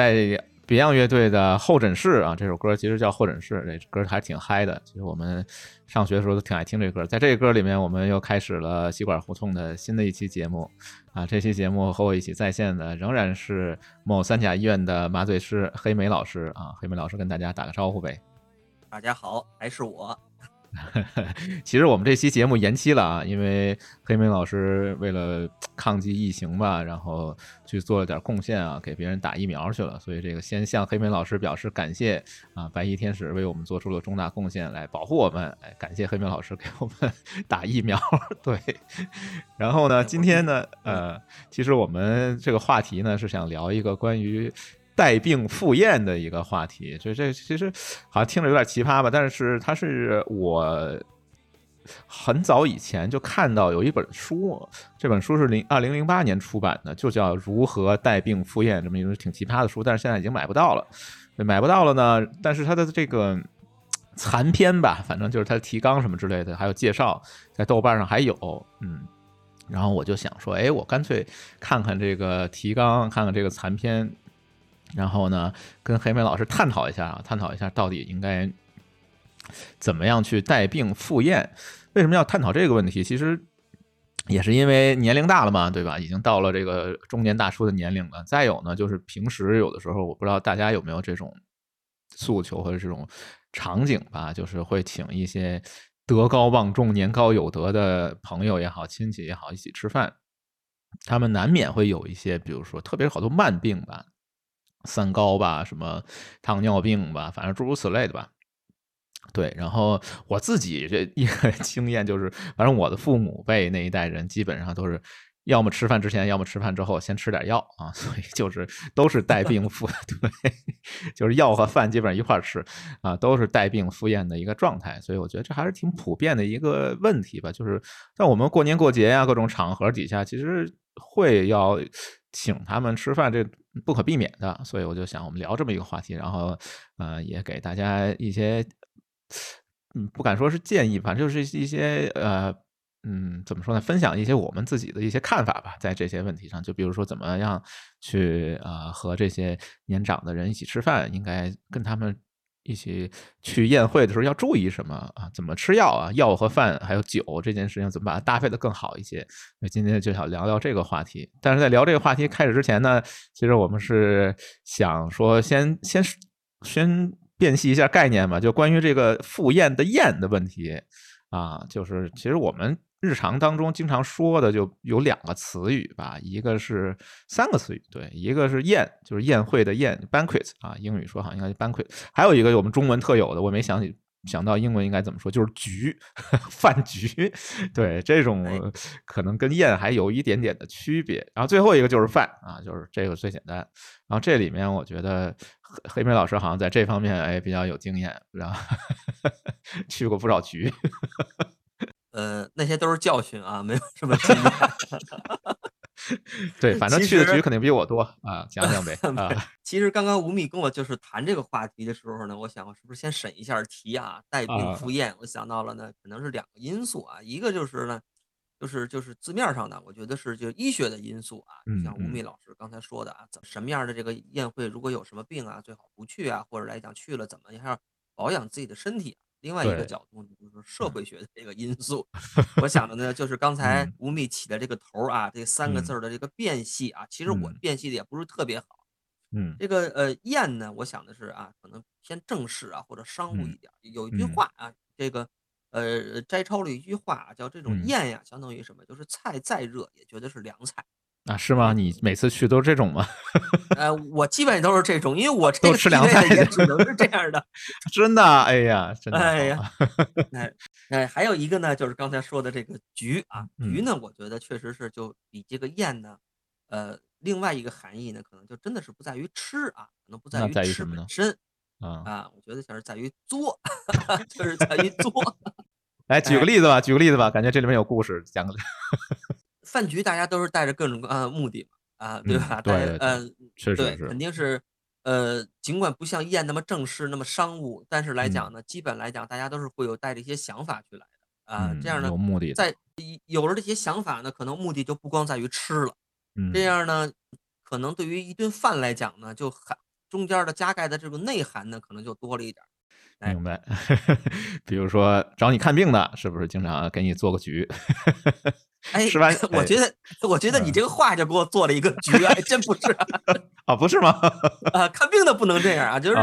在 Beyond 乐队的《候诊室》啊，这首歌其实叫《候诊室》，这歌还挺嗨的。其实我们上学的时候都挺爱听这歌。在这歌里面，我们又开始了吸管胡同的新的一期节目啊。这期节目和我一起在线的仍然是某三甲医院的麻醉师黑莓老师啊。黑莓老师跟大家打个招呼呗。大家好，还是我。其实我们这期节目延期了啊，因为黑莓老师为了抗击疫情吧，然后去做了点贡献啊，给别人打疫苗去了。所以这个先向黑莓老师表示感谢啊，白衣天使为我们做出了重大贡献来保护我们，哎，感谢黑莓老师给我们 打疫苗。对，然后呢，今天呢，呃，其实我们这个话题呢是想聊一个关于。带病赴宴的一个话题，就这其实好像听着有点奇葩吧，但是它是我很早以前就看到有一本书，这本书是零二零零八年出版的，就叫《如何带病赴宴》这么一本挺奇葩的书，但是现在已经买不到了，买不到了呢。但是它的这个残篇吧，反正就是它的提纲什么之类的，还有介绍，在豆瓣上还有，嗯。然后我就想说，哎，我干脆看看这个提纲，看看这个残篇。然后呢，跟黑莓老师探讨一下啊，探讨一下到底应该怎么样去带病赴宴？为什么要探讨这个问题？其实也是因为年龄大了嘛，对吧？已经到了这个中年大叔的年龄了。再有呢，就是平时有的时候，我不知道大家有没有这种诉求或者这种场景吧，就是会请一些德高望重、年高有德的朋友也好、亲戚也好一起吃饭，他们难免会有一些，比如说，特别是好多慢病吧。三高吧，什么糖尿病吧，反正诸如此类的吧。对，然后我自己这一个 经验就是，反正我的父母辈那一代人基本上都是，要么吃饭之前，要么吃饭之后先吃点药啊，所以就是都是带病赴，对，就是药和饭基本上一块吃啊，都是带病赴宴的一个状态。所以我觉得这还是挺普遍的一个问题吧，就是在我们过年过节呀各种场合底下，其实会要。请他们吃饭，这不可避免的，所以我就想我们聊这么一个话题，然后，呃，也给大家一些，嗯，不敢说是建议，反正就是一些，呃，嗯，怎么说呢？分享一些我们自己的一些看法吧，在这些问题上，就比如说怎么样去，呃，和这些年长的人一起吃饭，应该跟他们。一起去宴会的时候要注意什么啊？怎么吃药啊？药和饭还有酒这件事情怎么把它搭配的更好一些？那今天就想聊聊这个话题。但是在聊这个话题开始之前呢，其实我们是想说先先先辨析一下概念嘛，就关于这个赴宴的宴的问题啊，就是其实我们。日常当中经常说的就有两个词语吧，一个是三个词语，对，一个是宴，就是宴会的宴，banquet 啊，英语说好像应该是 banquet，还有一个我们中文特有的，我没想起想到英文应该怎么说，就是局，饭局，对，这种可能跟宴还有一点点的区别。然后最后一个就是饭啊，就是这个最简单。然后这里面我觉得黑黑老师好像在这方面哎比较有经验，然后 去过不少局。呃，那些都是教训啊，没有什么经验。对，反正去的局肯定比我多啊，讲讲呗。啊，其实刚刚吴宓跟我就是谈这个话题的时候呢，我想我是不是先审一下题啊？带病赴宴，我想到了呢，可能是两个因素啊，一个就是呢，就是就是字面上的，我觉得是就医学的因素啊，像吴宓老师刚才说的啊，怎什么样的这个宴会，如果有什么病啊，最好不去啊，或者来讲去了怎么样保养自己的身体。另外一个角度呢就是社会学的这个因素，我想的呢就是刚才吴宓起的这个头啊，这三个字的这个辨析啊，其实我辨析的也不是特别好。嗯，这个呃宴呢，我想的是啊，可能偏正式啊或者商务一点。有一句话啊，这个呃摘抄了一句话，叫这种宴呀，相当于什么？就是菜再热也觉得是凉菜。啊，是吗？你每次去都是这种吗？呃，我基本都是这种，因为我这个吃凉菜也只能是这样的。真的？哎呀，真的。哎呀，哎哎，还有一个呢，就是刚才说的这个局啊，局呢，我觉得确实是就比这个宴呢，呃，另外一个含义呢，可能就真的是不在于吃啊，可能不在于吃本身啊啊，我觉得就是在于作，就是在于作。来举个例子吧，举个例子吧，感觉这里面有故事，讲个。饭局大家都是带着各种各样的目的嘛，啊，对吧？对，嗯，对，肯定是，呃，尽管不像宴那么正式、那么商务，但是来讲呢，基本来讲，大家都是会有带着一些想法去来的，啊，这样呢，有目的，在有了这些想法呢，可能目的就不光在于吃了，这样呢，可能对于一顿饭来讲呢，就含中间的加盖的这种内涵呢，可能就多了一点。明白，比如说找你看病的，是不是经常给你做个局？哎，是吧？我觉得，我觉得你这个话就给我做了一个局，还真不是 啊，不是吗？啊，看病的不能这样啊，就是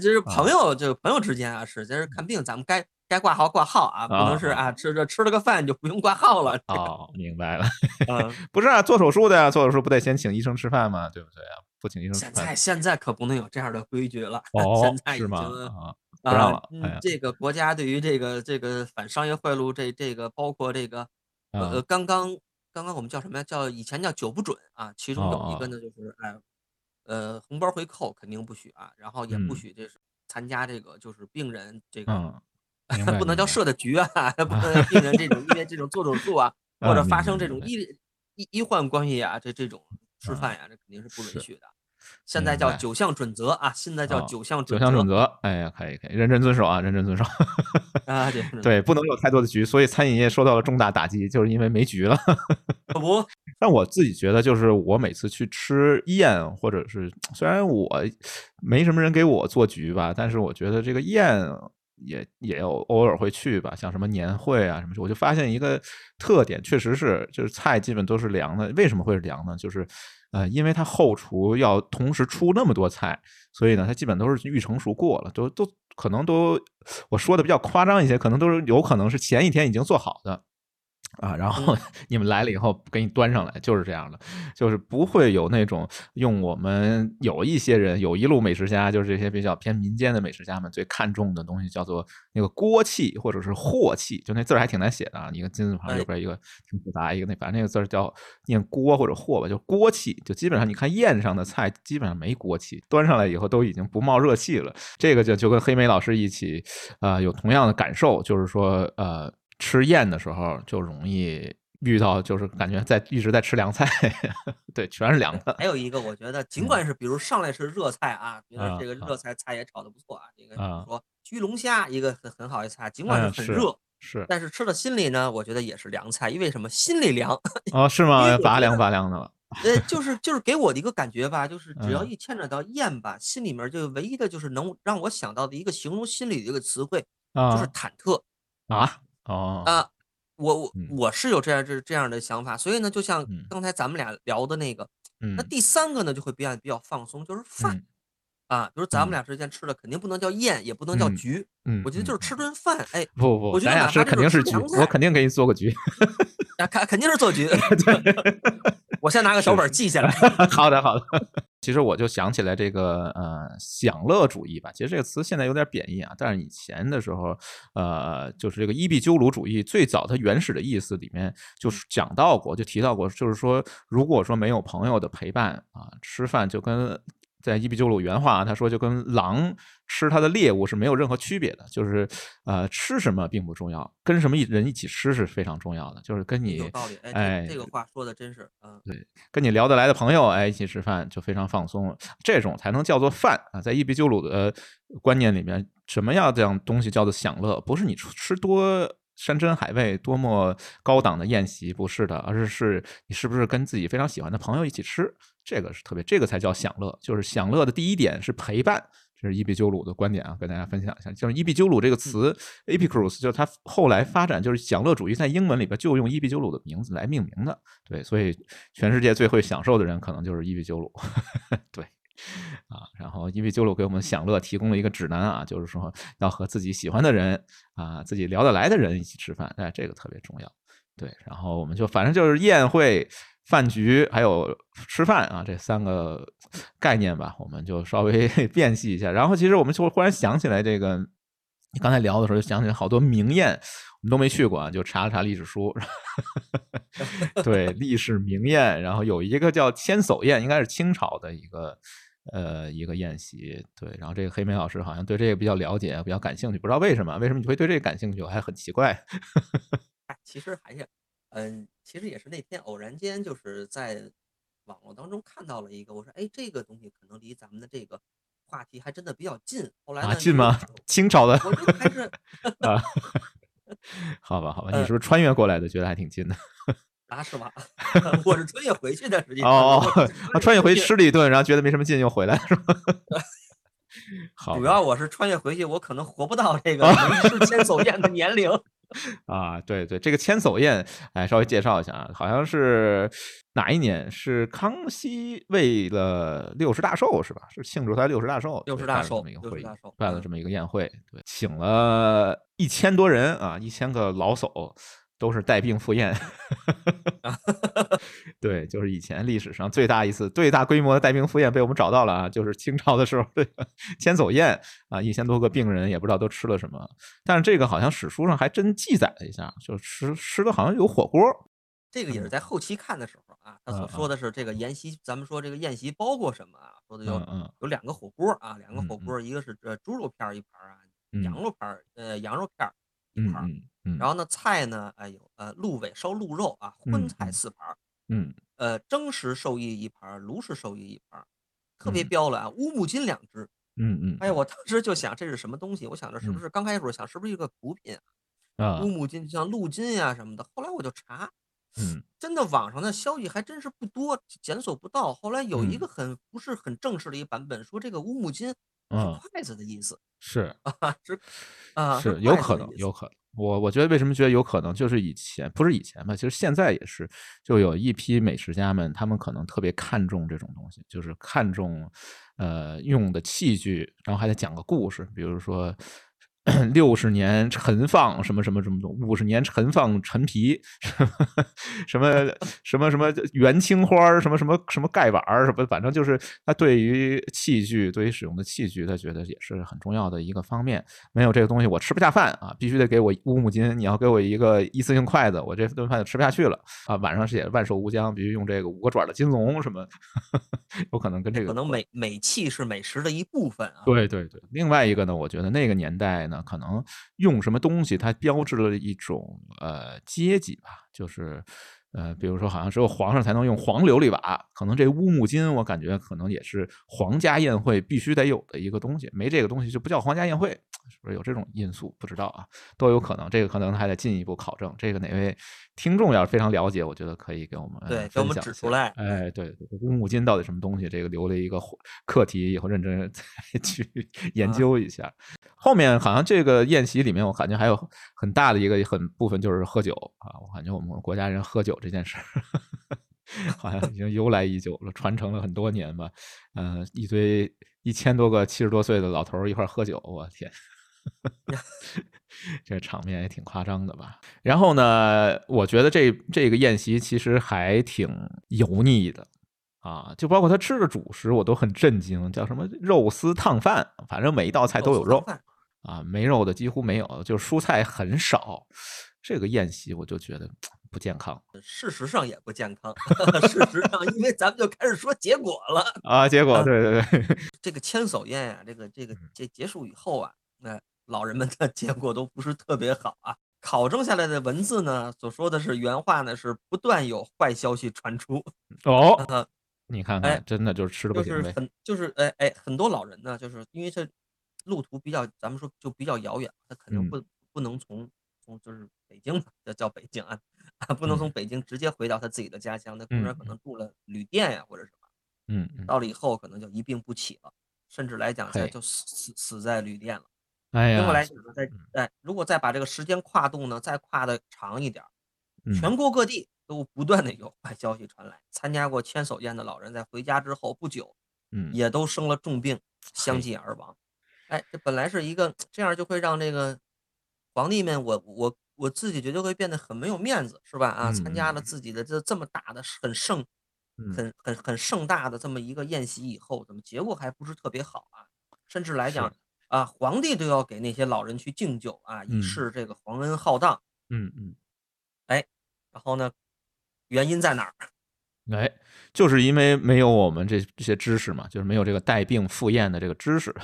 就是朋友，就朋友之间啊，是就是看病，咱们该该挂号挂号啊，不能是啊，吃这吃了个饭就不用挂号了。哦，明白了。不是啊，做手术的呀，做手术不得先请医生吃饭吗？对不对啊？不请医生吃饭。现在现在可不能有这样的规矩了。哦，现在是吗？啊。了，这个国家对于这个这个反商业贿赂，这这个包括这个呃，刚刚刚刚我们叫什么呀？叫以前叫九不准啊，其中有一个呢就是哎，呃，红包回扣肯定不许啊，然后也不许这是参加这个就是病人这个 不能叫设的局啊，不能 病人这种因为这种做手术啊或者发生这种医医医患关系啊，这这种吃饭呀，这肯定是不允许的。现在叫九项准则啊，现在叫九项九项准则。哎呀，可以可以，认真遵守啊，认真遵守。啊，对对，不能有太多的局，所以餐饮业受到了重大打击，就是因为没局了。不，但我自己觉得，就是我每次去吃宴，或者是虽然我没什么人给我做局吧，但是我觉得这个宴也也有偶尔会去吧，像什么年会啊什么，我就发现一个特点，确实是就是菜基本都是凉的。为什么会是凉呢？就是。呃，因为它后厨要同时出那么多菜，所以呢，它基本都是预成熟过了，都都可能都，我说的比较夸张一些，可能都是有可能是前一天已经做好的。啊，然后 你们来了以后给你端上来，就是这样的，就是不会有那种用我们有一些人有一路美食家，就是这些比较偏民间的美食家们最看重的东西，叫做那个锅气或者是镬气，就那字儿还挺难写的啊，一个金字旁右边一个挺复杂一个那反正那个字儿叫念锅或者镬吧，就锅气，就基本上你看宴上的菜基本上没锅气，端上来以后都已经不冒热气了。这个就就跟黑莓老师一起啊有同样的感受，就是说呃。吃宴的时候就容易遇到，就是感觉在一直在吃凉菜，对，全是凉的。还有一个，我觉得 尽管是比如上来是热菜啊，比如这个热菜菜也炒的不错啊，这个说焗龙虾一个很很好的菜，尽管是很热，是，但是吃到心里呢，我觉得也是凉菜，因为什么？心里凉哦，是吗？拔凉拔凉的了。呃，就是就是给我的一个感觉吧，就是只要一牵扯到宴吧，心里面就唯一的就是能让我想到的一个形容心理的一个词汇，就是忐忑啊。哦。啊，我我我是有这样这这样的想法，所以呢，就像刚才咱们俩聊的那个，那第三个呢就会比较比较放松，就是饭啊，比如咱们俩之间吃的肯定不能叫宴，也不能叫局，嗯，我觉得就是吃顿饭，哎，不不，我觉得俩是肯定是局，我肯定给你做个局，啊，肯肯定是做局，我先拿 个小本记下来。好的好的。其实我就想起来这个呃享乐主义吧，其实这个词现在有点贬义啊，但是以前的时候，呃，就是这个伊壁鸠鲁主义最早它原始的意思里面就是讲到过，就提到过，就是说如果说没有朋友的陪伴啊，吃饭就跟。在伊壁鸠鲁原话，他说就跟狼吃它的猎物是没有任何区别的，就是呃吃什么并不重要，跟什么一人一起吃是非常重要的，就是跟你有道理，哎，这个话说的真是，嗯，对，跟你聊得来的朋友，哎，一起吃饭就非常放松，这种才能叫做饭啊。在伊壁鸠鲁的观念里面，什么样这样东西叫做享乐？不是你吃多。山珍海味，多么高档的宴席，不是的，而是是你是不是跟自己非常喜欢的朋友一起吃，这个是特别，这个才叫享乐。就是享乐的第一点是陪伴，这是伊壁鸠鲁的观点啊，跟大家分享一下。就是伊壁鸠鲁这个词，Epicurus，就是他后来发展，就是享乐主义在英文里边就用伊壁鸠鲁的名字来命名的。对，所以全世界最会享受的人可能就是伊壁鸠鲁。对。啊，然后因为鸠鲁给我们享乐提供了一个指南啊，就是说要和自己喜欢的人啊，自己聊得来的人一起吃饭，哎，这个特别重要。对，然后我们就反正就是宴会、饭局还有吃饭啊，这三个概念吧，我们就稍微 辨析一下。然后其实我们就忽然想起来，这个你刚才聊的时候就想起来好多名宴，我们都没去过啊，就查了查历史书。对，历史名宴，然后有一个叫千叟宴，应该是清朝的一个。呃，一个宴席，对，然后这个黑莓老师好像对这个比较了解，比较感兴趣，不知道为什么，为什么你会对这个感兴趣？我还很奇怪。其实还是，嗯，其实也是那天偶然间就是在网络当中看到了一个，我说，哎，这个东西可能离咱们的这个话题还真的比较近。后来啊，近吗？清朝的？我就还是 啊，好吧，好吧，你是不是穿越过来的？觉得还挺近的。啊，是吧？我是穿越回去的，实际上哦穿越回去吃了一顿，然后觉得没什么劲，又回来是吧？好吧，主要我是穿越回去，我可能活不到这个能吃千叟宴的年龄。啊，对对，这个千叟宴，哎，稍微介绍一下啊，好像是哪一年？是康熙为了六十大寿是吧？是庆祝他六十大寿，六十大寿这么一个会议办了这么一个宴会，对，请了一千多人啊，一千个老叟。都是带病赴宴，对，就是以前历史上最大一次、最大规模的带病赴宴被我们找到了啊，就是清朝的时候这个千叟宴啊，一千多个病人也不知道都吃了什么，但是这个好像史书上还真记载了一下，就吃吃的好像有火锅，这个也是在后期看的时候啊，他所说的是这个宴席，咱们说这个宴席包括什么啊？说的有有两个火锅啊，两个嗯火锅，一个是这猪肉片儿一盘儿啊，嗯。羊肉片儿呃羊肉片儿一盘儿，然后呢菜呢，哎有呃鹿尾烧鹿肉啊，荤菜四盘儿，嗯呃蒸食寿衣一盘儿，炉石寿衣一盘儿，特别嗯标了啊，乌木金两只。嗯嗯，哎呀，我当时就想这是什么东西？我想着是不嗯是刚开始我想是不是一个补品啊？啊乌木金像鹿筋呀什么的，后来我就查，嗯真的网上的消息还真是不多，检索不到。后来有一嗯个很不是很正式的一个版本，说这个乌木金是嗯筷子的意思 是啊，是啊，是有可能，有可能。我我觉得为什么觉得有可能，就是以前不是以前吧，其实现在也是，就有一批美食家们，他们可能特别看重这种东西，就是看重呃用的器具，然后还得讲个故事，比如说。六十年陈放什么什么什么东，五十年陈放陈皮，什么什么什么元青花儿，什么什么什么盖碗儿，什么反正就是他对于器具，对于使用的器具，他觉得也是很重要的一个方面。没有这个东西，我吃不下饭啊，必须得给我乌木金。你要给我一个一次性筷子，我这顿饭就吃不下去了啊。晚上是也万寿无疆，必须用这个五个爪的金龙什么，有可能跟这个可能美美器是美食的一部分啊。对对对，另外一个呢，我觉得那个年代那，可能用什么东西，它标志了一种呃阶级吧，就是呃，比如说好像只有皇上才能用黄琉璃瓦，可能这乌木金，我感觉可能也是皇家宴会必须得有的一个东西，没这个东西就不叫皇家宴会，是不是有这种因素？不知道啊，都有可能，这个可能还得进一步考证。这个哪位听众要是非常了解，我觉得可以给我们对给我们分享一下指出来哎，对乌木金到底什么东西？这个留了一个课题，以后认真再去研啊究一下。后面好像这个宴席里面，我感觉还有很大的一个很部分就是喝酒啊，我感觉我们国家人喝酒这件事儿。好像已经由来已久了，传承了很多年吧。嗯、一堆一千多个七十多岁的老头儿一块儿喝酒，我天，这场面也挺夸张的吧？然后呢，我觉得这这个宴席其实还挺油腻的啊，就包括他吃的主食，我都很震惊，叫什么肉丝烫饭，反正每一道菜都有肉啊，没肉的几乎没有，就是蔬菜很少。这个宴席我就觉得不健康事实上也不健康。事实上，因为咱们就开始说结果了。啊。结果啊对对对，这个千叟宴呀、这个这个嗯结结束以后啊，那、老人们的结果都不是特别好啊。考证下来的文字呢，所说的是原话呢是不断有坏消息传出，哦，呃 你看哎看，真的就是吃的不行呗。就是很就是哎哎很多老人呢，就是因为这路途比较，咱们说就比较遥远，他可能嗯不、不能从从就是北京嘛，叫叫北京啊，啊不能从嗯北京直接回到他自己的家乡，那中间可嗯。能住了旅店呀、或者什么，嗯嗯，到了以后可能就一病不起了，甚至来讲在就死死死在旅店了。哎呀，另外来讲呢，再嗯。哎，如果再把这个时间跨度呢，再跨的长一点全国各地都不断的有坏消息传来。参加过千叟宴的老人在回家之后不久，嗯。也都生了重病，相继而亡。哎，这本来是一个这样就会让这个皇帝们，我我我自己觉得会变得很没有面子，是吧？啊，参加了嗯自己的这这么大的很盛、嗯很很很盛大的这么一个宴席以后，怎么结果还不是特别好啊？甚至来讲啊，皇帝都要给那些老人去敬酒啊，以嗯示这个皇恩浩荡。嗯嗯，哎然后呢，原因在哪儿？哎，就是因为没有我们这这些知识嘛，就是没有这个带病赴宴的这个知识，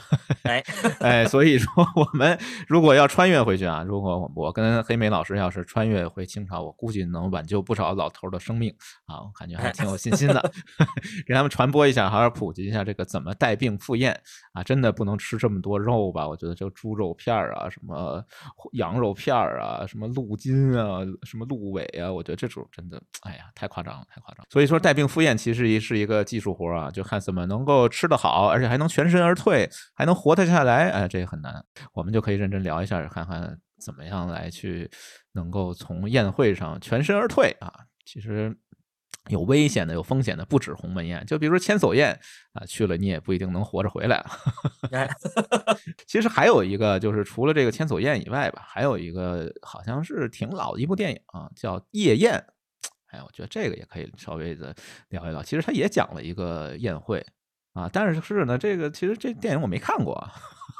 哎 哎，所以说我们如果要穿越回去啊，如果我我跟黑莓老师要是穿越回清朝，我估计能挽救不少老头的生命啊，我感觉还挺有信心的，给他们传播一下，好好普及一下这个怎么带病赴宴啊，真的不能吃这么多肉吧？我觉得这个猪肉片儿啊，什么羊肉片儿啊，什么鹿筋啊，什么鹿尾啊，我觉得这种真的，哎呀，太夸张了，太夸张。所以说带病赴宴其实是一个技术活啊，就看怎么能够吃得好，而且还能全身而退，还能活得下来，哎，这也很难。我们就可以认真聊一下，看看怎么样来去能够从宴会上全身而退啊。其实有危险的、有风险的不止鸿门宴，就比如说千叟宴啊，去了你也不一定能活着回来。其实还有一个，就是除了这个千叟宴以外吧，还有一个好像是挺老的一部电影啊，叫《夜宴》。哎，我觉得这个也可以稍微的聊一聊。其实他也讲了一个宴会啊，但是是呢，这个其实这电影我没看过，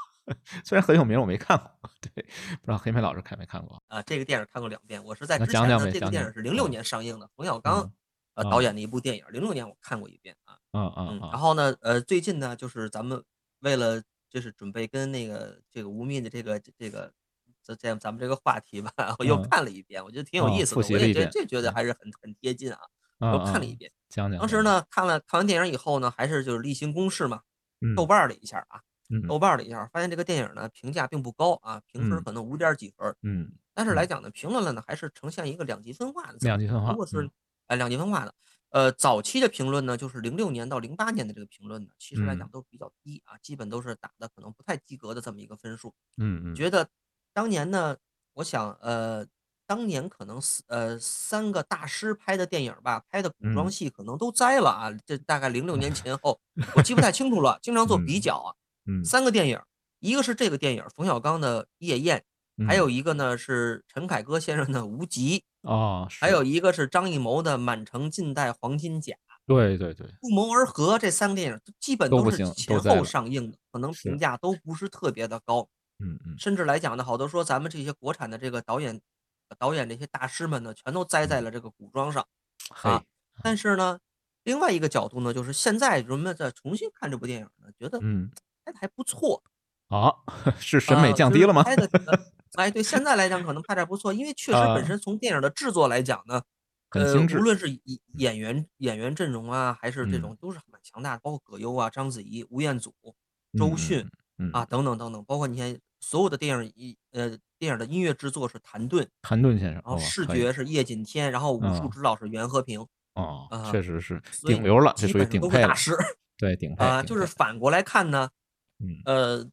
虽然很有名，我没看过。对，不知道黑妹老师看没看过啊？这个电影看过两遍，我是在之前呢，这个电影是零六年上映的，冯小刚呃导演的一部电影，零六年我看过一遍啊。嗯嗯。然后呢，呃，最近呢，就是咱们为了就是准备跟那个这个吴宓的这个这个。这咱们这个话题吧，我又看了一遍，我觉得挺有意思的，我也觉得这觉得还是很很贴近啊。又看了一遍，讲讲。当时呢，看了看完电影以后呢，还是就是例行公事嘛，豆瓣了一下啊，豆瓣了一下，发现这个电影呢评价并不高啊，评分可能五点几分。嗯。但是来讲呢，评论了呢还是呈现一个两极分化的。两极分化。如果是哎两极分化的，呃，早期的评论呢，就是零六年到零八年的这个评论呢，其实来讲都比较低啊，基本都是打的可能不太及格的这么一个分数。嗯嗯。觉得当年呢。我想，呃，当年可能四呃三个大师拍的电影吧，拍的古装戏可能都栽了啊。这大概零六年前后，我记不太清楚了。经常做比较啊，三个电影，一个是这个电影冯小刚的《夜宴》，还有一个呢是陈凯歌先生的《无极》啊，还有一个是张艺谋的《满城尽带黄金甲》。对对对，不谋而合，这三个电影基本都是前后上映的，可能评价都不是特别的高。嗯嗯，甚至来讲呢，好多说咱们这些国产的这个导演，导演这些大师们呢，全都栽在了这个古装上，啊。但是呢，另外一个角度呢，就是现在人们在重新看这部电影呢，觉得嗯。拍的还不错。啊，是审美降低了吗？拍 的哎，对，现在来讲可能拍的不错，因为确实本身从电影的制作来讲呢，呃，无论是演演员演员阵容啊，还是这种都是蛮强大的，包括葛优啊、章子怡、吴彦祖、周迅啊。等等等等，包括你看。所有的电影一呃，电影的音乐制作是谭盾，谭盾先生，然后视觉是叶锦添，然后武术指导是袁和平。哦，确实是顶流了，这属于顶配大师。对，顶 配啊，就是反过来看呢，嗯，呃，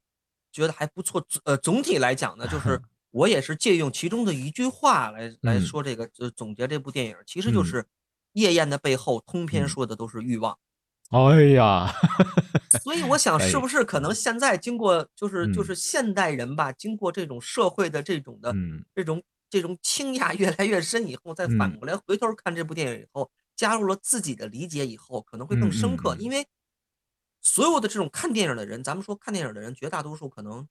觉得还不错。呃，总体来讲呢，就是 我也是借用其中的一句话来来说这个，就总结这部电影，其实就是《夜宴》的背后，通篇说的都是欲望。哎呀，所以我想，是不是可能现在经过就是就是现代人吧，经过这种社会的这种的这种这种倾轧越来越深以后，再反过来回头看这部电影以后，加入了自己的理解以后，可能会更深刻。因为所有的这种看电影的人，咱们说看电影的人，绝大多数可能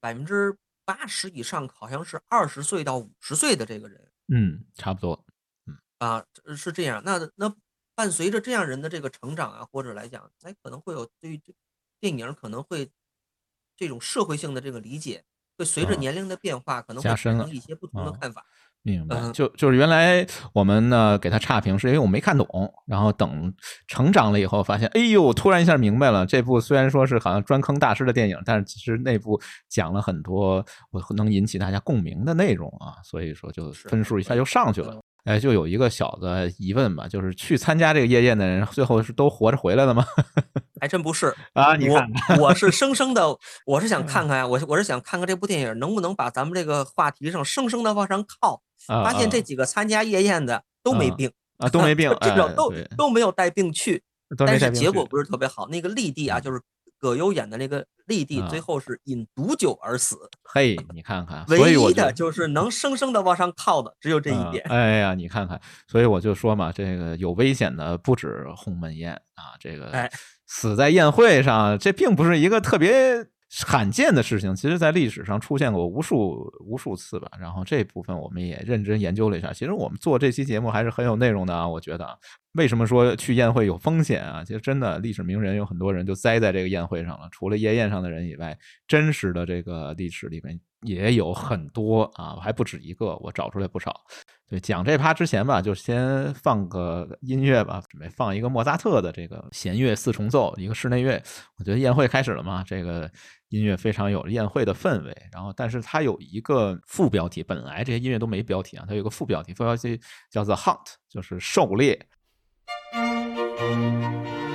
百分之八十以上，好像是二十岁到五十岁的这个人。嗯，差不多。嗯啊，是这样。那那。伴随着这样人的这个成长啊，或者来讲，哎，可能会有对于这电影可能会这种社会性的这个理解，会随着年龄的变化，可能会产生一些不同的看法。明白，就就是原来我们呢给他差评，是因为我没看懂，然后等成长了以后，发现，哎呦，突然一下明白了，这部虽然说是好像专坑大师的电影，但是其实内部讲了很多我能引起大家共鸣的内容啊，所以说就分数一下就上去了。哎，就有一个小的疑问吧，就是去参加这个夜宴的人，最后是都活着回来了吗？还真不是啊！你看，我是生生的，我是想看看呀，我我是想看看这部电影能不能把咱们这个话题上生生的往上靠。发现这几个参加夜宴的都没病啊，都没病，至少都都没有带病去，但是结果不是特别好。那个丽帝啊，就是。葛优演的那个丽帝，最后是饮毒酒而死。嘿，你看看，唯一的就是能生生的往上靠的，只有这一点。哎呀，你看看，所以我就说嘛，这个有危险的不止鸿门宴啊，这个死在宴会上，这并不是一个特别罕见的事情。其实，在历史上出现过无数无数次吧。然后这部分我们也认真研究了一下。其实我们做这期节目还是很有内容的啊，我觉得。为什么说去宴会有风险啊？其实真的，历史名人有很多人就栽在这个宴会上了。除了夜宴上的人以外，真实的这个历史里面也有很多啊，还不止一个，我找出来不少。对，讲这趴之前吧，就先放个音乐吧，准备放一个莫扎特的这个弦乐四重奏，一个室内乐。我觉得宴会开始了嘛，这个音乐非常有宴会的氛围。然后，但是它有一个副标题，本来这些音乐都没标题啊，它有个副标题，副标题叫做 “hunt”，就是狩猎。thank you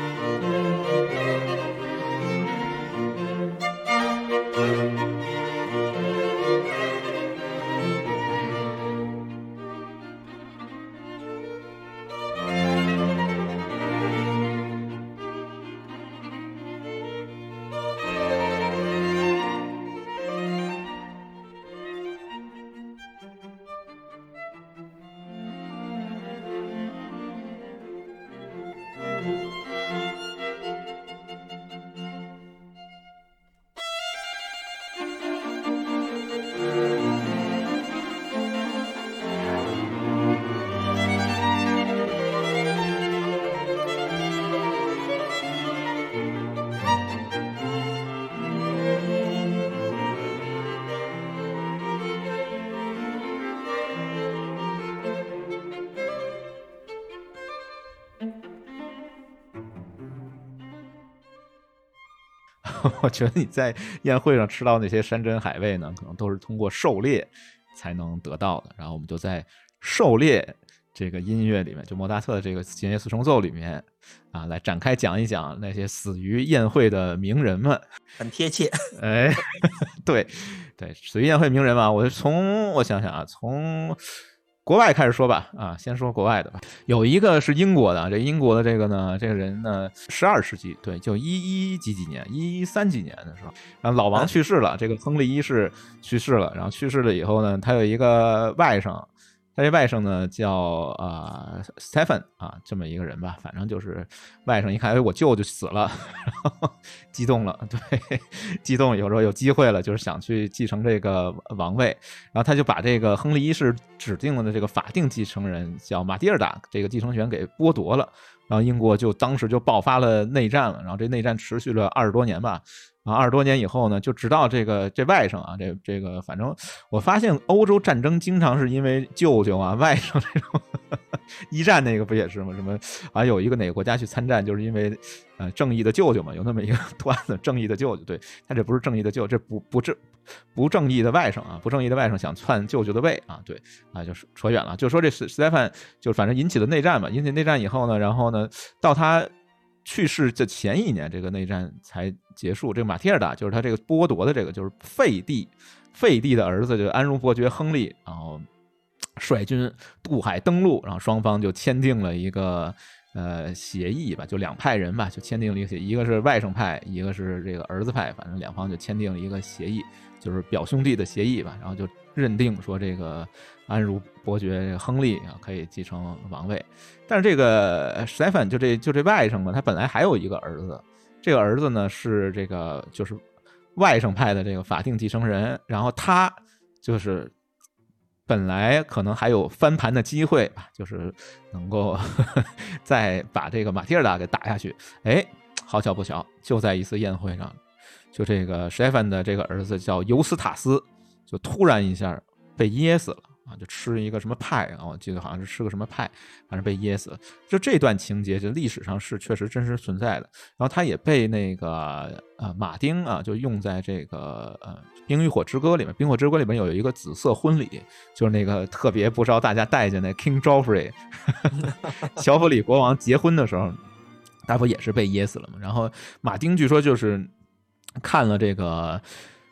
我觉得你在宴会上吃到那些山珍海味呢，可能都是通过狩猎才能得到的。然后我们就在狩猎这个音乐里面，就莫扎特的这个弦乐四重奏里面啊，来展开讲一讲那些死于宴会的名人们。很贴切，哎，对对，死于宴会名人嘛，我从我想想啊，从。国外开始说吧，啊，先说国外的吧。有一个是英国的，这英国的这个呢，这个人呢，十二世纪，对，就一一几几年，一一三几年的时候，然后老王去世了，这个亨利一世去世了，然后去世了以后呢，他有一个外甥。他这外甥呢叫啊 Stephen 啊，这么一个人吧，反正就是外甥一看，哎，我舅舅死了，然后 激动了，对，激动，有时候有机会了，就是想去继承这个王位，然后他就把这个亨利一世指定了的这个法定继承人叫马蒂尔达这个继承权给剥夺了，然后英国就当时就爆发了内战了，然后这内战持续了二十多年吧。啊，二十多年以后呢，就直到这个这外甥啊，这这个反正我发现欧洲战争经常是因为舅舅啊、外甥这种。一战那个不也是吗？什么啊，有一个哪个国家去参战，就是因为呃正义的舅舅嘛，有那么一个 段子，正义的舅舅，对他这不是正义的舅，这不不正不正义的外甥啊，不正义的外甥想篡舅舅的位啊，对啊，就是扯远了，就说这斯斯蒂芬就反正引起了内战嘛，引起内战以后呢，然后呢，到他。去世的前一年，这个内战才结束。这个马蒂尔达就是他这个剥夺的这个，就是废帝，废帝的儿子，就安茹伯爵亨利，然后率军渡海登陆，然后双方就签订了一个呃协议吧，就两派人吧，就签订了一个协议，一个是外甥派，一个是这个儿子派，反正两方就签订了一个协议，就是表兄弟的协议吧，然后就认定说这个。安茹伯爵亨利啊，可以继承王位，但是这个 Stephen 就这就这外甥嘛，他本来还有一个儿子，这个儿子呢是这个就是外甥派的这个法定继承人，然后他就是本来可能还有翻盘的机会吧，就是能够 再把这个马蒂尔达给打下去。哎，好巧不巧，就在一次宴会上，就这个史蒂芬的这个儿子叫尤斯塔斯，就突然一下被噎死了。啊，就吃一个什么派啊？我记得好像是吃个什么派，反正被噎死了。就这段情节，就历史上是确实真实存在的。然后他也被那个呃马丁啊，就用在这个呃《冰与火之歌》里面，《冰火之歌》里面有一个紫色婚礼，就是那个特别不招大家待见的 King Joffrey，乔弗里国王结婚的时候，他不也是被噎死了吗？然后马丁据说就是看了这个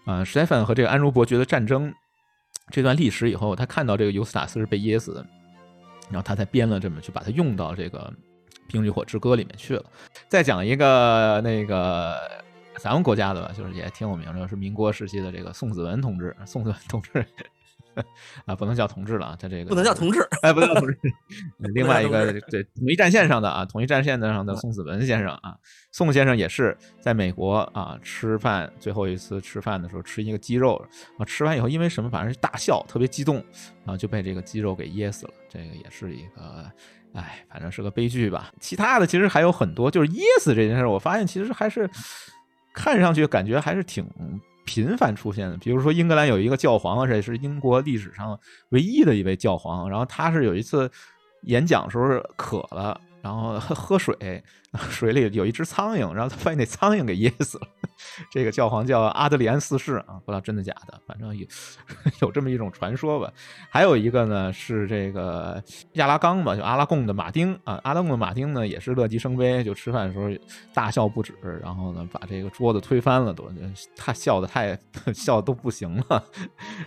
呃史蒂芬和这个安茹伯爵的战争。这段历史以后，他看到这个尤斯塔斯是被噎死的，然后他才编了这么，去把它用到这个《冰与火之歌》里面去了。再讲一个那个咱们国家的吧，就是也挺有名的，是民国时期的这个宋子文同志，宋子文同志。啊，不能叫同志了啊，他这个不能叫同志，哎，不能叫同志。另外一个，对，统一战线上的啊，统一战线上的宋子文先生啊，宋先生也是在美国啊吃饭，最后一次吃饭的时候吃一个鸡肉啊，吃完以后因为什么，反正是大笑，特别激动，然后就被这个鸡肉给噎死了。这个也是一个哎，反正是个悲剧吧。其他的其实还有很多，就是噎死这件事，我发现其实还是看上去感觉还是挺频繁出现的。比如说英格兰有一个教皇，而且是英国历史上唯一的一位教皇，然后他是有一次演讲时候渴了。然后喝喝水，水里有一只苍蝇，然后他把那苍蝇给噎死了。这个教皇叫阿德里安四世啊，不知道真的假的，反正有 有这么一种传说吧。还有一个呢是这个亚拉冈吧，就阿拉贡的马丁啊，阿拉贡的马丁呢也是乐极生悲，就吃饭的时候大笑不止，然后呢把这个桌子推翻了，都他笑的太 笑都不行了，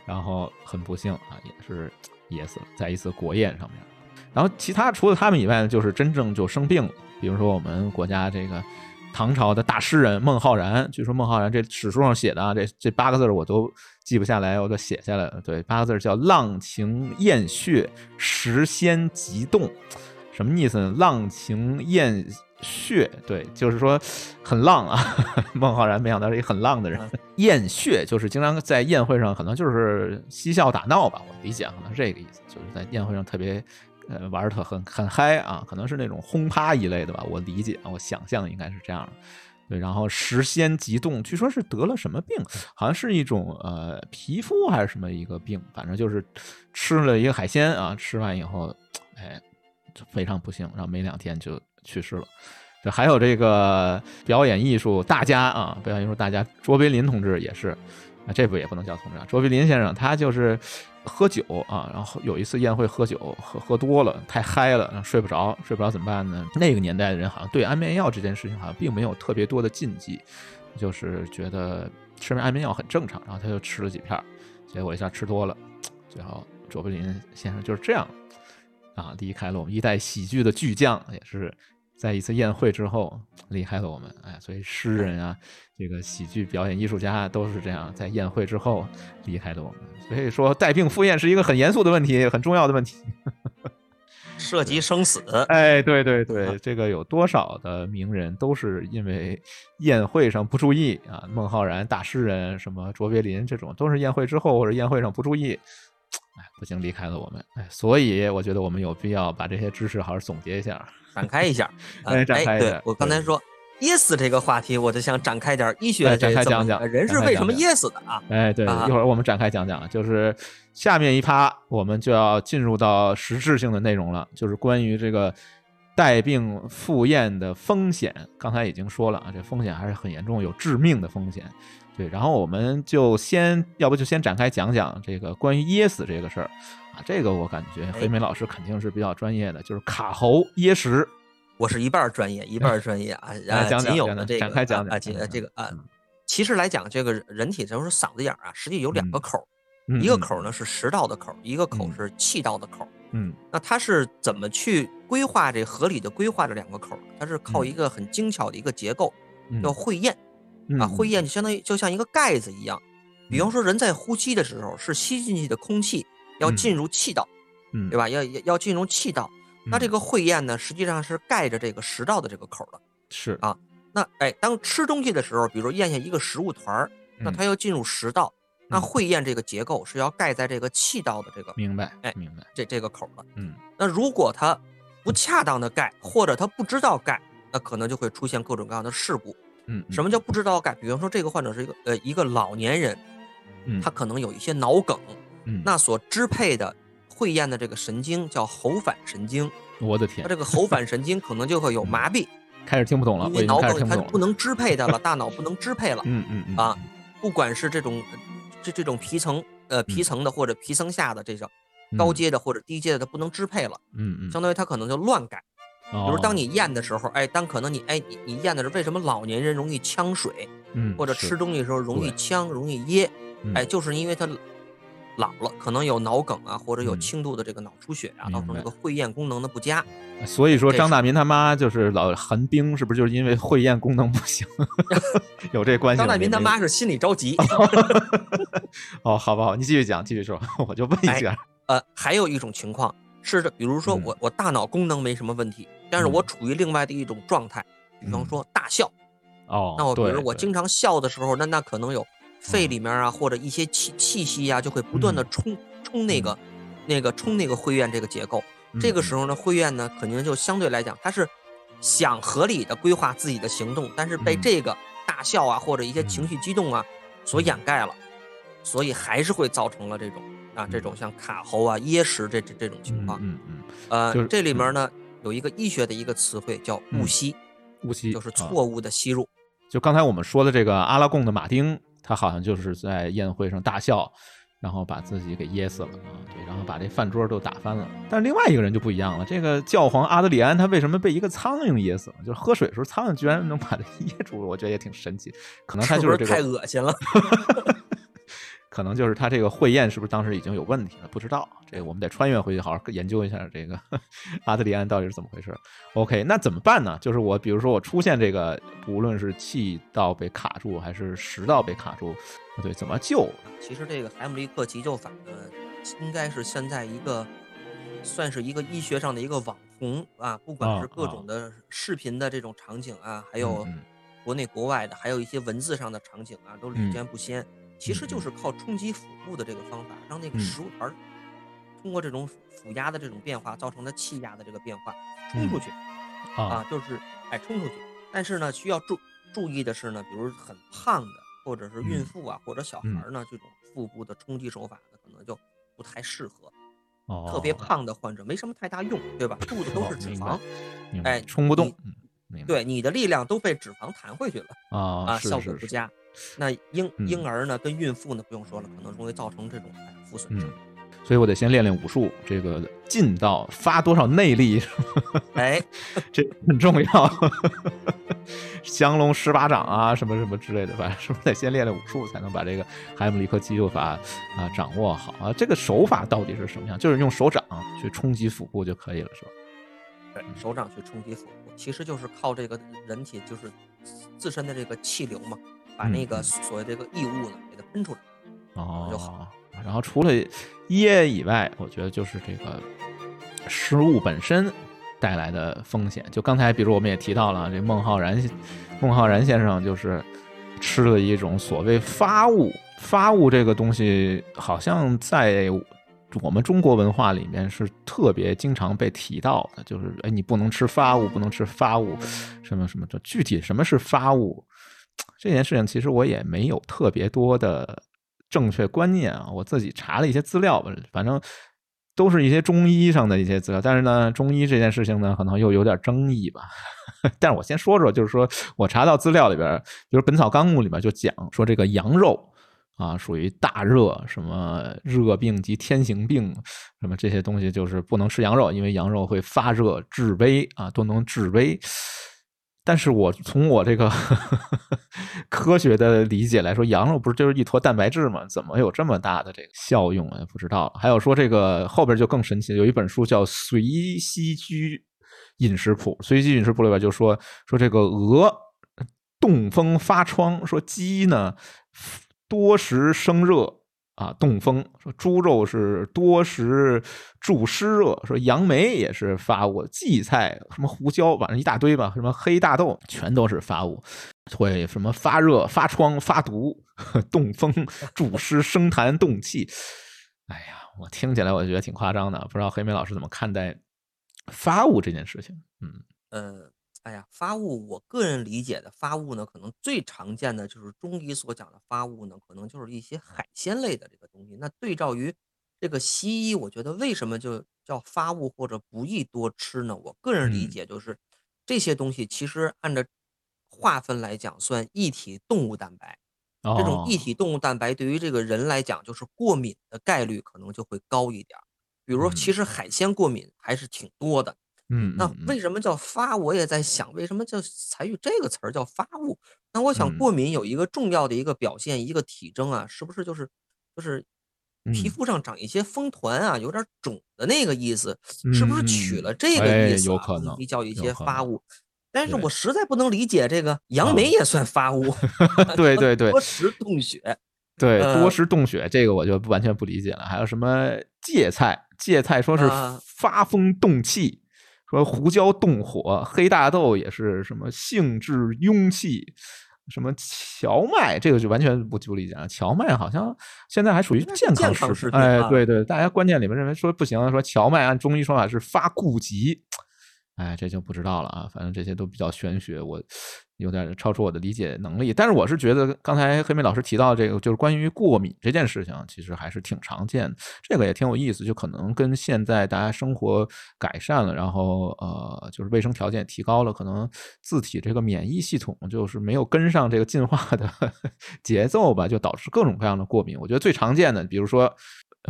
然后很不幸啊，也是噎死了，在一次国宴上面。然后其他除了他们以外呢，就是真正就生病了。比如说我们国家这个唐朝的大诗人孟浩然，据说孟浩然这史书上写的啊，这这八个字我都记不下来，我都写下来了。对，八个字叫“浪情艳血，时仙急动”，什么意思呢？浪情艳血，对，就是说很浪啊。孟浩然没想到是一个很浪的人。艳血就是经常在宴会上，可能就是嬉笑打闹吧，我理解可能是这个意思，就是在宴会上特别。呃，玩的特很很嗨啊，可能是那种轰趴一类的吧，我理解，我想象应该是这样的。对，然后时仙急动，据说是得了什么病，好像是一种呃皮肤还是什么一个病，反正就是吃了一个海鲜啊，吃完以后，哎，非常不幸，然后没两天就去世了。这还有这个表演艺术大家啊，表演艺术大家卓别林同志也是，啊，这不也不能叫同志啊，卓别林先生他就是。喝酒啊，然后有一次宴会喝酒，喝喝多了，太嗨了，睡不着，睡不着怎么办呢？那个年代的人好像对安眠药这件事情好像并没有特别多的禁忌，就是觉得吃安眠药很正常，然后他就吃了几片，结果一下吃多了，最后卓别林先生就是这样啊离开了我们一代喜剧的巨匠，也是。在一次宴会之后离开了我们，哎，所以诗人啊，这个喜剧表演艺术家都是这样，在宴会之后离开了我们。所以说，带病赴宴是一个很严肃的问题，很重要的问题，涉及生死。哎，对对对，这个有多少的名人都是因为宴会上不注意啊？孟浩然大诗人，什么卓别林这种，都是宴会之后或者宴会上不注意。哎，不行离开了我们，哎，所以我觉得我们有必要把这些知识好好总结一下，展开一下。哎，展开一下。我刚才说噎死这个话题，我就想展开点医学，展开讲讲人是为什么噎死的啊？哎，对，一会儿我们展开讲讲，就是下面一趴我们就要进入到实质性的内容了，就是关于这个带病赴宴的风险。刚才已经说了啊，这风险还是很严重，有致命的风险。对，然后我们就先，要不就先展开讲讲这个关于噎死这个事儿啊。这个我感觉黑梅老师肯定是比较专业的，就是卡喉噎食。我是一半专业，一半专业啊。讲讲有的这个展开讲讲啊，这个啊，其实来讲，这个人体就是嗓子眼儿啊，实际有两个口，一个口呢是食道的口，一个口是气道的口。嗯，那它是怎么去规划这合理的规划这两个口？它是靠一个很精巧的一个结构，叫会厌。啊，会厌就相当于就像一个盖子一样，比方说人在呼吸的时候，是吸进去的空气要进入气道，嗯，对吧？要要要进入气道，那这个会厌呢，实际上是盖着这个食道的这个口的，是啊。那哎，当吃东西的时候，比如咽下一个食物团儿，那它要进入食道，那会咽这个结构是要盖在这个气道的这个，明白？哎，明白。这这个口的，嗯。那如果它不恰当的盖，或者它不知道盖，那可能就会出现各种各样的事故。嗯，什么叫不知道改？比方说这个患者是一个呃一个老年人，嗯，他可能有一些脑梗，嗯，那所支配的会咽的这个神经叫喉返神经，我的天，他这个喉返神经可能就会有麻痹，开始听不懂了，因为脑梗它不能支配它了，大脑不能支配了，嗯嗯嗯啊，不管是这种这这种皮层呃皮层的或者皮层下的这种高阶的或者低阶的，它不能支配了，嗯嗯，相当于它可能就乱改。比如当你咽的时候，哎，当可能你哎你你咽的是为什么老年人容易呛水，嗯，或者吃东西的时候容易呛容易噎，哎，就是因为他老了，可能有脑梗啊，或者有轻度的这个脑出血啊，造成这个会咽功能的不佳。所以说张大民他妈就是老寒冰，是不是就是因为会咽功能不行？有这 关系？张大民他妈是心里着急。哦，好不好？你继续讲，继续说，我就问一下。呃，还有一种情况。是的，比如说我我大脑功能没什么问题，但是我处于另外的一种状态，比方说大笑，哦，那我比如我经常笑的时候，那那可能有肺里面啊或者一些气气息呀，就会不断的冲冲那个那个冲那个会院这个结构，这个时候呢，慧苑呢肯定就相对来讲，它是想合理的规划自己的行动，但是被这个大笑啊或者一些情绪激动啊所掩盖了，所以还是会造成了这种啊这种像卡喉啊噎食这这这种情况。嗯嗯。呃，这里面呢有一个医学的一个词汇叫误吸，误吸就是错误的吸入。就刚才我们说的这个阿拉贡的马丁，他好像就是在宴会上大笑。然后把自己给噎死了啊！对，然后把这饭桌都打翻了。但是另外一个人就不一样了，这个教皇阿德里安他为什么被一个苍蝇噎死了？就是喝水的时候苍蝇居然能把他 噎住了，我觉得也挺神奇。可能他就是这个太恶心了。可能就是他这个会宴是不是当时已经有问题了？不知道，这个我们得穿越回去好好研究一下这个 阿德里安到底是怎么回事。OK，那怎么办呢？就是我比如说我出现这个，无论是气道被卡住还是食道被卡住，对，怎么救？其实这个海姆立克急救法呢，应该是现在一个算是一个医学上的一个网红啊，不管是各种的视频的这种场景啊，还有国内国外的，还有一些文字上的场景啊，都屡见不鲜。其实就是靠冲击腹部的这个方法，让那个食物团通过这种腹压的这种变化造成的气压的这个变化冲出去，啊，就是哎冲出去。但是呢，需要注注意的是呢，比如很胖的或者是孕妇啊或者小孩呢，这种腹部的冲击手法呢，可能就不太适合。哦，特别胖的患者没什么太大用，对吧？肚子都是脂肪，哎，冲不动。对，你的力量都被脂肪弹回去了啊啊，效果不佳。那婴婴儿呢，跟孕妇呢，不用说了，可能容易造成这种负损伤。所以我得先练练武术，这个劲道发多少内力，哎，这很重要。降龙十八掌啊，什么什么之类的，反正是不是得先练练武术，才能把这个海姆立克急救法啊掌握好啊？这个手法到底是什么样？就是用手掌去冲击腹部就可以了，是吧？对，手掌去冲击腹部，其实就是靠这个人体就是自身的这个气流嘛。把那个所谓这个异物呢，给它喷出来，哦，就好。然后除了噎以外，我觉得就是这个食物本身带来的风险。就刚才，比如我们也提到了，这孟浩然，孟浩然先生就是吃了一种所谓发物。发物这个东西，好像在我们中国文化里面是特别经常被提到的，就是哎，你不能吃发物，不能吃发物，什么什么。这具体什么是发物？这件事情其实我也没有特别多的正确观念啊，我自己查了一些资料吧，反正都是一些中医上的一些资料，但是呢，中医这件事情呢，可能又有点争议吧。但是我先说说，就是说我查到资料里边，比如《本草纲目》里边就讲说，这个羊肉啊属于大热，什么热病及天行病，什么这些东西就是不能吃羊肉，因为羊肉会发热致危啊，都能致危。但是我从我这个呵 呵科学的理解来说，羊肉不是就是一坨蛋白质吗？怎么有这么大的这个效用啊？不知道。还有说这个后边就更神奇，有一本书叫《随西居饮食谱》，《随息饮食谱》里边就说说这个鹅冻风发疮，说鸡呢多食生热。啊，冻风说猪肉是多食助湿热，说杨梅也是发物，荠菜什么胡椒，反正一大堆吧，什么黑大豆全都是发物，会什么发热、发疮、发毒、冻风、助湿、生痰、动气。哎呀，我听起来我觉得挺夸张的，不知道黑莓老师怎么看待发物这件事情？嗯嗯。哎呀，发物，我个人理解的发物呢，可能最常见的就是中医所讲的发物呢，可能就是一些海鲜类的这个东西。那对照于这个西医，我觉得为什么就叫发物或者不宜多吃呢？我个人理解就是这些东西其实按照划分来讲，算一体动物蛋白。这种一体动物蛋白对于这个人来讲，就是过敏的概率可能就会高一点。比如，其实海鲜过敏还是挺多的。嗯，那为什么叫发？我也在想，为什么叫采取这个词儿叫发物？那我想，过敏有一个重要的一个表现，一个体征啊，是不是就是就是皮肤上长一些风团啊，有点肿的那个意思？是不是取了这个意思？有可能，叫一些发物。但是我实在不能理解这个杨梅也算发物。对对对，多食冻血。对，多食冻血这个我就完全不理解了。还有什么芥菜？芥菜说是发风动气。说胡椒动火，黑大豆也是什么性质壅气什么荞麦，这个就完全不不理解了。荞麦好像现在还属于健健康康食品哎，啊对对，大家观念里面认为说不行，说荞麦按中医说法是发痼疾，哎，这就不知道了啊。反正这些都比较玄学，我有点超出我的理解能力。但是我是觉得刚才黑妹老师提到这个，就是关于过敏这件事情，其实还是挺常见的。这个也挺有意思，就可能跟现在大家生活改善了，然后呃，就是卫生条件提高了，可能自体这个免疫系统就是没有跟上这个进化的 节奏吧，就导致各种各样的过敏。我觉得最常见的，比如说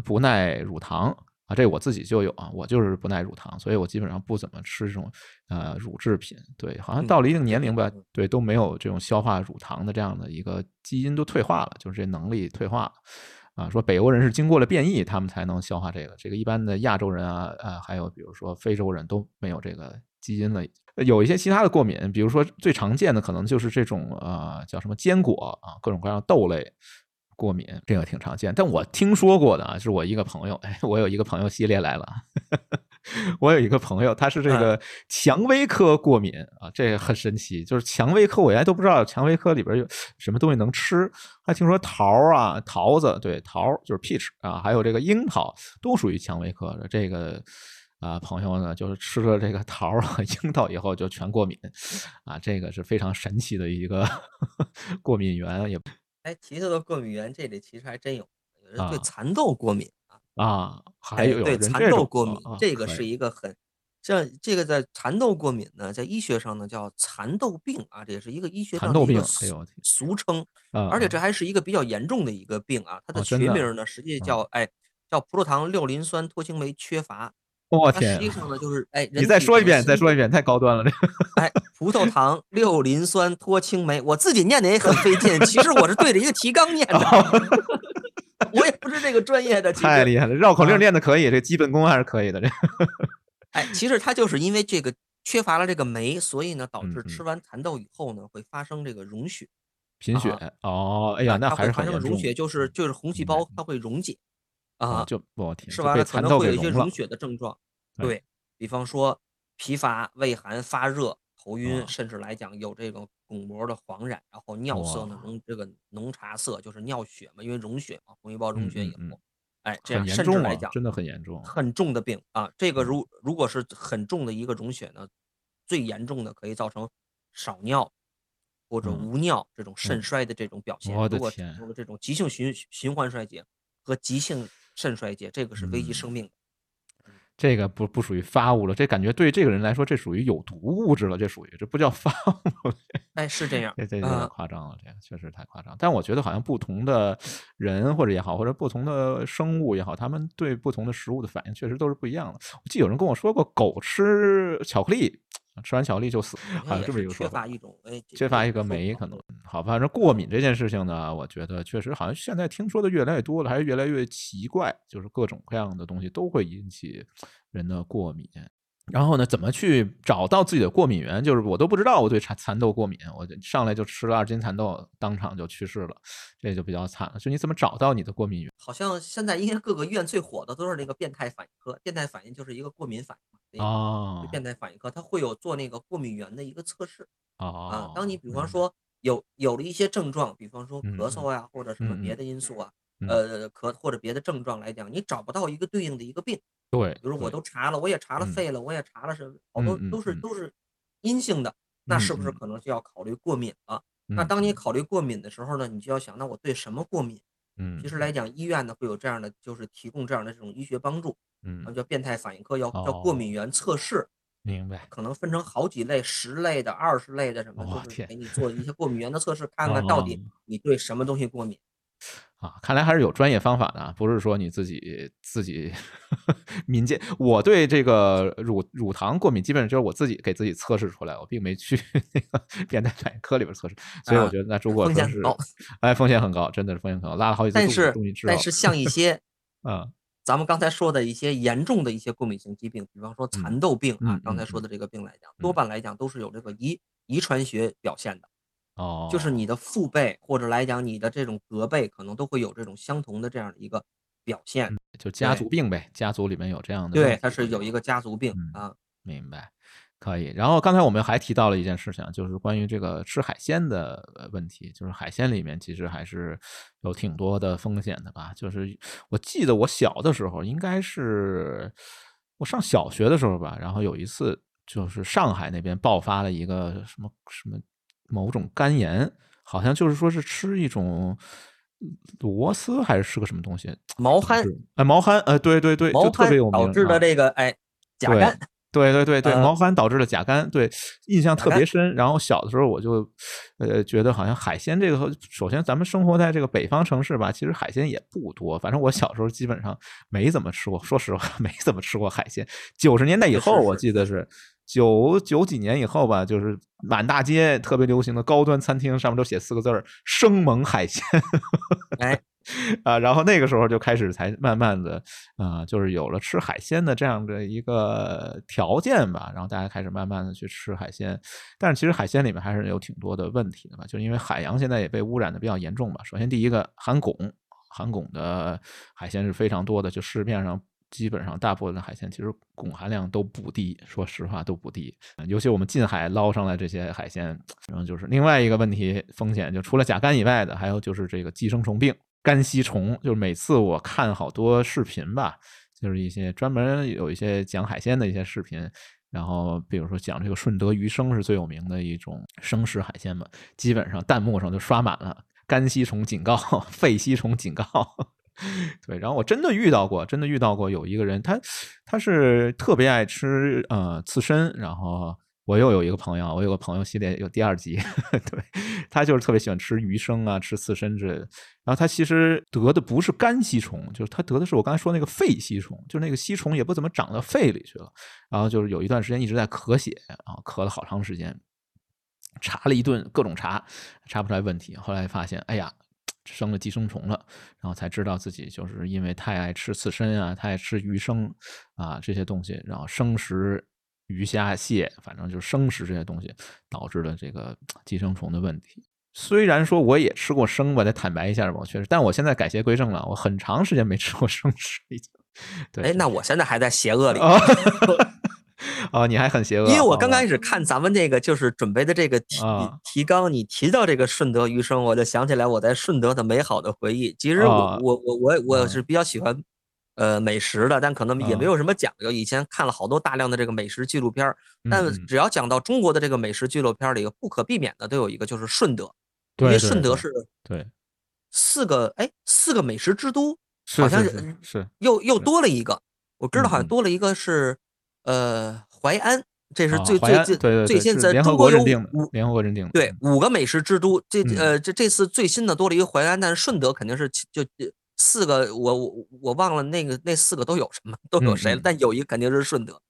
不耐乳糖。啊，这我自己就有啊，我就是不耐乳糖，所以我基本上不怎么吃这种呃乳制品。对，好像嗯到了一定年龄吧嗯，对，都没有这种消化乳糖的这样的一个基因都退化了，就是这能力退化了。啊，说北欧人是经过了变异，他们才能消化这个。这个一般的亚洲人啊，呃，还有比如说非洲人都没有这个基因了。呃有一些其他的过敏，比如说最常见的可能就是这种呃叫什么坚果啊，各种各样的豆类过敏，这个挺常见。但我听说过的啊，是我一个朋友，哎，我有一个朋友系列来了。我有一个朋友，他是这个蔷薇科过敏啊，这个很神奇。就是蔷薇科，我原来都不知道蔷薇科里边有什么东西能吃，还听说桃儿啊、桃子，对，桃儿就是 peach 啊，还有这个樱桃都属于蔷薇科的。这个啊朋友呢，就是吃了这个桃儿和 樱桃以后就全过敏啊，这个是非常神奇的一个 过敏源，也哎，提到的过敏源，这里其实还真有，有人对啊蚕豆过敏啊。啊，还哎，有有对蚕豆过敏，啊，这个是一个很像这个在蚕豆过敏呢，在医学上呢叫蚕豆病啊，这也是一个医学上的一个俗称，啊，而且这还是一个比较严重的一个病啊。它的学名儿呢，实际嗯叫哎叫葡萄糖六磷酸脱氢酶缺乏。我天它实际，上呢就是哎，你再说一遍，再说一遍，太高端了，这哎，葡萄糖六磷酸脱氢酶，我自己念的也很费劲。其实我是对着一个提纲念的，我也不是这个专业的。太厉害了，绕口令啊练的可以，这基本功还是可以的，这 哎，其实它就是因为这个缺乏了这个酶，所以呢，导致吃完蚕豆以后呢，会发生这个溶血。贫血啊哦，哎呀，啊那还是很严重，溶血，就是就是红细胞它会溶解哦啊，就我天，吃完了可能会有一些溶，血的症状。哎对比方说疲乏、畏寒、发热、头晕，啊甚至来讲有这种巩膜的黄染，然后尿色呢哇浓这个浓茶色，就是尿血嘛，因为溶血嘛，红细胞嗯溶血以嗯嗯后，哎，这样甚至来讲真的很严重，很重的病啊。这个嗯如如果是很重的一个溶血呢，最严重的可以造成少尿或者嗯无尿这种肾嗯衰的这种表现。如果这种急性循循环衰竭和急性肾衰竭，这个是危及嗯生命的。这个不不属于发物了，这感觉对这个人来说，这属于有毒物质了，这属于这不叫发物，哎，是这样这这有点啊。夸张了，这个确实太夸张。但我觉得好像不同的人或者也好，或者不同的生物也好，他们对不同的食物的反应确实都是不一样的。我记得有人跟我说过，狗吃巧克力，吃完巧克力就死，好像这么一个说法。缺乏一种哎，缺乏一个酶，可能好，反正过敏这件事情呢，我觉得确实好像现在听说的越来越多了，还是越来越奇怪，就是各种各样的东西都会引起人的过敏。然后呢，怎么去找到自己的过敏源？就是我都不知道我对蚕蚕豆过敏，我就上来就吃了二斤蚕豆，当场就去世了，这就比较惨了。就你怎么找到你的过敏源？好像现在应该各个医院最火的都是那个变态反应科，变态反应就是一个过敏反应哦变态反应科，它会有做那个过敏源的一个测试啊哦。，当你比方说有有了一些症状，比方说嗯咳嗽呀，或者什么别的因素啊，嗯呃，咳或者别的症状来讲，你找不到一个对应的一个病。对，比如我都查了，我也查了嗯肺了，我也查了什么，好多都是嗯都是阴性的，那嗯是不是嗯可能就要考虑过敏了？那嗯当你嗯考虑过敏的时候呢，你就要想，那我对什么过敏？嗯其实来讲，医院呢会有这样的，就是提供这样的这种医学帮助，嗯啊，叫变态反应科，要叫过哦敏原测试，明白可能分成好几类，十类的、二十类的什么，就是哇天给你做一些过敏源的测试，看看到底哦你对什么东西过敏。啊，看来还是有专业方法的啊，不是说你自己自己 民间。我对这个乳乳糖过敏，基本上就是我自己给自己测试出来，我并没去 那个变态反应科里边测试。所以我啊觉得，那如果说是风险很高，哎，风险很高，真的是风险很高，拉了好几次但是。但是像一些啊，咱们刚才说的一些严重的一些过敏性疾病，比方说蚕豆病啊嗯，刚才嗯说的这个病来讲，嗯多半来讲都是有这个遗遗传学表现的，哦，就是你的父辈或者来讲你的这种隔辈，可能都会有这种相同的这样的一个表现。就家族病呗，家族里面有这样的对，它是有一个家族病嗯啊。明白。可以。然后刚才我们还提到了一件事情，就是关于这个吃海鲜的问题，就是海鲜里面其实还是有挺多的风险的吧？就是我记得我小的时候，应该是我上小学的时候吧，然后有一次就是上海那边爆发了一个什么什么某种肝炎，好像就是说是吃一种。螺丝还是是个什么东西？毛蚶，哎，毛蚶，呃，对对对，就特别有名导致的这个，哎，甲肝，对对对对，毛蚶导致了甲肝，对，印象特别深。然后小的时候我就，呃，觉得好像海鲜这个，首先咱们生活在这个北方城市吧，其实海鲜也不多。反正我小时候基本上没怎么吃过，说实话 没怎么吃过海鲜。九十年代以后，我记得是。九九几年以后吧，就是满大街特别流行的高端餐厅，上面都写四个字儿“生猛海鲜”。哎，啊，然后那个时候就开始才慢慢的啊，就是有了吃海鲜的这样的一个条件吧，然后大家开始慢慢的去吃海鲜。但是其实海鲜里面还是有挺多的问题的吧，就是因为海洋现在也被污染的比较严重吧。首先第一个含汞，含汞的海鲜是非常多的，就市面上。基本上大部分的海鲜其实汞含量都不低，说实话都不低。尤其我们近海捞上来这些海鲜，然后就是另外一个问题风险，就除了甲肝以外的，还有就是这个寄生虫病，肝吸虫。就是每次我看好多视频吧，就是一些专门有一些讲海鲜的一些视频，然后比如说讲这个顺德鱼生是最有名的一种生食海鲜嘛，基本上弹幕上就刷满了肝吸虫警告，肺吸虫警告。对，然后我真的遇到过，真的遇到过有一个人，他他是特别爱吃呃刺身，然后我又有一个朋友，我有个朋友系列有第二集，对他就是特别喜欢吃鱼生啊，吃刺身之类的。然后他其实得的不是肝吸虫，就是他得的是我刚才说那个肺吸虫，就是那个吸虫也不怎么长到肺里去了，然后就是有一段时间一直在咳血啊，咳了好长时间，查了一顿各种查，查不出来问题，后来发现，哎呀。生了寄生虫了，然后才知道自己就是因为太爱吃刺身啊，太爱吃鱼生啊这些东西，然后生食鱼虾蟹，反正就是生食这些东西导致了这个寄生虫的问题。虽然说我也吃过生，吧得坦白一下吧，我确实，但我现在改邪归正了，我很长时间没吃过生食已经。对，哎，那我现在还在邪恶里。哦，你还很邪恶，因为我刚开始看咱们这个就是准备的这个提提纲，你提到这个顺德鱼生，我就想起来我在顺德的美好的回忆。其实我我我我我是比较喜欢呃美食的，但可能也没有什么讲究。以前看了好多大量的这个美食纪录片，但只要讲到中国的这个美食纪录片里，不可避免的都有一个就是顺德，因为顺德是对四个哎四个美食之都，好像是是又又多了一个，我知道好像多了一个是。呃，淮安，这是最最近最近在中国有五联合国认定的，对五个美食之都。这呃这这次最新的多了一个淮安，但是顺德肯定是就四个，我我我忘了那个那四个都有什么 都有谁了，但有一个肯定是顺德。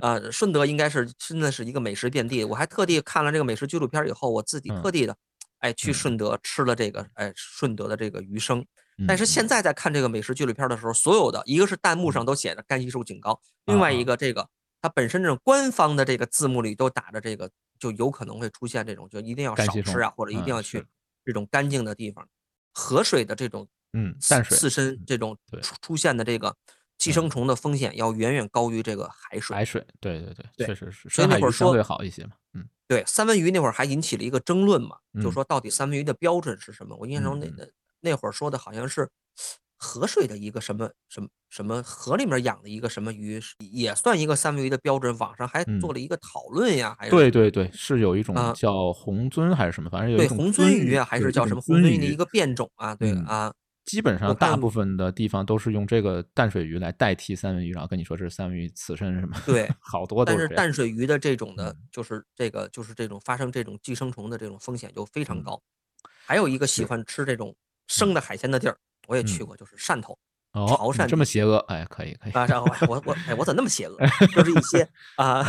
啊，顺德应该是真的是一个美食遍地。我还特地看了这个美食纪录片以后，我自己特地的哎去顺德吃了这个哎顺德的这个鱼生。但是现在在看这个美食纪录片的时候，所有的一个是弹幕上都写着肝吸虫警告，另外一个这个。它本身这种官方的这个字幕里都打着这个，就有可能会出现这种，就一定要少吃啊，或者一定要去这种干净的地方。河水的这种嗯淡水自身这种出出现的这个寄生虫的风险要远远高于这个海水。海水，对对对，确实是。所以那会儿说会好一些嘛，嗯，对，三文鱼那会儿还引起了一个争论嘛，就说到底三文鱼的标准是什么？我印象中那那那会儿说的好像是。河水的一个什么什么什么河里面养的一个什么鱼，也算一个三文鱼的标准。网上还做了一个讨论呀，还是对对对，是有一种叫红鳟还是什么，反正有对红鳟鱼啊，还是叫什么红鳟鱼的一个变种啊？对啊，基本上大部分的地方都是用这个淡水鱼来代替三文鱼，然后跟你说这是三文鱼刺身什么？对，好多都是。但是淡水鱼的这种的，就是这个就是这种发生这种寄生虫的这种风险就非常高。还有一个喜欢吃这种生的海鲜的地儿。我也去过，就是汕头、潮汕，这么邪恶？哎，可以可以。啊，然后我我哎，我怎么那么邪恶？就是一些啊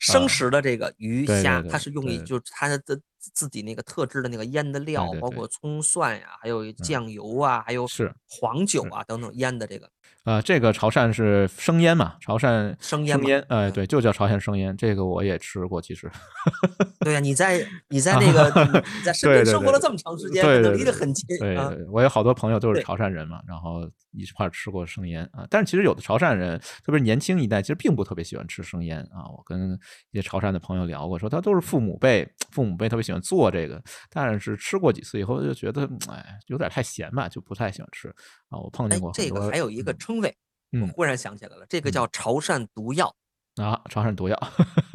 生食的这个鱼虾，它是用一就是它的自自己那个特制的那个腌的料，包括葱蒜呀，还有酱油啊，还有是黄酒啊等等腌的这个。呃，这个潮汕是生腌嘛？潮汕生腌，哎，对，就叫潮汕生腌。这个我也吃过，其实。对呀，你在你在那个你在深圳生活了这么长时间，可能离得很近。对，我有好多朋友都是潮汕人嘛，然后一块吃过生腌啊。但是其实有的潮汕人，特别是年轻一代，其实并不特别喜欢吃生腌啊。我跟一些潮汕的朋友聊过，说他都是父母辈，父母辈特别喜欢做这个，但是吃过几次以后就觉得，哎，有点太咸吧，就不太喜欢吃啊。我碰见过这个还有一个称谓，我忽然想起来了，这个叫潮汕毒药。啊，潮汕毒药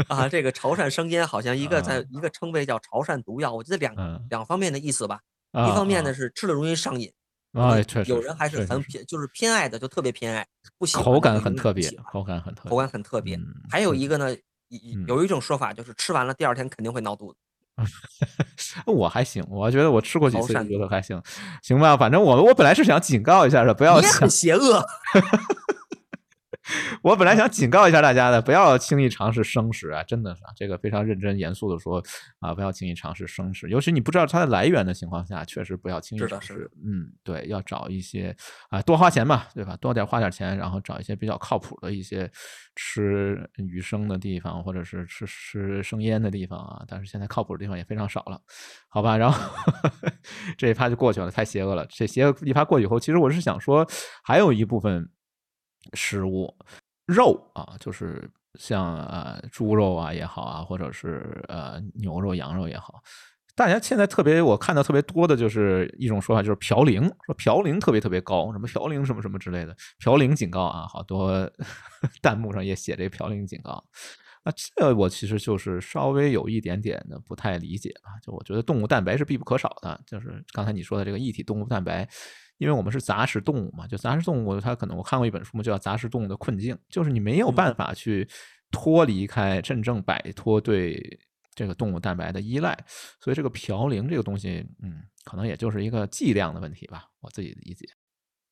啊，这个潮汕生腌好像 一个在一个称谓叫潮汕毒药，我觉得两两方面的意思吧。一方面呢是吃了容易上瘾啊，确实有人还是很偏，就是偏爱的就特别偏爱，不喜欢口感很特别，口感很特口感很特别。还有一个呢，有一种说法就是吃完了第二天肯定会闹肚子。我还行，我觉得我吃过几次，觉得还行，行吧。反正我我本来是想警告一下的，不要很邪恶。我本来想警告一下大家的，不要轻易尝试生食啊！真的是这个非常认真严肃的说啊，不要轻易尝试生食，尤其你不知道它的来源的情况下，确实不要轻易尝试。嗯，对，要找一些啊，多花钱嘛，对吧？多点花点钱，然后找一些比较靠谱的一些吃鱼生的地方，或者是吃吃生腌的地方啊。但是现在靠谱的地方也非常少了，好吧？然后 这一趴就过去了，太邪恶了。这邪恶一趴过去以后，其实我是想说，还有一部分。食物肉啊，就是像呃猪肉啊也好啊，或者是呃牛肉、羊肉也好，大家现在特别我看到特别多的就是一种说法，就是嘌呤，说嘌呤特别特别高，什么嘌呤什么什么之类的，嘌呤警告啊，好多 弹幕上也写这嘌呤警告。那这我其实就是稍微有一点点的不太理解啊，就我觉得动物蛋白是必不可少的，就是刚才你说的这个异体动物蛋白。因为我们是杂食动物嘛，就杂食动物，它可能我看过一本书嘛，叫《杂食动物的困境》，就是你没有办法去脱离开、真正摆脱对这个动物蛋白的依赖，所以这个嘌呤这个东西，嗯，可能也就是一个剂量的问题吧，我自己理解。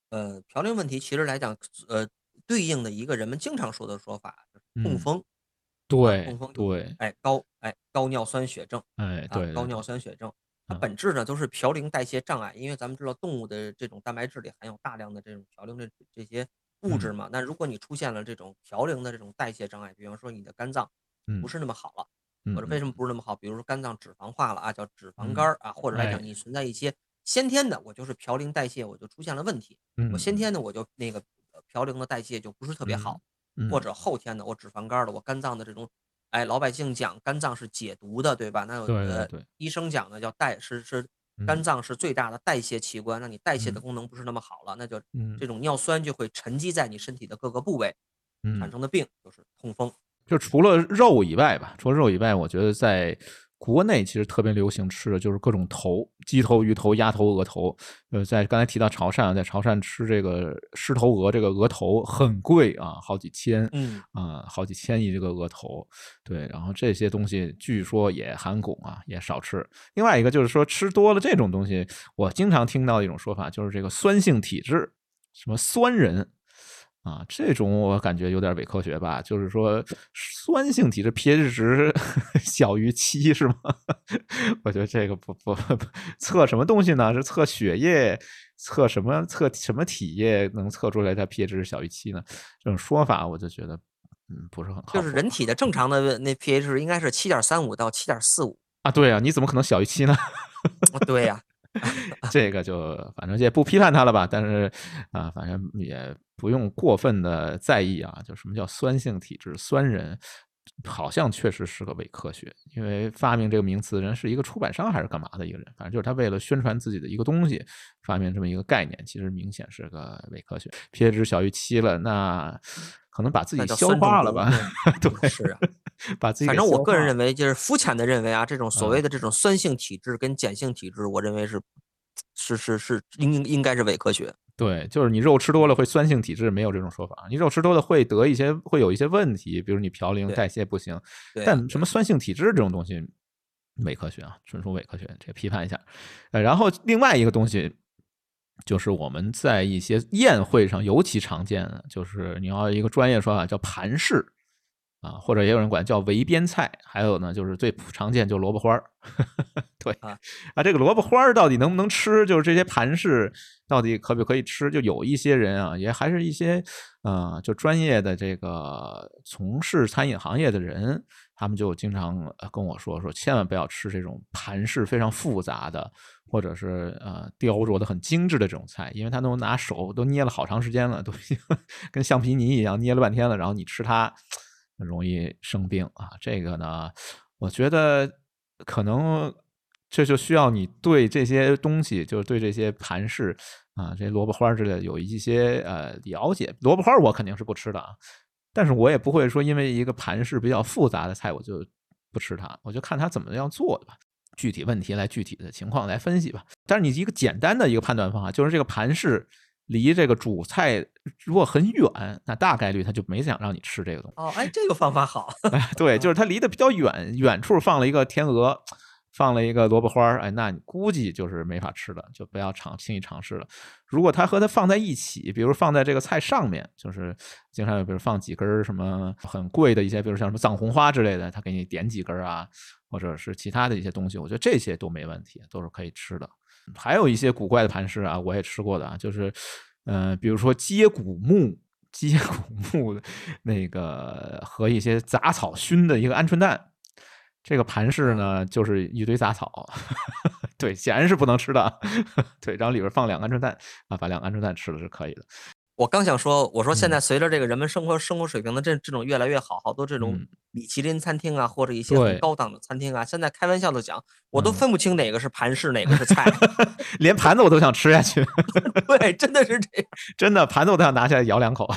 呃，嘌呤问题其实来讲，呃，对应的一个人们经常说的说法就是痛风，对，痛风，对，哎，高，哎，高尿酸血症，哎，对，高尿酸血症。它本质呢都是嘌呤代谢障碍，因为咱们知道动物的这种蛋白质里含有大量的这种嘌呤的这些物质嘛。那如果你出现了这种嘌呤的这种代谢障碍，比方说你的肝脏不是那么好了，或者为什么不是那么好？比如说肝脏脂肪化了啊，叫脂肪肝啊，或者来讲你存在一些先天的，我就是嘌呤代谢我就出现了问题，我先天的我就那个嘌呤的代谢就不是特别好，或者后天的我脂肪肝了，我肝脏的这种。哎，老百姓讲肝脏是解毒的，对吧？那有的医生讲的叫代是是肝脏是最大的代谢器官，那你代谢的功能不是那么好了，那就这种尿酸就会沉积在你身体的各个部位，产生的病就是痛风。就除了肉以外吧，除了肉以外，我觉得在。国内其实特别流行吃的就是各种头，鸡头、鱼头、鸭头、鹅头。呃，在刚才提到潮汕，在潮汕吃这个狮头鹅，这个鹅头很贵啊，好几千，嗯啊，好几千一这个鹅头。对，然后这些东西据说也含汞啊，也少吃。另外一个就是说，吃多了这种东西，我经常听到一种说法，就是这个酸性体质，什么酸人。啊，这种我感觉有点伪科学吧？就是说，酸性体质 pH 值 小于七是吗？我觉得这个不不不测什么东西呢？是测血液，测什么？测什么体液能测出来它 pH 值小于七呢？这种说法我就觉得，嗯，不是很好。就是人体的正常的那 pH 值应该是七点三五到七点四五啊。对啊，你怎么可能小于七呢？对呀。这个就反正也不批判他了吧，但是啊，反正也不用过分的在意啊。就什么叫酸性体质，酸人好像确实是个伪科学，因为发明这个名词的人是一个出版商还是干嘛的一个人，反正就是他为了宣传自己的一个东西，发明这么一个概念，其实明显是个伪科学。pH 值小于七了，那可能把自己消化了吧？对，是啊。把自己反正我个人认为，就是肤浅的认为啊，这种所谓的这种酸性体质跟碱性体质，我认为是是是是应应该是伪科学。对，就是你肉吃多了会酸性体质，没有这种说法。你肉吃多了会得一些会有一些问题，比如你嘌呤代谢不行。但什么酸性体质这种东西，伪科学啊，纯属伪科学，这批判一下。呃，然后另外一个东西，就是我们在一些宴会上尤其常见的，就是你要一个专业说法叫盘式。啊，或者也有人管叫围边菜，还有呢，就是最常见就萝卜花儿，对啊，啊，这个萝卜花儿到底能不能吃？就是这些盘式到底可不可以吃？就有一些人啊，也还是一些呃，就专业的这个从事餐饮行业的人，他们就经常跟我说说，千万不要吃这种盘式非常复杂的，或者是呃雕琢的很精致的这种菜，因为他都拿手都捏了好长时间了，都 跟橡皮泥一样捏了半天了，然后你吃它容易生病啊。这个呢，我觉得可能。这就需要你对这些东西，就是对这些盘饰啊，这些萝卜花之类的有一些呃了解。萝卜花我肯定是不吃的啊，但是我也不会说因为一个盘饰比较复杂的菜我就不吃它，我就看它怎么样做的吧。具体问题来具体的情况来分析吧。但是你一个简单的一个判断方法，就是这个盘饰离这个主菜如果很远，那大概率他就没想让你吃这个东西。哦，哎，这个方法好。对，就是它离得比较远，远处放了一个天鹅。放了一个萝卜花儿，哎，那你估计就是没法吃了，就不要尝轻易尝试了。如果它和它放在一起，比如放在这个菜上面，就是经常有，比如放几根什么很贵的一些，比如像什么藏红花之类的，他给你点几根啊，或者是其他的一些东西，我觉得这些都没问题，都是可以吃的。还有一些古怪的盘饰啊，我也吃过的啊，就是，呃，比如说接骨木、接骨木那个和一些杂草熏的一个鹌鹑蛋。这个盘饰呢，就是一堆杂草，对，显然是不能吃的。对，然后里边放两个鹌鹑蛋啊，把两个鹌鹑蛋吃了是可以的。我刚想说，我说现在随着这个人们生活生活水平的这这种越来越好，好多这种米其林餐厅啊，或者一些很高档的餐厅啊，现在开玩笑的讲，我都分不清哪个是盘式，哪个是菜，连盘子我都想吃下去。对，真的是这样，真的盘子我都想拿下来咬两口。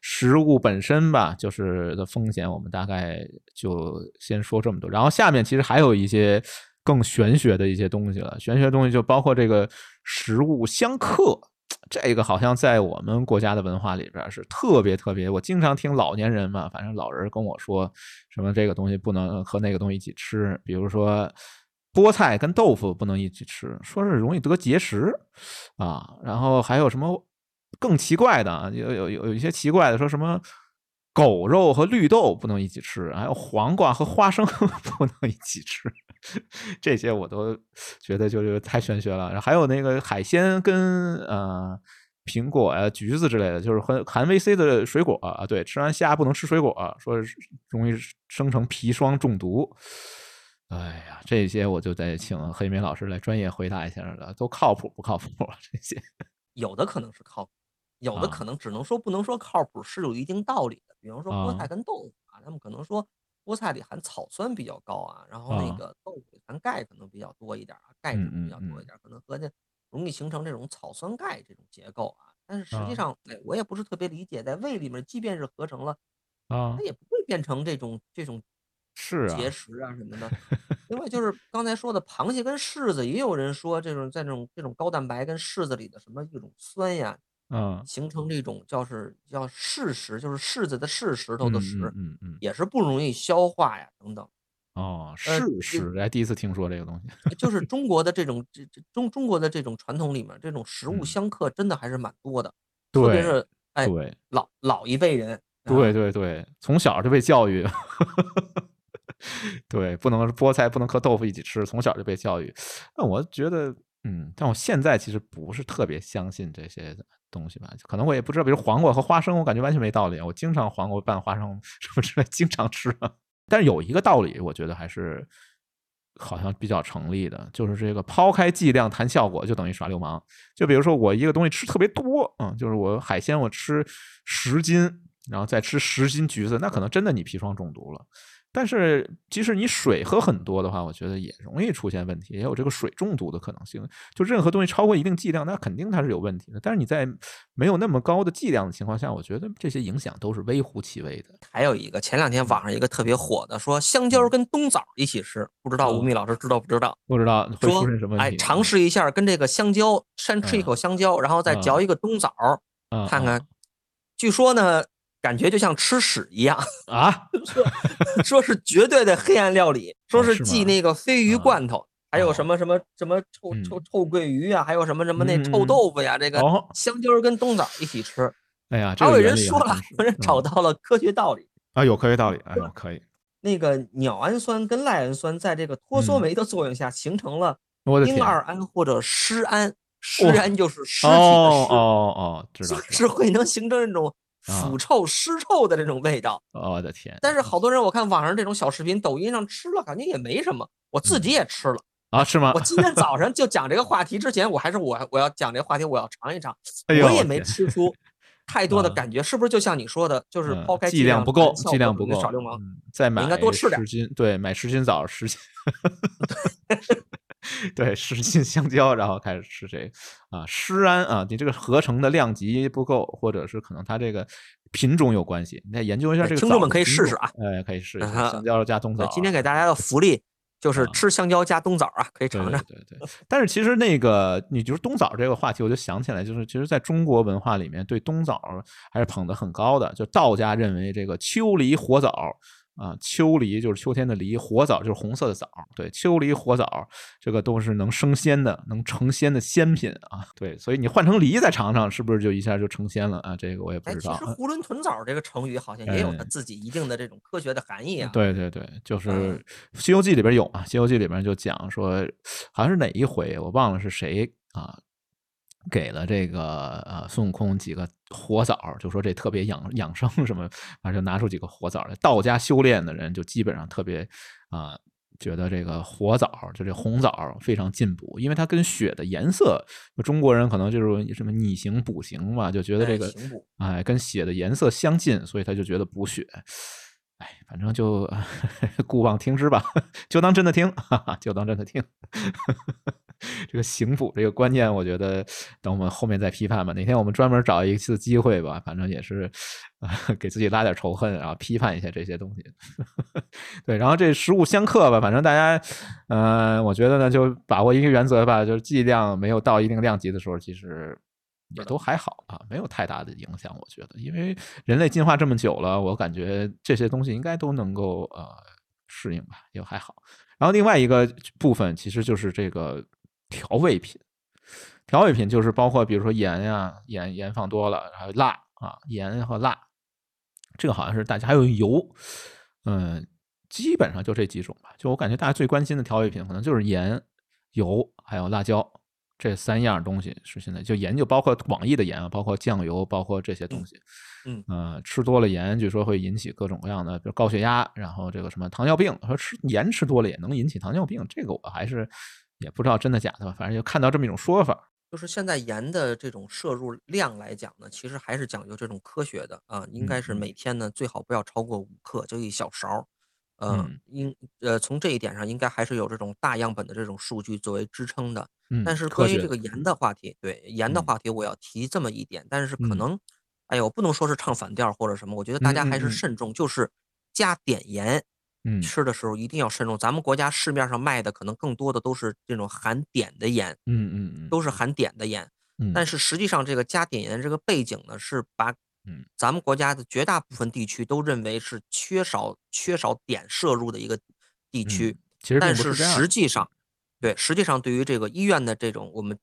食物本身吧，就是的风险，我们大概就先说这么多。然后下面其实还有一些更玄学的一些东西了，玄学东西就包括这个食物相克。这个好像在我们国家的文化里边是特别特别，我经常听老年人嘛，反正老人跟我说什么这个东西不能和那个东西一起吃，比如说菠菜跟豆腐不能一起吃，说是容易得结石啊。然后还有什么更奇怪的，有有有有一些奇怪的，说什么狗肉和绿豆不能一起吃，还有黄瓜和花生 不能一起吃。这些我都觉得就是太玄学了，然后还有那个海鲜跟呃苹果呀、橘子之类的，就是含含维 C 的水果啊，对，吃完虾不能吃水果，说容易生成砒霜中毒。哎呀，这些我就得请黑莓老师来专业回答一下了，都靠谱不靠谱？这些 有的可能是靠谱，有的可能只能说不能说靠谱，是有一定道理的。比方说菠菜跟豆腐啊，他们可能说。菠菜里含草酸比较高啊，然后那个豆腐含钙可能比较多一点啊，钙质比较多一点，可能和这容易形成这种草酸钙这种结构啊。但是实际上，哎，我也不是特别理解，在胃里面，即便是合成了啊，它也不会变成这种这种是结石啊什么的。另外就 是刚才说的螃蟹跟柿子，也有人说这种在这种这种高蛋白跟柿子里的什么一种酸呀。嗯，形成这种叫是叫柿石，就是柿子的柿石头的石，嗯嗯，也是不容易消化呀，等等。哦，柿石，哎，第一次听说这个东西。就 是中国的这种这这中中国的这种传统里面，这种食物相克真的还是蛮多的，特别是哎，老老一辈人，对对对，从小就被教育，对，不能菠菜不能和豆腐一起吃，从小就被教育。那我觉得，嗯，但我现在其实不是特别相信这些的。东西吧，可能我也不知道，比如黄瓜和花生，我感觉完全没道理。我经常黄瓜拌花生 什么之类，经常吃。但是有一个道理，我觉得还是好像比较成立的，就是这个抛开剂量谈效果，就等于耍流氓。就比如说我一个东西吃特别多，嗯，就是我海鲜我吃十斤，然后再吃十斤橘子，那可能真的你砒霜中毒了。但是，即使你水喝很多的话，我觉得也容易出现问题，也有这个水中毒的可能性。就任何东西超过一定剂量，那肯定它是有问题的。但是你在没有那么高的剂量的情况下，我觉得这些影响都是微乎其微的。还有一个，前两天网上一个特别火的，说香蕉跟冬枣一起吃，不知道吴宓老师知道不知道？不知道会出现什么问题？哎，尝试一下跟这个香蕉，先吃一口香蕉，然后再嚼一个冬枣，看看。据说呢。感觉就像吃屎一样。啊！说 说是绝对的黑暗料理，说是继那个鲱鱼罐头，还有什么什么什么臭臭臭鳜鱼啊，还有什么什么那臭豆腐呀，这个香蕉跟冬枣一起吃。哎呀，还有人说了，有人找到了科学道理啊，有科学道理，哎，可以。那个鸟氨酸跟赖氨酸在这个脱羧酶的作用下形成了丁二。胺或者湿胺，湿胺就是尸体的尸，哦哦，知道，是会能形成这种腐臭、尸臭的这种味道。我的天！但是好多人我看网上这种小视频，抖音上吃了感觉也没什么，我自己也吃了啊？是吗？我今天早上就讲这个话题之前，我还是我我要讲这个话题，我要尝一尝，我也没吃出。太多的感觉，是不是就像你说的，就是抛开剂量不够，剂量不够，少流氓，再买应该多吃点十斤，对，买十斤枣，十斤，对，十斤香蕉，然后开始吃这个啊，施胺啊，你这个合成的量级不够，或者是可能它这个品种有关系，你再研究一下这个。听众们可以试试啊，哎，可以试一下香蕉加冬枣。今天给大家的福利。就是吃香蕉加冬枣啊，可以尝尝。对对，但是其实那个，你就是冬枣这个话题，我就想起来，就是其实在中国文化里面，对冬枣还是捧得很高的。就道家认为这个秋梨火枣。啊，秋梨就是秋天的梨，火枣就是红色的枣。对，秋梨火枣这个都是能升仙的，能成仙的仙品啊。对，所以你换成梨再尝尝，是不是就一下就成仙了啊？这个我也不知道。其实囫囵吞枣这个成语好像也有它自己一定的这种科学的含义啊。对对对，就是《西游记》里边有啊，《西游记》里边就讲说，好像是哪一回我忘了是谁啊。给了这个呃孙悟空几个火枣，就说这特别养养生什么，反正就拿出几个火枣来。道家修炼的人就基本上特别啊，觉得这个火枣就这红枣非常进补，因为它跟血的颜色，中国人可能就是什么逆行补行嘛，就觉得这个哎跟血的颜色相近，所以他就觉得补血。哎，反正就 故妄听之吧，就当真的听，哈哈就当真的听。这个行补这个观念，我觉得等我们后面再批判吧。哪天我们专门找一次机会吧，反正也是给自己拉点仇恨，然后批判一下这些东西。对，然后这食物相克吧，反正大家，嗯，我觉得呢，就把握一个原则吧，就是剂量没有到一定量级的时候，其实。也都还好啊，没有太大的影响，我觉得，因为人类进化这么久了，我感觉这些东西应该都能够呃适应吧，也还好。然后另外一个部分其实就是这个调味品，调味品就是包括比如说盐呀，盐盐放多了，还有辣啊，盐和辣，这个好像是大家还有油，嗯，基本上就这几种吧。就我感觉大家最关心的调味品可能就是盐、油还有辣椒。这三样东西是现在就盐，就包括广义的盐啊，包括酱油，包括这些东西。嗯，呃，吃多了盐，据说会引起各种各样的，比如高血压，然后这个什么糖尿病。说吃盐吃多了也能引起糖尿病，这个我还是也不知道真的假的吧，反正就看到这么一种说法。就是现在盐的这种摄入量来讲呢，其实还是讲究这种科学的啊，应该是每天呢最好不要超过五克，就一小勺。嗯，应呃从这一点上应该还是有这种大样本的这种数据作为支撑的。嗯，但是关于这个盐的话题，对盐的话题，我要提这么一点，但是可能，哎呀，我不能说是唱反调或者什么，我觉得大家还是慎重，就是加碘盐，嗯，吃的时候一定要慎重。咱们国家市面上卖的可能更多的都是这种含碘的盐，嗯嗯嗯，都是含碘的盐。嗯，但是实际上这个加碘盐这个背景呢，是把。嗯，咱们国家的绝大部分地区都认为是缺少缺少碘摄入的一个地区，其实但是实际上，对，实际上对于这个医院的这种我们，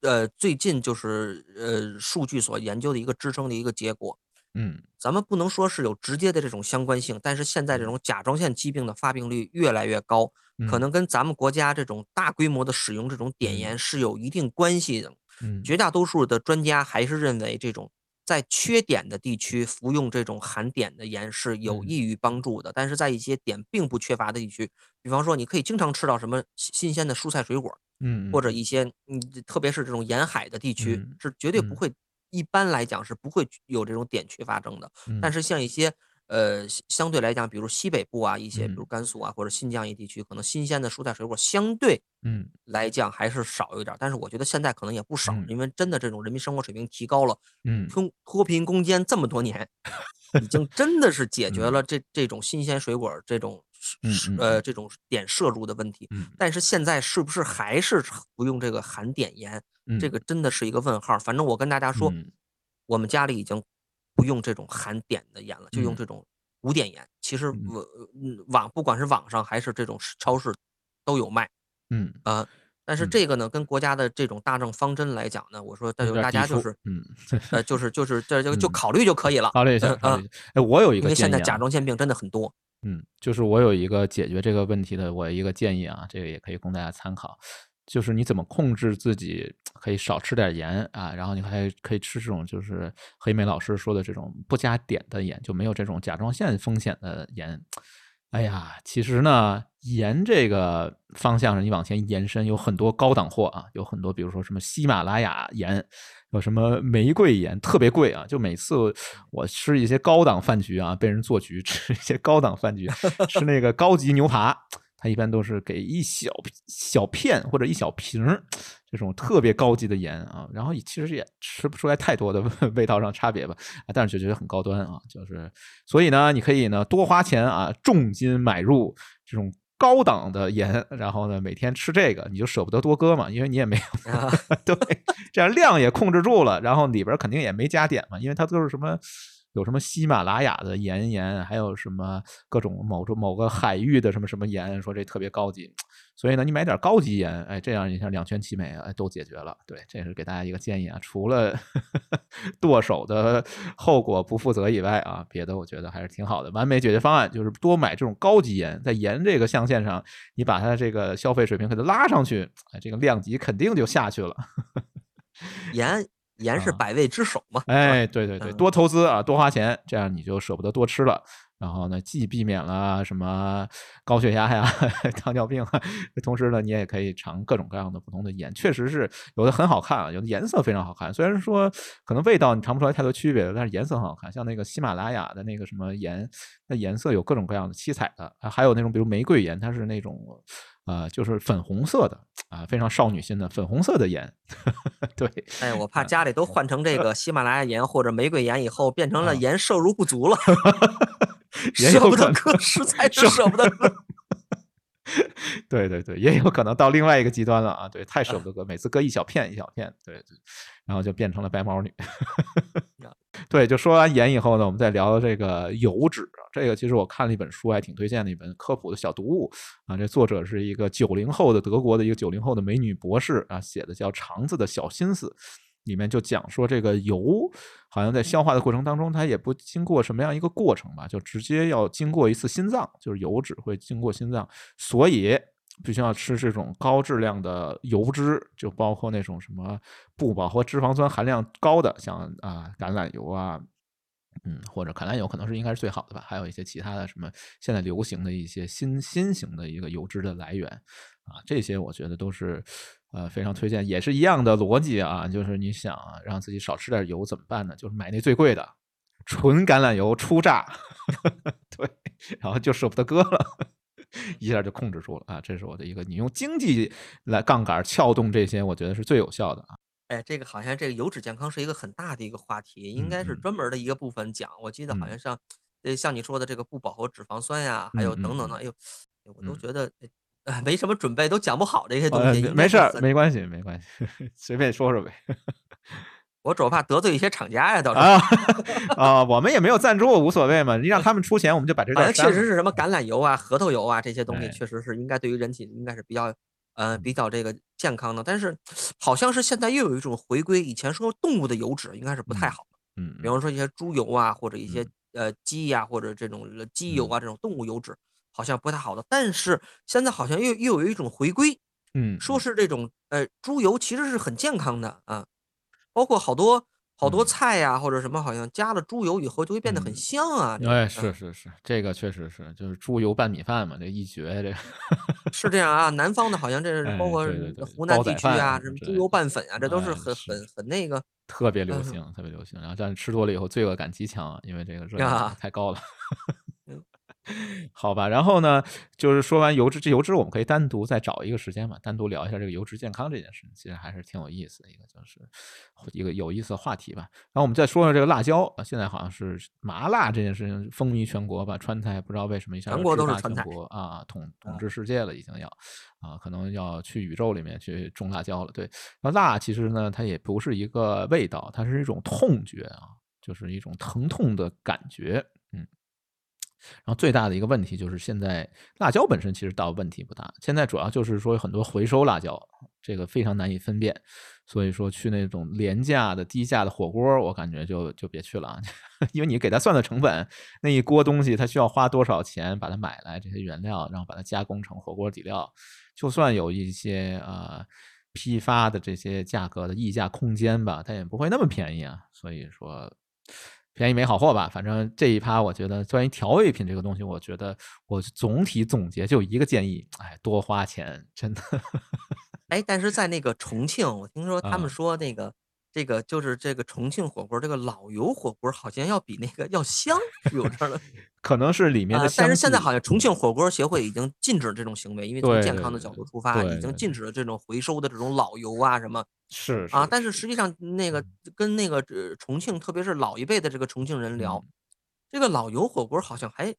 呃，最近就是呃数据所研究的一个支撑的一个结果，嗯，咱们不能说是有直接的这种相关性，但是现在这种甲状腺疾病的发病率越来越高，可能跟咱们国家这种大规模的使用这种碘盐是有一定关系的。嗯，绝大多数的专家还是认为这种。在缺碘的地区服用这种含碘的盐是有益于帮助的，但是在一些碘并不缺乏的地区，比方说你可以经常吃到什么新鲜的蔬菜水果，嗯，或者一些嗯，特别是这种沿海的地区，是绝对不会，一般来讲是不会有这种点缺发生的。但是像一些。呃，相对来讲，比如西北部啊，一些比如甘肃啊或者新疆一地区，可能新鲜的蔬菜水果相对嗯来讲还是少一点。但是我觉得现在可能也不少，因为真的这种人民生活水平提高了，嗯，脱脱贫攻坚这么多年，已经真的是解决了这这种新鲜水果这种呃这种碘摄入的问题。但是现在是不是还是不用这个含碘盐？这个真的是一个问号。反正我跟大家说，我们家里已经。不用这种含碘的盐了，就用这种无碘盐。其实网网不管是网上还是这种超市都有卖。嗯啊，但是这个呢，跟国家的这种大政方针来讲呢，我说大家就是嗯呃就是就是这 就就考虑就可以了。考虑一下。哎，我有一个因为现在甲状腺病真的很多。嗯，就是我有一个解决这个问题的我一个建议啊，这个也可以供大家参考，就是你怎么控制自己可以少吃点盐啊，然后你还可以吃这种就是黑莓老师说的这种不加碘的盐，就没有这种甲状腺风险的盐。哎呀，其实呢，盐这个方向上你往前延伸，有很多高档货啊，有很多，比如说什么喜马拉雅盐，有什么玫瑰盐，特别贵啊。就每次我吃一些高档饭局啊，被人做局 吃一些高档饭局，吃那个高级牛扒。它一般都是给一小小片或者一小瓶这种特别高级的盐啊，然后其实也吃不出来太多的 味道上差别吧，但是就觉得很高端啊，就是所以呢，你可以呢多花钱啊，重金买入这种高档的盐，然后呢每天吃这个，你就舍不得多搁嘛，因为你也没有 对，这样量也控制住了，然后里边肯定也没加碘嘛，因为它都是什么。有什么喜马拉雅的盐盐，还有什么各种某种某个海域的什么什么盐，说这特别高级，所以呢，你买点高级盐，哎，这样你像两全其美，哎，都解决了。对，这是给大家一个建议啊。除了 剁手的后果不负责以外啊，别的我觉得还是挺好的。完美解决方案就是多买这种高级盐，在盐这个象限上，你把它这个消费水平给它拉上去，哎，这个量级肯定就下去了。盐。盐是百味之首嘛？哎，对对对，多投资啊，多花钱，这样你就舍不得多吃了。然后呢，既避免了什么高血压呀、糖尿病，同时呢，你也可以尝各种各样的不同的盐。确实是有的很好看啊，有的颜色非常好看。虽然说可能味道你尝不出来太多区别，但是颜色很好看。像那个喜马拉雅的那个什么盐，那颜色有各种各样的七彩的，还有那种比如玫瑰盐，它是那种。啊，就是粉红色的啊，非常少女心的粉红色的盐。对，哎，我怕家里都换成这个喜马拉雅盐或者玫瑰盐以后，变成了盐摄入不足了，舍不得割，实在 是舍不得割。对对对，也有可能到另外一个极端了啊！对，太舍不得割，每次割一小片一小片，对对，然后就变成了白毛女。对，就说完盐以后呢，我们再聊聊这个油脂。这个其实我看了一本书，还挺推荐的一本科普的小读物啊。这作者是一个九零后的德国的一个九零后的美女博士啊，写的叫《肠子的小心思》。里面就讲说，这个油好像在消化的过程当中，它也不经过什么样一个过程吧，就直接要经过一次心脏，就是油脂会经过心脏，所以必须要吃这种高质量的油脂，就包括那种什么不饱和脂肪酸含量高的，像啊橄榄油啊，嗯，或者橄榄油可能是应该是最好的吧，还有一些其他的什么现在流行的一些新新型的一个油脂的来源啊，这些我觉得都是。呃，非常推荐，也是一样的逻辑啊，就是你想让自己少吃点油怎么办呢？就是买那最贵的纯橄榄油初榨，对，然后就舍不得割了，一下就控制住了啊！这是我的一个，你用经济来杠杆撬动这些，我觉得是最有效的啊。哎，这个好像这个油脂健康是一个很大的一个话题，应该是专门的一个部分讲。我记得好像像呃像你说的这个不饱和脂肪酸呀，还有等等的，哎呦，我都觉得。没什么准备，都讲不好这些东西。没事儿，没关系，没关系，随便说说呗。我主要怕得罪一些厂家呀，到时候啊，我们也没有赞助，无所谓嘛。你让他们出钱，我们就把这个。确实是什么橄榄油啊、核桃油啊这些东西，确实是应该对于人体应该是比较呃比较这个健康的。但是好像是现在又有一种回归，以前说动物的油脂应该是不太好的，嗯，比方说一些猪油啊，或者一些呃鸡呀，或者这种鸡油啊这种动物油脂。好像不太好的，但是现在好像又又有一种回归，嗯，说是这种呃猪油其实是很健康的啊，包括好多好多菜呀或者什么，好像加了猪油以后就会变得很香啊。哎，是是是，这个确实是，就是猪油拌米饭嘛，这一绝，这个 是这样啊。南方的好像这是包括湖南地区啊，什么猪油拌粉啊，这都是很很很那个特别流行，特别流行。然后但是吃多了以后罪恶感极强，因为这个热量太高了。好吧，然后呢，就是说完油脂，这油脂我们可以单独再找一个时间嘛，单独聊一下这个油脂健康这件事，其实还是挺有意思的一个，就是一个有意思的话题吧。然后我们再说说这个辣椒啊，现在好像是麻辣这件事情风靡全国吧，川菜不知道为什么一下全国都是川菜啊，统统治世界了，已经要啊，可能要去宇宙里面去种辣椒了。对，那辣其实呢，它也不是一个味道，它是一种痛觉啊，就是一种疼痛的感觉，嗯。然后最大的一个问题就是，现在辣椒本身其实倒问题不大，现在主要就是说有很多回收辣椒，这个非常难以分辨，所以说去那种廉价的、低价的火锅，我感觉就就别去了，因为你给他算的成本，那一锅东西他需要花多少钱把它买来这些原料，然后把它加工成火锅底料，就算有一些呃批发的这些价格的溢价空间吧，它也不会那么便宜啊。所以说。便宜没好货吧，反正这一趴，我觉得关于调味品这个东西，我觉得我总体总结就一个建议，哎，多花钱，真的。哎，但是在那个重庆，我听说他们说那个。这个就是这个重庆火锅，这个老油火锅好像要比那个要香，是有这样的，可能是里面的。但是现在好像重庆火锅协会已经禁止这种行为，因为从健康的角度出发，已经禁止了这种回收的这种老油啊什么。是啊，但是实际上那个跟那个重庆，特别是老一辈的这个重庆人聊，这个老油火锅好像还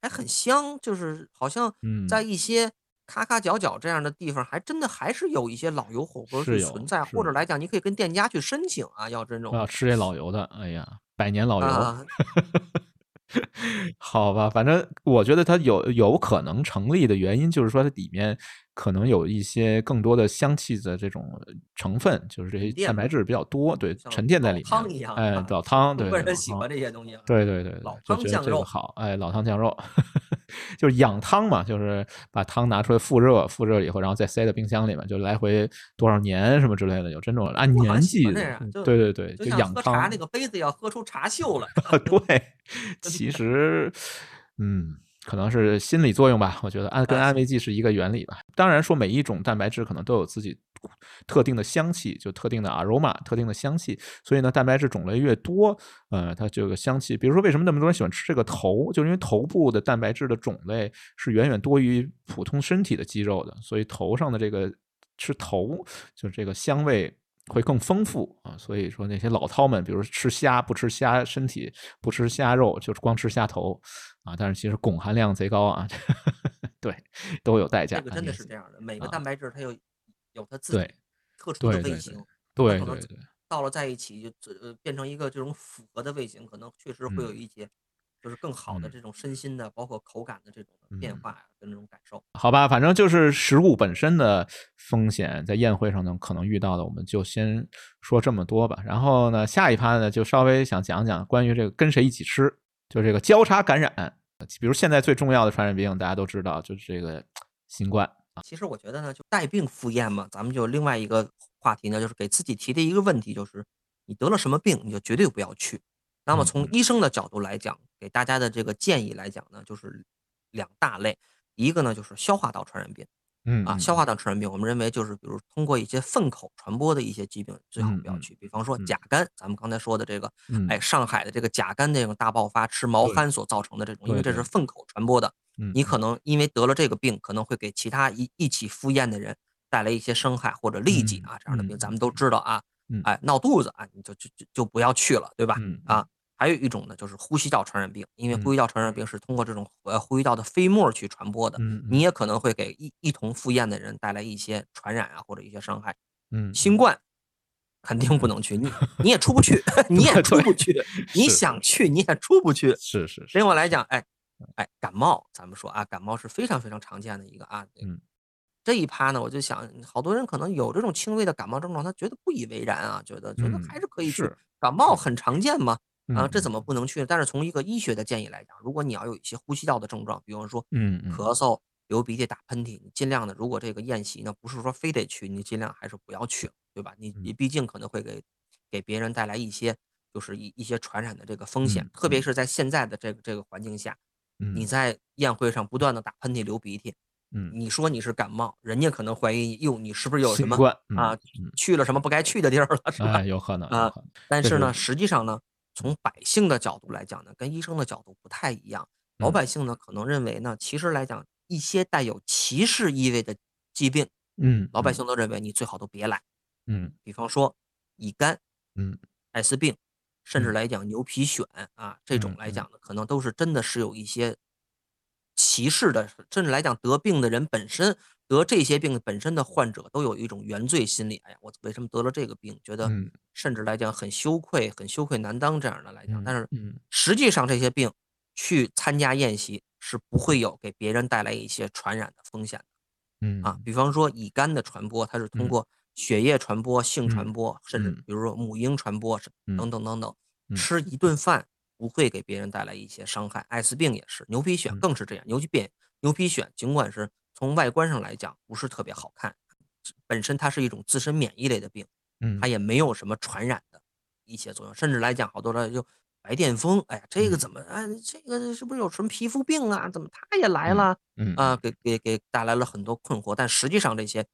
还很香，就是好像在一些。咔咔角角这样的地方，还真的还是有一些老油火锅是存在，或者来讲，你可以跟店家去申请啊，要这种。我要吃这老油的，哎呀，百年老油。好吧，反正我觉得它有有可能成立的原因，就是说它里面可能有一些更多的香气的这种成分，就是这些蛋白质比较多，对，沉淀在里面。汤一样，哎，老汤，对，个人喜欢这些东西。对对对，老汤酱肉好，哎，老汤酱肉。就是养汤嘛，就是把汤拿出来复热，复热以后，然后再塞到冰箱里面，就来回多少年什么之类的，有这种按年纪的。对对对，就养汤。那个杯子要喝出茶锈了。对，其实，嗯。可能是心理作用吧，我觉得安跟安慰剂是一个原理吧。当然说每一种蛋白质可能都有自己特定的香气，就特定的 aroma，特定的香气。所以呢，蛋白质种类越多，呃，它这个香气，比如说为什么那么多人喜欢吃这个头，就是因为头部的蛋白质的种类是远远多于普通身体的肌肉的，所以头上的这个吃头，就这个香味。会更丰富啊，所以说那些老饕们，比如吃虾不吃虾身体，不吃虾肉，就是光吃虾头啊。但是其实汞含量贼高啊，对，都有代价。这个真的是这样的，每个蛋白质它有有它自己特殊的味型，对对对，到了在一起就呃变成一个这种复合的味型，可能确实会有一些。就是更好的这种身心的，包括口感的这种变化呀，跟那种感受。好吧，反正就是食物本身的风险，在宴会上呢可能遇到的，我们就先说这么多吧。然后呢，下一趴呢就稍微想讲讲关于这个跟谁一起吃，就这个交叉感染。比如现在最重要的传染病，大家都知道就是这个新冠啊。其实我觉得呢，就带病赴宴嘛，咱们就另外一个话题呢，就是给自己提的一个问题，就是你得了什么病，你就绝对不要去。那么从医生的角度来讲，给大家的这个建议来讲呢，就是两大类，一个呢就是消化道传染病，嗯啊，消化道传染病，我们认为就是比如通过一些粪口传播的一些疾病，最好不要去。比方说甲肝，咱们刚才说的这个，哎，上海的这个甲肝那种大爆发，吃毛蚶所造成的这种，因为这是粪口传播的，你可能因为得了这个病，可能会给其他一一起赴宴的人带来一些伤害或者痢疾啊这样的病，咱们都知道啊。哎，闹肚子啊，你就就就就不要去了，对吧？啊，还有一种呢，就是呼吸道传染病，因为呼吸道传染病是通过这种呃呼吸道的飞沫去传播的，你也可能会给一一同赴宴的人带来一些传染啊或者一些伤害。嗯，新冠肯定不能去，你你也出不去，你也出不去，你想去你也出不去。是是。另外来讲，哎哎，感冒，咱们说啊，感冒是非常非常常见的一个啊。嗯。这一趴呢，我就想，好多人可能有这种轻微的感冒症状，他觉得不以为然啊，觉得觉得还是可以去。感冒很常见嘛，啊，这怎么不能去？但是从一个医学的建议来讲，如果你要有一些呼吸道的症状，比方说，嗯，咳嗽、流鼻涕、打喷嚏，你尽量的，如果这个宴席呢，不是说非得去，你尽量还是不要去，对吧？你你毕竟可能会给给别人带来一些，就是一一些传染的这个风险，特别是在现在的这个这个环境下，你在宴会上不断的打喷嚏、流鼻涕。嗯，你说你是感冒，人家可能怀疑你，哟，你是不是有什么啊？去了什么不该去的地儿了，是吧？有可能啊。但是呢，实际上呢，从百姓的角度来讲呢，跟医生的角度不太一样。老百姓呢，可能认为呢，其实来讲，一些带有歧视意味的疾病，嗯，老百姓都认为你最好都别来。嗯，比方说乙肝，嗯，艾滋病，甚至来讲牛皮癣啊，这种来讲呢，可能都是真的是有一些。歧视的，甚至来讲得病的人本身得这些病本身的患者都有一种原罪心理。哎呀，我为什么得了这个病？觉得甚至来讲很羞愧，很羞愧难当这样的来讲。但是实际上这些病去参加宴席是不会有给别人带来一些传染的风险的。嗯啊，比方说乙肝的传播，它是通过血液传播、性传嗯播，甚至嗯比如说母婴传播等等等等。嗯吃一顿饭不会给别人带来一些伤害，艾滋病也是，牛皮癣嗯更是这样。牛皮癣牛皮癣尽管是从外观上来讲不是特别好看，本身它是一种自身免疫类的病，嗯它也没有什么传染的一些作用，甚至来讲，好多人就白癜风，哎呀，这个嗯怎么哎，这个是不是有什么皮肤病啊？怎么它也来嗯了？嗯啊，给给给带来了很多困惑。但实际上，这些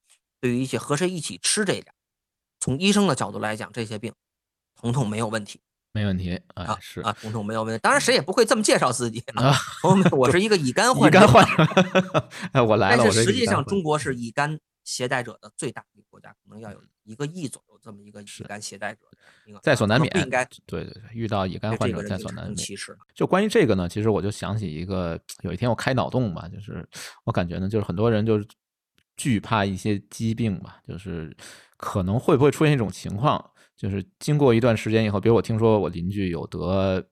对于一些和谁一起吃这点，从医生的角度来讲，这些病统统没有问题没问题，哎啊是啊，统统没有问题。当然，谁也不会这么介绍自己啊啊。朋友们，我是一个乙肝患者，肝患者，哎我来了，我但是实际上，中国是乙肝携带者的最大的一个国家，可能要有一个亿左右这么一个乙肝携带者在所难免，不应该对对对，遇到乙肝患者在所难免。其实。就关于这个呢，其实我就想起一个，有一天我开脑洞吧，就是我感觉呢，就是很多人就是惧怕一些疾病吧，就是可能会不会出现一种情况，就是经过一段时间以后，比如我听说我邻居有得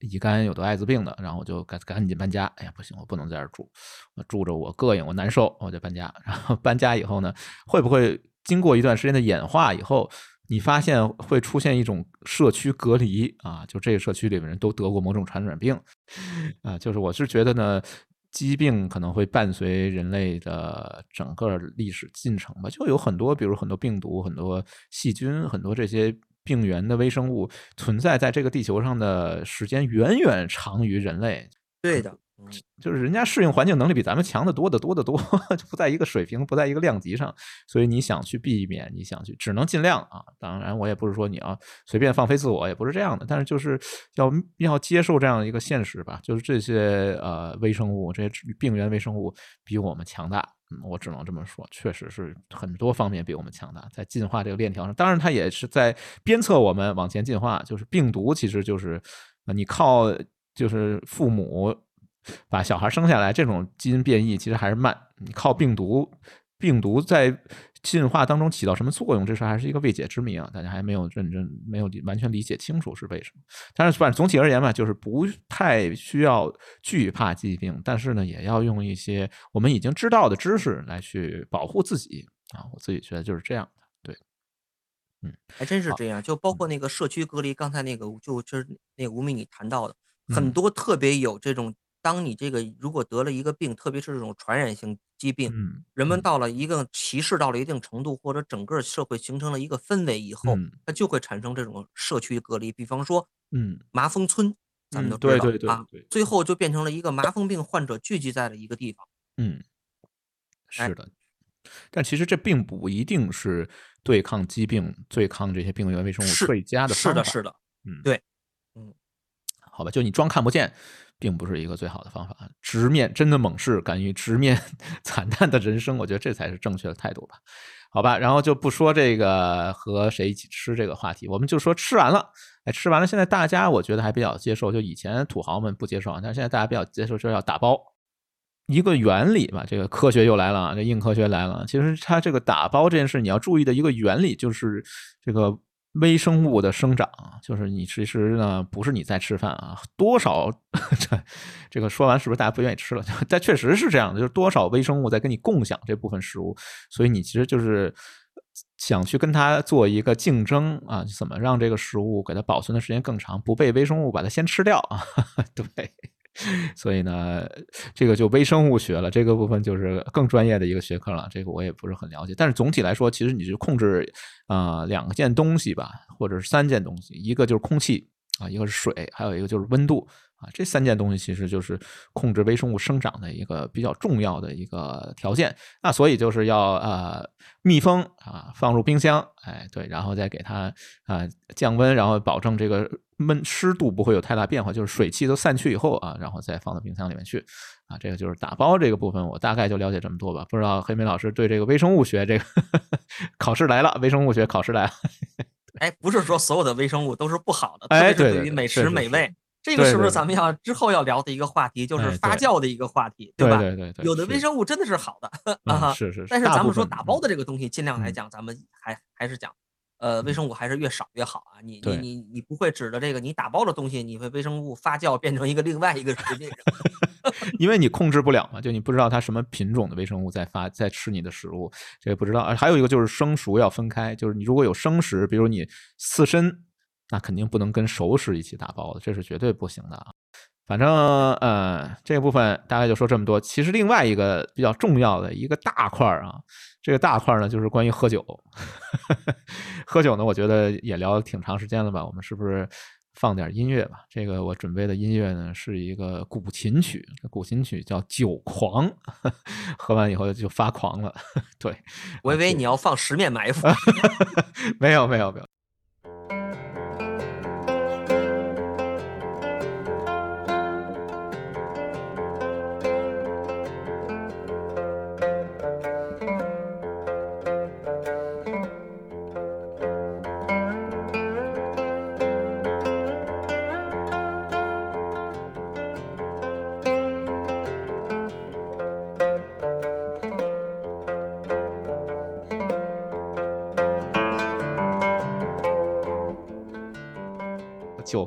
乙肝、有得艾滋病的，然后我就赶赶紧搬家。哎呀，不行，我不能在这儿住，我住着我膈应，我难受，我就搬家。然后搬家以后呢，会不会经过一段时间的演化以后？你发现会出现一种社区隔离啊，就这个社区里面人都得过某种传染病，啊，就是我是觉得呢，疾病可能会伴随人类的整个历史进程吧，就有很多，比如很多病毒、很多细菌、很多这些病原的微生物存在在这个地球上的时间远远长于人类，对的，嗯，就是人家适应环境能力比咱们强得多得多得多，就不在一个水平，不在一个量级上，所以你想去避免，你想去，只能尽量啊。当然，我也不是说你要随便放飞自我，也不是这样的，但是就是要要接受这样一个现实吧，就是这些呃微生物，这些病原微生物比我们强大。嗯，我只能这么说，确实是很多方面比我们强大，在进化这个链条上，当然它也是在鞭策我们往前进化。就是病毒，其实就是你靠就是父母把小孩生下来，这种基因变异其实还是慢。你靠病毒，病毒在进化当中起到什么作用，这事还是一个未解之谜啊！大家还没有认真、没有完全理解清楚是为什么。但是反正总体而言吧，就是不太需要惧怕疾病，但是呢，也要用一些我们已经知道的知识来去保护自己啊。我自己觉得就是这样的。对，嗯，还真是这样。就包括那个社区隔离，刚才那个就就是那个吴明你谈到的，嗯很多特别有这种，当你这个如果得了一个病，特别是这种传染性疾病，嗯，人们嗯到了一个歧视到了一定程度，或者整个社会形成了一个氛围以后，嗯它就会产生这种社区隔离。比方说嗯麻风村，咱们嗯都知道、对对对啊对，最后就变成了一个麻风病患者聚集在了一个地方。嗯，哎是的，但其实这并不一定是对抗疾病、对抗这些病原微生物是最佳的是的，方法。是的，嗯，对，好吧，就你装看不见，并不是一个最好的方法。直面真的猛士，敢于直面 惨淡的人生，我觉得这才是正确的态度吧。好吧，然后就不说这个和谁一起吃这个话题，我们就说吃完了。哎，吃完了，现在大家我觉得还比较接受，就以前土豪们不接受，但是现在大家比较接受，就是要打包。一个原理吧，这个科学又来了啊，这硬科学来了。其实它这个打包这件事，你要注意的一个原理就是这个微生物的生长，就是你其实呢不是你在吃饭啊，多少这这个说完是不是大家不愿意吃了？但确实是这样的，就是多少微生物在跟你共享这部分食物，所以你其实就是想去跟它做一个竞争啊，怎么让这个食物给它保存的时间更长，不被微生物把它先吃掉啊？对。所以呢，这个就微生物学了，这个部分就是更专业的一个学科了。这个我也不是很了解，但是总体来说，其实你是控制啊、两件东西吧，或者是三件东西，一个就是空气啊，一个是水，还有一个就是温度啊。这三件东西其实就是控制微生物生长的一个比较重要的一个条件。那所以就是要呃密封啊，放入冰箱，哎对，然后再给它啊降温，然后保证这个。闷湿度不会有太大变化，就是水汽都散去以后啊，然后再放到冰箱里面去啊。这个就是打包这个部分，我大概就了解这么多吧。不知道黑莓老师对这个微生物学这个 考试来了，微生物学考试来了。哎，不是说所有的微生物都是不好的，哎，特别是对于美食美味，这个是不是咱们要之后要聊的一个话题，就是发酵的一个话题，对吧？对对对，有的微生物真的是好的 啊，是是。但是咱们说打包的这个东西，尽量来嗯讲，咱们还还是讲。呃，微生物还是越少越好啊！你你你你不会指着这个，你打包的东西，你会微生物发酵变成一个另外一个世界。因为你控制不了嘛，就你不知道它什么品种的微生物在发在吃你的食物，这个不知道。还有一个就是生熟要分开，就是你如果有生食，比如你刺身，那肯定不能跟熟食一起打包的，这是绝对不行的啊。反正呃，这个部分大概就说这么多。其实另外一个比较重要的一个大块儿啊，这个大块儿呢就是关于喝酒。喝酒呢，我觉得也聊了挺长时间了吧？我们是不是放点音乐吧？这个我准备的音乐呢是一个古琴曲，古琴曲叫《酒狂》，喝完以后就发狂了。对，我以为你要放《十面埋伏》，没有没有没有。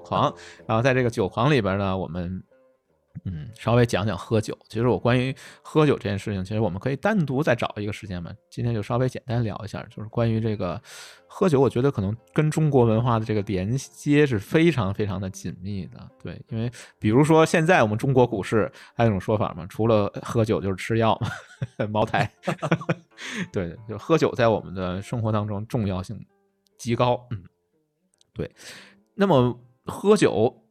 狂，然后在这个酒狂里边呢，我们嗯稍微讲讲喝酒。其实我关于喝酒这件事情，其实我们可以单独再找一个时间嘛。今天就稍微简单聊一下，就是关于这个喝酒，我觉得可能跟中国文化的这个连接是非常非常的紧密的。对，因为比如说现在我们中国股市还有一种说法嘛，除了喝酒就是吃药，茅台。对，就喝酒在我们的生活当中重要性极高。嗯，对，那么。喝酒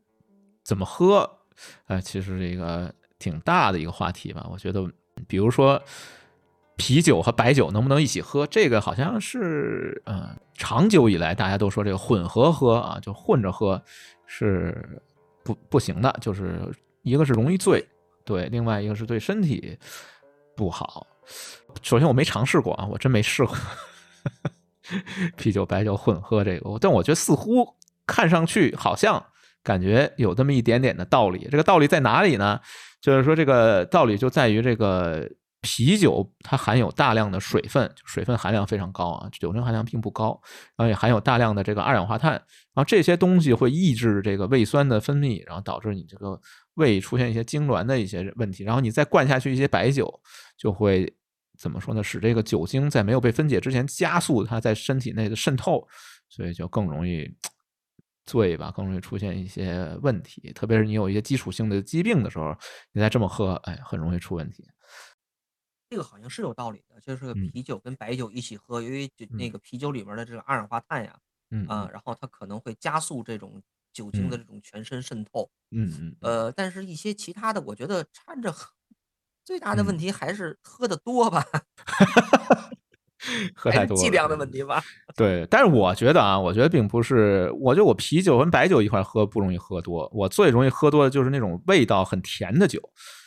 怎么喝？哎，其实是一个挺大的一个话题吧。我觉得，比如说啤酒和白酒能不能一起喝？这个好像是，嗯，长久以来大家都说这个混合喝啊，就混着喝是不不行的。就是一个是容易醉，对，另外一个是对身体不好。首先我没尝试过啊，我真没试过 啤酒白酒混喝这个，但我觉得似乎。看上去好像感觉有这么一点点的道理，这个道理在哪里呢？就是说，这个道理就在于这个啤酒它含有大量的水分，水分含量非常高啊，酒精含量并不高，然后也含有大量的这个二氧化碳，然后这些东西会抑制这个胃酸的分泌，然后导致你这个胃出现一些痉挛的一些问题，然后你再灌下去一些白酒，就会怎么说呢？使这个酒精在没有被分解之前加速它在身体内的渗透，所以就更容易。醉吧，更容易出现一些问题，特别是你有一些基础性的疾病的时候，你再这么喝，哎，很容易出问题。这个好像是有道理的，就是啤酒跟白酒一起喝，由于那个啤酒里面的这个二氧化碳呀，嗯啊，然后它可能会加速这种酒精的这种全身渗透，嗯嗯，呃，但是一些其他的，我觉得掺着喝，最大的问题还是喝的多吧。喝太多，剂量的问题吧。对，但是我觉得啊，我觉得并不是，我觉得我啤酒跟白酒一块喝不容易喝多，我最容易喝多的就是那种味道很甜的酒，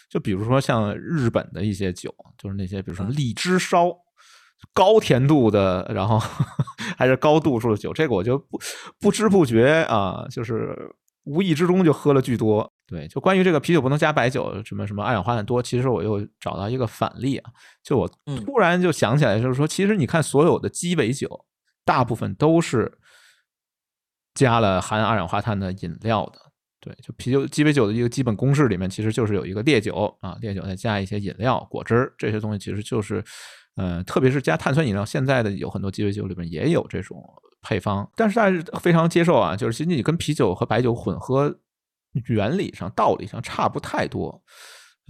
就比如说像日本的一些酒，就是那些比如说荔枝烧，高甜度的，然后 还是高度数的酒，这个我就不不知不觉啊，就是无意之中就喝了巨多。对，就关于这个啤酒不能加白酒，什么什么二氧化碳多，其实我又找到一个反例啊，就我突然就想起来，就是说，其实你看所有的鸡尾酒，大部分都是加了含二氧化碳的饮料的。对，就啤酒鸡尾酒的一个基本公式里面，其实就是有一个烈酒啊，烈酒再加一些饮料、果汁这些东西，其实就是，呃，特别是加碳酸饮料，现在的有很多鸡尾酒里面也有这种配方，但是大家非常接受啊，就是其实你跟啤酒和白酒混合。原理上、道理上差不太多，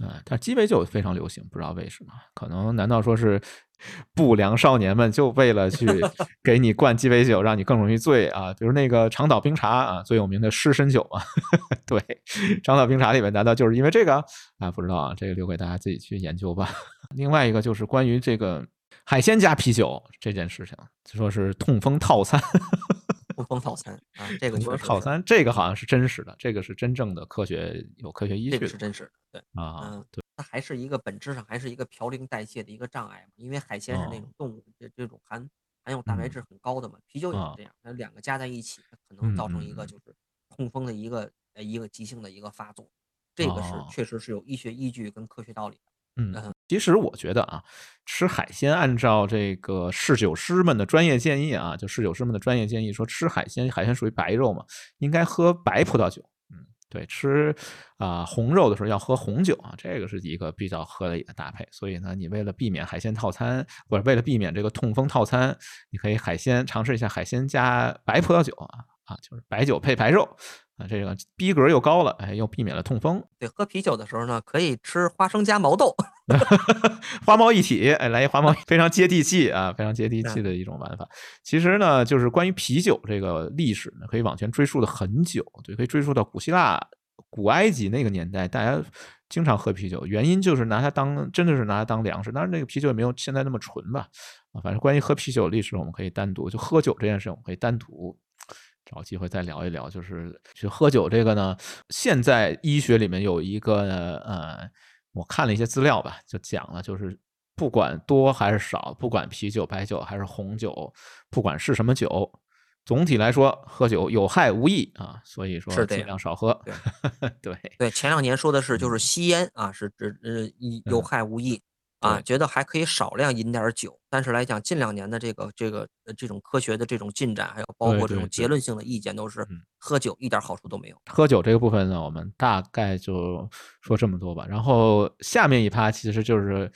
嗯，但鸡尾酒非常流行，不知道为什么，可能难道说是不良少年们就为了去 给你灌鸡尾酒，让你更容易醉啊？比如那个长岛冰茶啊，最有名的湿身酒嘛，对，长岛冰茶里面难道就是因为这个啊？不知道啊，这个留给大家自己去研究吧。另外一个就是关于这个海鲜加啤酒这件事情，说是痛风套餐。痛风套餐啊，这个就是套餐，这个好像是真实的，这个是真正的科学有科学依据，这个是真实的，对。啊，对，它还是一个本质上还是一个嘌呤代谢的一个障碍嘛，因为海鲜是那种动物这这种含含有蛋白质很高的嘛，啤酒也是这样，那两个加在一起，它可能造成一个就。是痛风的一个呃一个急性的一个发作，这个是确实是有医学依据跟科学道理的。嗯，其实我觉得啊，吃海鲜按照这个侍酒师们的专业建议啊，就侍酒师们的专业建议说，吃海鲜，海鲜属于白肉嘛，应该喝白葡萄酒。嗯，对，吃啊红肉的时候要喝红酒啊，这个是一个比较合理的搭配。所以呢，你为了避免海鲜套餐，或者为了避免这个痛风套餐，你可以海鲜尝试一下海鲜加白葡萄酒啊啊，就是白酒配白肉啊，这个逼格又高了，哎，又避免了痛风。对，喝啤酒的时候呢，可以吃花生加毛豆，花毛一体，哎，来一花毛，非常接地气啊，非常接地气的一种玩法。其实呢，就是关于啤酒这个历史呢，可以往前追溯的很久，对，可以追溯到古希腊、古埃及那个年代，大家经常喝啤酒，原因就是拿它当，真的是拿它当粮食。当然，那个啤酒也没有现在那么纯吧，啊，反正关于喝啤酒的历史，我们可以单独就喝酒这件事，我们可以单独找机会再聊一聊。就是其实喝酒这个呢，现在医学里面有一个呃。我看了一些资料吧，就讲了，就是不管多还是少，不管啤酒、白酒还是红酒，不管是什么酒，总体来说喝酒有害无益啊，所以说尽量少喝。对对对，前两年说的是就是吸烟啊，是指呃有害无益。啊，觉得还可以少量饮点酒，但是来讲近两年的这个这个呃这种科学的这种进展，还有包括这种结论性的意见，都是喝酒一点好处都没有。喝酒这个部分呢，我们大概就说这么多吧。然后下面一趴其实就是。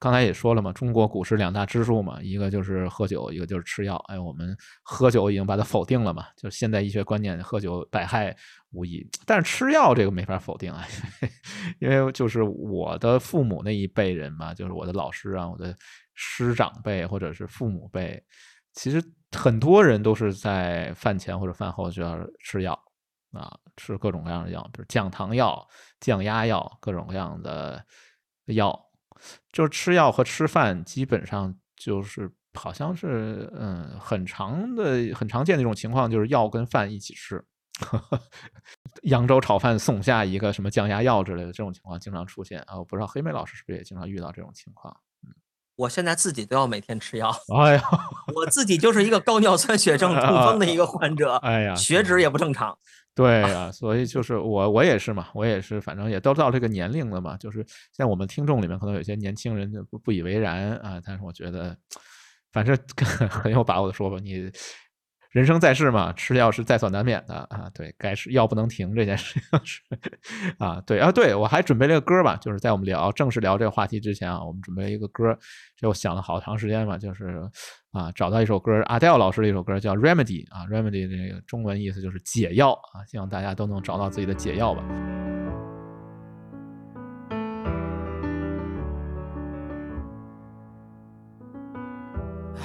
刚才也说了嘛，中国股市两大支柱嘛，一个就是喝酒，一个就是吃药。哎，我们喝酒已经把它否定了嘛，就现代医学观念，喝酒百害无益。但是吃药这个没法否定啊，因为就是我的父母那一辈人嘛，就是我的老师啊，我的师长辈或者是父母辈，其实很多人都是在饭前或者饭后就要吃药啊，吃各种各样的药，比如降糖药、降压药，各种各样的药。就是吃药和吃饭基本上就是好像是嗯很常的很常见的一种情况，就是药跟饭一起吃，扬州炒饭送下一个什么降压药之类的这种情况经常出现啊！我不知道黑妹老师是不是也经常遇到这种情况？嗯，我现在自己都要每天吃药。哎呀，我自己就是一个高尿酸血症痛风的一个患者。哎呀，血脂也不正常。对啊，所以就是我，我也是嘛，我也是，反正也都到这个年龄了嘛。就是像我们听众里面，可能有些年轻人就不不以为然啊，但是我觉得，反正 很有把握的说吧，你。人生在世嘛，吃药是在所难免的啊。对该吃药不能停这件事情是啊。对啊，对我还准备了个歌吧，就是在我们聊正式聊这个话题之前啊，我们准备了一个歌，这我想了好长时间嘛，就是啊，找到一首歌，阿黛尔老师的一首歌叫《Remedy》啊，《Remedy》这个中文意思就是解药啊，希望大家都能找到自己的解药吧。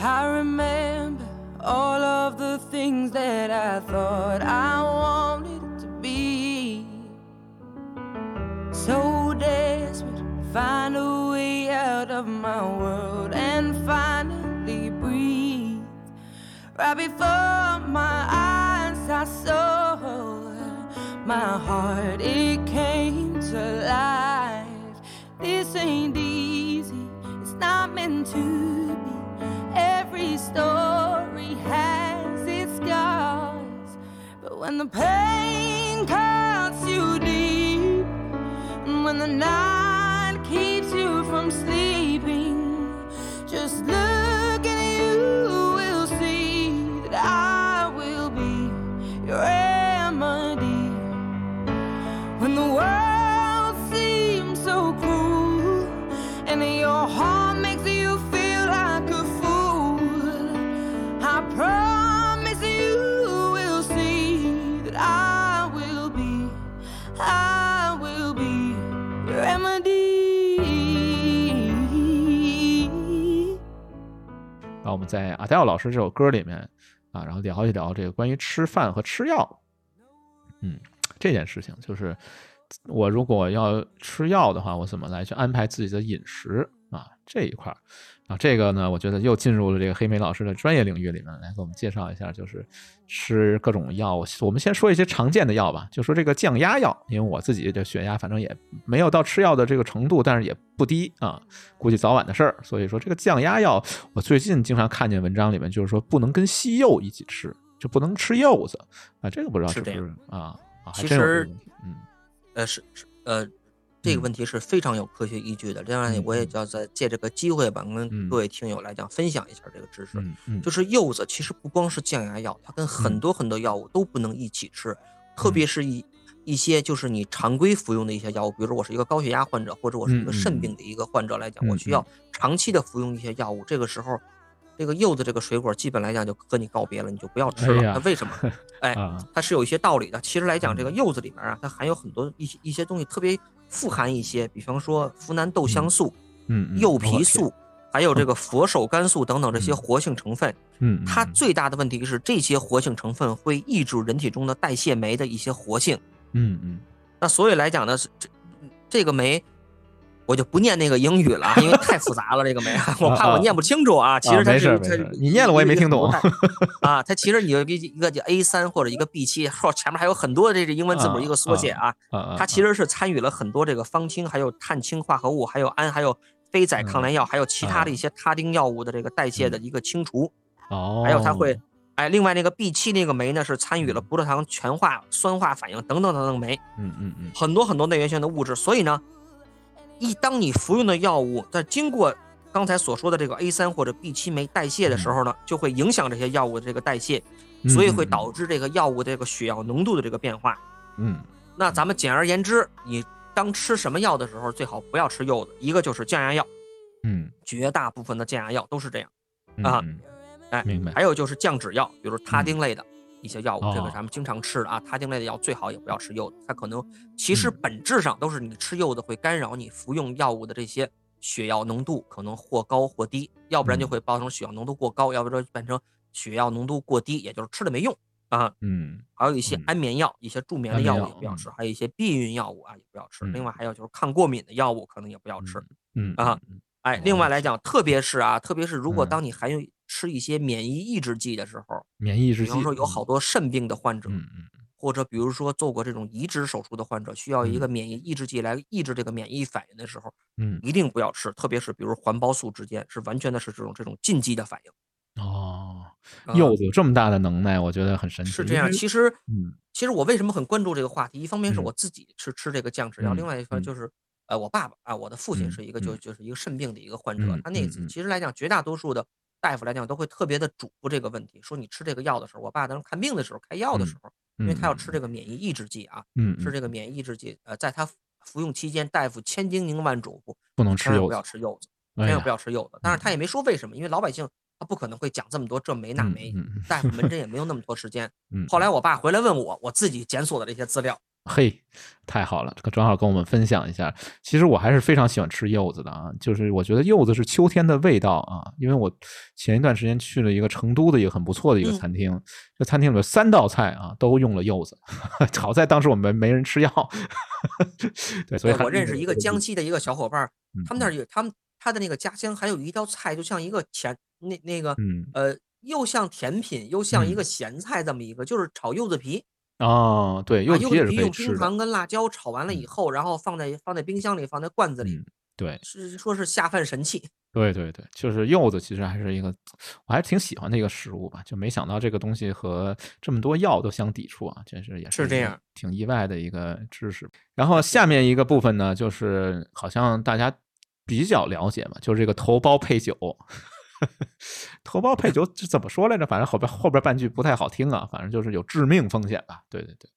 I remember. all of the things that I thought I wanted to be. So desperate to find a way out of my world and finally breathe. Right before my eyes, I saw my heart, it came to life. This ain't easy, it's not meant to be. Every story has when the pain cuts you deep, and when the night keeps you from sleeping, just look and you will see that I will be your remedy. When the world 我们在阿黛尔老师这首歌里面啊，然后聊一聊这个关于吃饭和吃药，嗯，这件事情就是我如果要吃药的话，我怎么来去安排自己的饮食啊这一块儿。啊，这个呢，我觉得又进入了这个黑莓老师的专业领域里面，来给我们介绍一下，就是吃各种药。我们先说一些常见的药吧，就说这个降压药，因为我自己的血压反正也没有到吃药的这个程度，但是也不低啊，估计早晚的事儿。所以说这个降压药，我最近经常看见文章里面就是说不能跟西柚一起吃，就不能吃柚子啊，这个不知道是不是啊？其实，嗯，呃，是是呃。这个问题是非常有科学依据的。另外，我也要再借这个机会吧，跟各位听友来讲分享一下这个知识。就是柚子其实不光是降压药，它跟很多很多药物都不能一起吃，特别是一一些就是你常规服用的一些药物，比如说我是一个高血压患者，或者我是一个肾病的一个患者来讲，我需要长期的服用一些药物，这个时候，这个柚子这个水果基本来讲就和你告别了，你就不要吃了。那为什么？哎，它是有一些道理的。其实来讲，这个柚子里面啊，它含有很多一些一些东西，特别富含一些，比方说呋喃豆香素、嗯，柚皮素。还有这个佛手柑素等等这些活性成分，嗯，它最大的问题是这些活性成分会抑制人体中的代谢酶的一些活性，嗯嗯。那所以来讲呢，这这个酶，我就不念那个英语了，因为太复杂了。这个酶，我怕我念不清楚啊。其实它是它，你念了我也没听懂啊。它其实你一个一个叫 A 三或者一个 B 七，或前面还有很多这个英文字母一个缩写啊。它其实是参与了很多这个芳烃、还有碳氢化合物、还有氨、还有。非甾抗炎药，还有其他的一些他汀药物的这个代谢的一个清除，哦，还有它会，哎，另外那个 B 七那个酶呢，是参与了葡萄糖醛化、酸化反应等等等等酶，嗯嗯嗯，很多很多内源性的物质，所以呢，一当你服用的药物在经过刚才所说的这个 A 三或者 B 七酶代谢的时候呢，就会影响这些药物的这个代谢，所以会导致这个药物这个血药浓度的这个变化，嗯，那咱们简而言之，你。当吃什么药的时候，最好不要吃柚子。一个就是降压药，嗯，绝大部分的降压药都是这样啊。哎，明白。还有就是降脂药，比如他汀类的一些药物，这个咱们经常吃的啊。他汀类的药最好也不要吃柚子，它可能其实本质上都是你吃柚子会干扰你服用药物的这些血药浓度，可能或高或低，要不然就会造成血药浓度过高，要不然变成血药浓度过低，也就是吃了没用。啊，嗯，还有一些安眠药，一些助眠的药物也不要吃，还有一些避孕药物啊也不要吃。另外还有就是抗过敏的药物可能也不要吃。嗯啊，哎，另外来讲，特别是啊，特别是如果当你还用吃一些免疫抑制剂的时候，免疫抑制剂，比方说有好多肾病的患者，嗯嗯，或者比如说做过这种移植手术的患者，需要一个免疫抑制剂来抑制这个免疫反应的时候，嗯，一定不要吃。特别是比如环孢素之间是完全的是这种这种禁忌的反应。哦，柚子有这么大的能耐，我觉得很神奇。是这样，其实，嗯，其实我为什么很关注这个话题？一方面是我自己是吃这个降脂药，另外一方面就是，呃，我爸爸啊，我的父亲是一个就就是一个肾病的一个患者，他那次其实来讲，绝大多数的大夫来讲都会特别的嘱咐这个问题，说你吃这个药的时候，我爸当时看病的时候开药的时候，因为他要吃这个免疫抑制剂啊，嗯，吃这个免疫抑制剂，呃，在他服用期间，大夫千叮咛万嘱咐，不能吃柚子，不要吃柚子，千万不要吃柚子，但是他也没说为什么，因为老百姓他。不可能会讲这么多这没那没，大夫门诊也没有那么多时间。后来我爸回来问我，我自己检索的这些资料。嘿，太好了，这个正好跟我们分享一下。其实我还是非常喜欢吃柚子的啊，就是我觉得柚子是秋天的味道啊。因为我前一段时间去了一个成都的一个很不错的一个餐厅，这餐厅里面三道菜啊都用了柚子，好在当时我们没人吃药。对，所以我认识一个江西的一个小伙伴，他们那儿有他们他的那个家乡还有一道菜，就像一个前。那那个，呃，又像甜品，又像一个咸菜，这么一个，就是炒柚子皮。哦，对，柚子皮用冰糖跟辣椒炒完了以后，然后放在放在冰箱里，放在罐子里。对，是说是下饭神器。对对对，就是柚子，其实还是一个，我还挺喜欢的一个食物吧。就没想到这个东西和这么多药都相抵触啊，真是也是这样，挺意外的一个知识。然后下面一个部分呢，就是好像大家比较了解嘛，就是这个头孢配酒。头孢配酒怎么说来着？反正后边后边半句不太好听啊，反正就是有致命风险吧。对对对，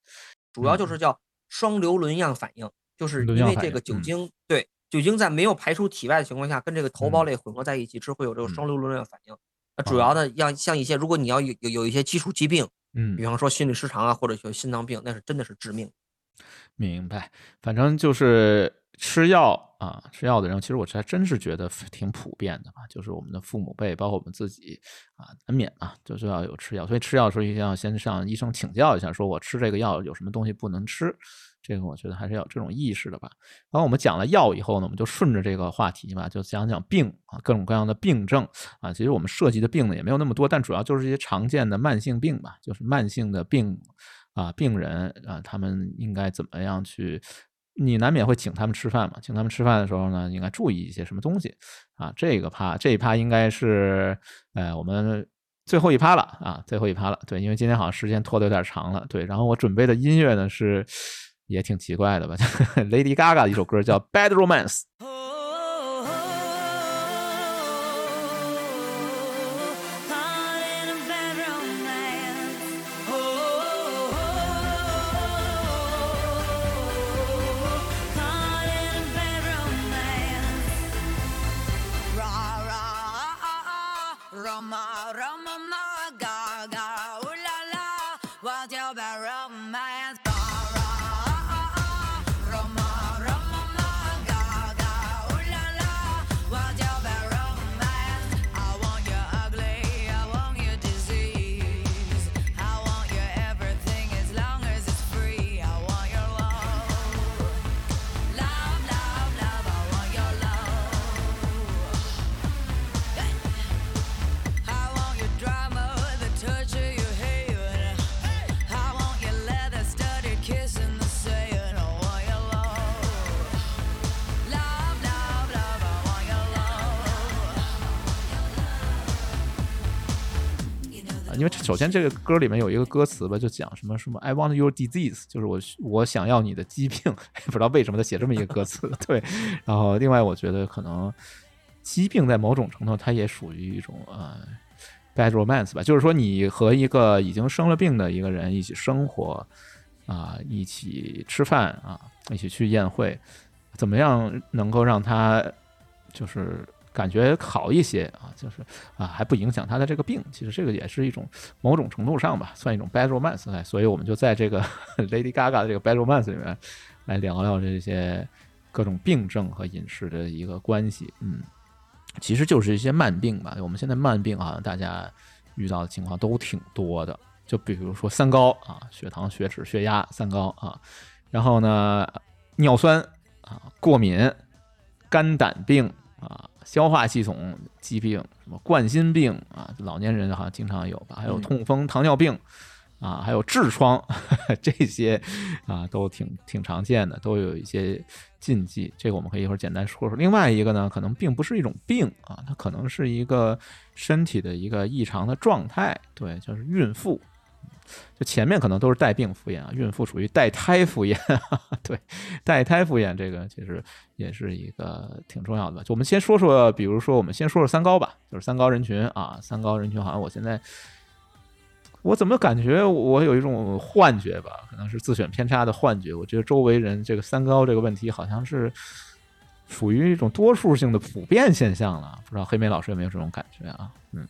主要就是叫双硫仑样反应，就是因为这个酒精对酒精在没有排出体外的情况下，跟这个头孢类混合在一起，吃会有这个双硫仑样反应。那主要的像像一些，如果你要有有有一些基础疾病，嗯，比方说心律失常啊，或者有心脏病，那是真的是致命。明白，反正就是。吃药啊，吃药的人，其实我还真是觉得挺普遍的吧。就是我们的父母辈，包括我们自己啊，难免啊，就是要有吃药。所以吃药的时候一定要先向医生请教一下，说我吃这个药有什么东西不能吃。这个我觉得还是要有这种意识的吧。然后我们讲了药以后呢，我们就顺着这个话题吧，就讲讲病啊，各种各样的病症啊。其实我们涉及的病呢也没有那么多，但主要就是一些常见的慢性病吧，就是慢性的病啊，病人啊，他们应该怎么样去。你难免会请他们吃饭嘛？请他们吃饭的时候呢，应该注意一些什么东西啊？这个趴这一趴应该是，呃，我们最后一趴了啊，最后一趴了。对，因为今天好像时间拖得有点长了。对，然后我准备的音乐呢是也挺奇怪的吧？Lady Gaga 的一首歌叫《Bad Romance》。因为首先这个歌里面有一个歌词吧，就讲什么什么 I want your disease，就是我我想要你的疾病，不知道为什么他写这么一个歌词。对，然后另外我觉得可能疾病在某种程度它也属于一种呃 bad romance 吧，就是说你和一个已经生了病的一个人一起生活啊，一起吃饭啊，一起去宴会，怎么样能够让他就是。感觉好一些啊，就是啊，还不影响他的这个病。其实这个也是一种某种程度上吧，算一种 bad romance。所以我们就在这个 Lady Gaga 的这个 bad romance 里面来聊聊这些各种病症和饮食的一个关系。嗯，其实就是一些慢病吧。我们现在慢病好像大家遇到的情况都挺多的，就比如说三高啊，血糖、血脂、血压三高啊，然后呢，尿酸啊，过敏、肝胆病啊。消化系统疾病，什么冠心病啊，老年人好像经常有吧？还有痛风、糖尿病啊，还有痔疮，这些啊都挺挺常见的，都有一些禁忌。这个我们可以一会儿简单说说。另外一个呢，可能并不是一种病啊，它可能是一个身体的一个异常的状态。对，就是孕妇。就前面可能都是带病赴宴啊，孕妇属于带胎赴宴，对，带胎赴宴这个其实也是一个挺重要的。就我们先说说，比如说我们先说说三高吧，就是三高人群啊，三高人群好像我现在我怎么感觉我有一种幻觉吧，可能是自选偏差的幻觉。我觉得周围人这个三高这个问题好像是属于一种多数性的普遍现象了，不知道黑莓老师有没有这种感觉啊？嗯，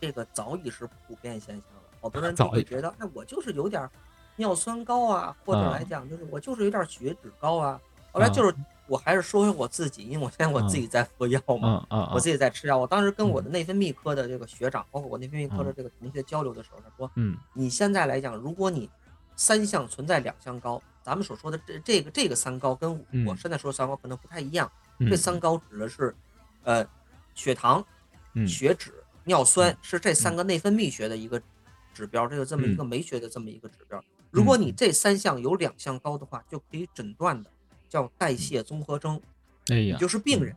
这个早已是普遍现象。好多人就会觉得，哎，我就是有点尿酸高啊，或者来讲，就是我就是有点血脂高啊。后来就是，我还是说回我自己，因为我现在我自己在服药嘛，我自己在吃药。我当时跟我的内分泌科的这个学长，包括我内分泌科的这个同学交流的时候，他说，嗯，你现在来讲，如果你三项存在两项高，咱们所说的这这个这个三高，跟我现在说的三高可能不太一样。这三高指的是，呃，血糖、血脂、尿酸，是这三个内分泌学的一个。指标这个这么一个没学的这么一个指标，如果你这三项有两项高的话，就可以诊断的叫代谢综合征，你就是病人，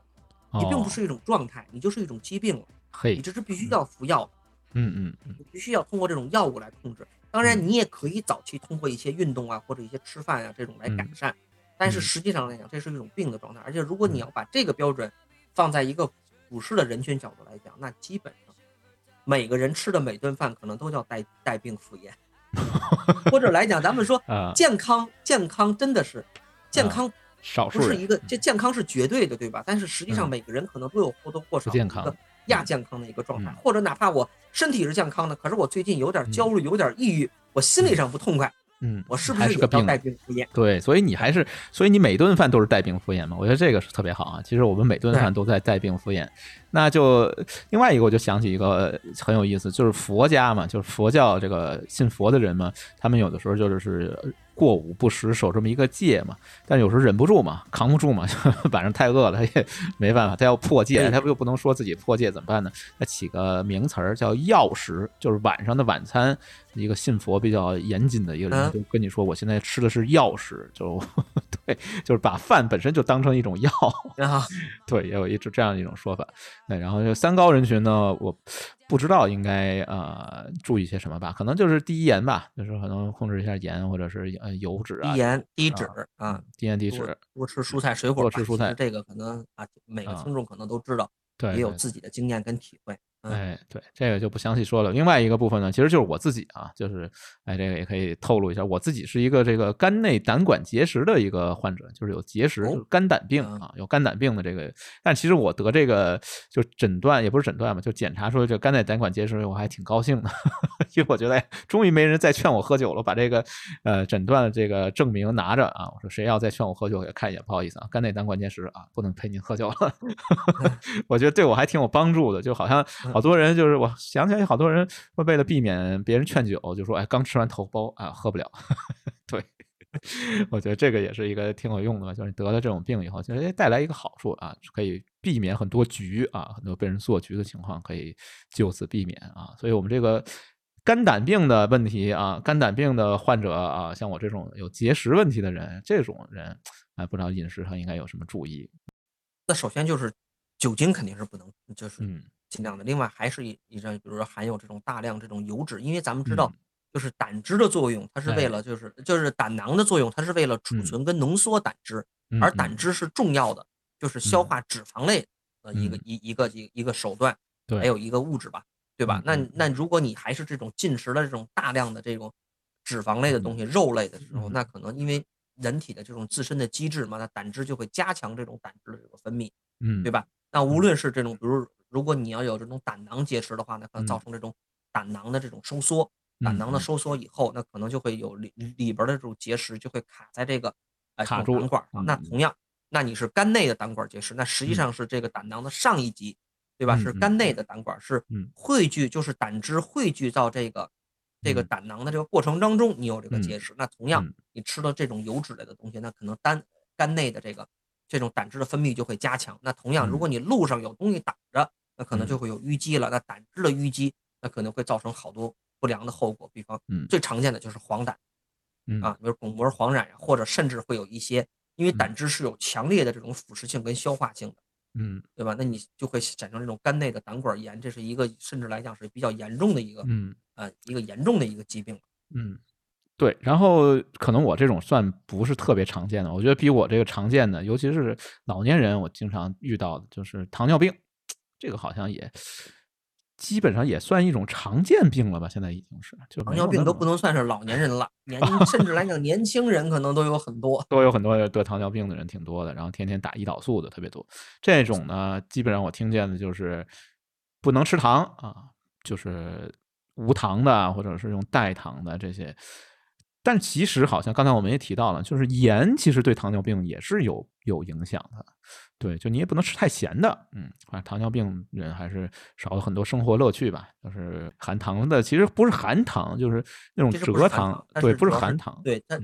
你并不是一种状态，你就是一种疾病了，你这是必须要服药，嗯嗯，必须要通过这种药物来控制。当然，你也可以早期通过一些运动啊或者一些吃饭啊这种来改善，但是实际上来讲，这是一种病的状态。而且如果你要把这个标准放在一个普世的人群角度来讲，那基本。每个人吃的每顿饭可能都叫带带病赴宴，或者来讲，咱们说健康健康真的是健康，少数不是一个这健康是绝对的，对吧？但是实际上每个人可能都有或多或少一个亚健康的一个状态，或者哪怕我身体是健康的，可是我最近有点焦虑，有点抑郁，我心理上不痛快。嗯，我是不是个病带病敷衍？对，所以你还是，所以你每顿饭都是带病敷衍嘛？我觉得这个是特别好啊。其实我们每顿饭都在带病敷衍。那就另外一个，我就想起一个很有意思，就是佛家嘛，就是佛教这个信佛的人嘛，他们有的时候就是是。过午不食，守这么一个戒嘛，但有时候忍不住嘛，扛不住嘛，晚上太饿了，他也没办法，他要破戒，他又不能说自己破戒怎么办呢？他起个名词儿叫药食，就是晚上的晚餐。一个信佛比较严谨的一个人就跟你说，我现在吃的是药食，就 对，就是把饭本身就当成一种药。对，也有一直这样一种说法。对，然后就三高人群呢，我。不知道应该呃注意些什么吧？可能就是低盐吧，就是可能控制一下盐或者是呃油脂啊。低盐低脂啊，低盐低脂，多吃蔬菜水果。多吃蔬菜，这个可能啊每个听众可能都知道，也有自己的经验跟体会。哎，对，这个就不详细说了。另外一个部分呢，其实就是我自己啊，就是哎，这个也可以透露一下，我自己是一个这个肝内胆管结石的一个患者，就是有结石，就是肝胆病啊，有肝胆病的这个。但其实我得这个就诊断也不是诊断嘛，就检查出这肝内胆管结石，我还挺高兴的，因为我觉得终于没人再劝我喝酒了，把这个呃诊断的这个证明拿着啊，我说谁要再劝我喝酒，也看一眼，不好意思啊，肝内胆管结石啊，不能陪您喝酒了。我觉得对我还挺有帮助的，就好像。好多人就是我想起来，好多人会为了避免别人劝酒，就说：“哎，刚吃完头孢啊，喝不了。”对，我觉得这个也是一个挺有用的，就是得了这种病以后，其实带来一个好处啊，可以避免很多局啊，很多被人做局的情况可以就此避免啊。所以我们这个肝胆病的问题啊，肝胆病的患者啊，像我这种有结石问题的人，这种人啊，不知道饮食上应该有什么注意。那首先就是酒精肯定是不能，就是。尽量的。另外还是一一张，比如说含有这种大量这种油脂，因为咱们知道，就是胆汁的作用，它是为了就是就是胆囊的作用，它是为了储存跟浓缩胆汁，而胆。汁是重要的，就是消化脂肪类的一个一一个一一个手段，还有一个物质吧，对吧？那那如果你还是这种进食的这种大量的这种脂肪类的东西、肉类的时候，那可能因为人体的这种自身的机制嘛，那胆汁就会加强这种胆汁的这个分泌，嗯，对吧？那无论是这种，比如如果你要有这种胆囊结石的话，那可能造成这种胆囊的这种收缩，胆囊的收缩以后，那可能就会有里里边的这种结石就会卡在这个呃卡住胆管上。那同样，那你是肝内的胆管结石，那实际上是这个胆囊的上一级，对吧？是肝内的胆管是汇聚，就是胆汁汇聚到这个这个胆囊的这个过程当中，你有这个结石。那同样，你吃了这种油脂类的东西，那可能肝肝内的这个。这种胆汁的分泌就会加强。那同样，如果你路上有东西挡着，那可能就会有淤积了。那胆汁的淤积，那可能会造成好多不良的后果。比方，最常见的就是黄疸，啊，比如巩膜黄染呀，或者甚至会有一些，因为胆汁是有强烈的这种腐蚀性跟消化性的，嗯，对吧？那你就会产生这种肝内的胆管炎，这是一个甚至来讲是比较严重的一个，嗯，呃，一个严重的一个疾病，嗯。对，然后可能我这种算不是特别常见的，我觉得比我这个常见的，尤其是老年人，我经常遇到的就是糖尿病，这个好像也基本上也算一种常见病了吧？现在已经是，就糖尿病都不能算是老年人了，年 甚至来讲年轻人可能都有很多，都有很多得糖尿病的人挺多的，然后天天打胰岛素的特别多。这种呢，基本上我听见的就是不能吃糖啊，就是无糖的或者是用代糖的这些。但其实好像刚才我们也提到了，就是盐其实对糖尿病也是有有影响的，对，就你也不能吃太咸的，嗯，啊，糖尿病人还是少了很多生活乐趣吧。就是含糖的，其实不是含糖，就是那种蔗糖，对，不是含糖，对，它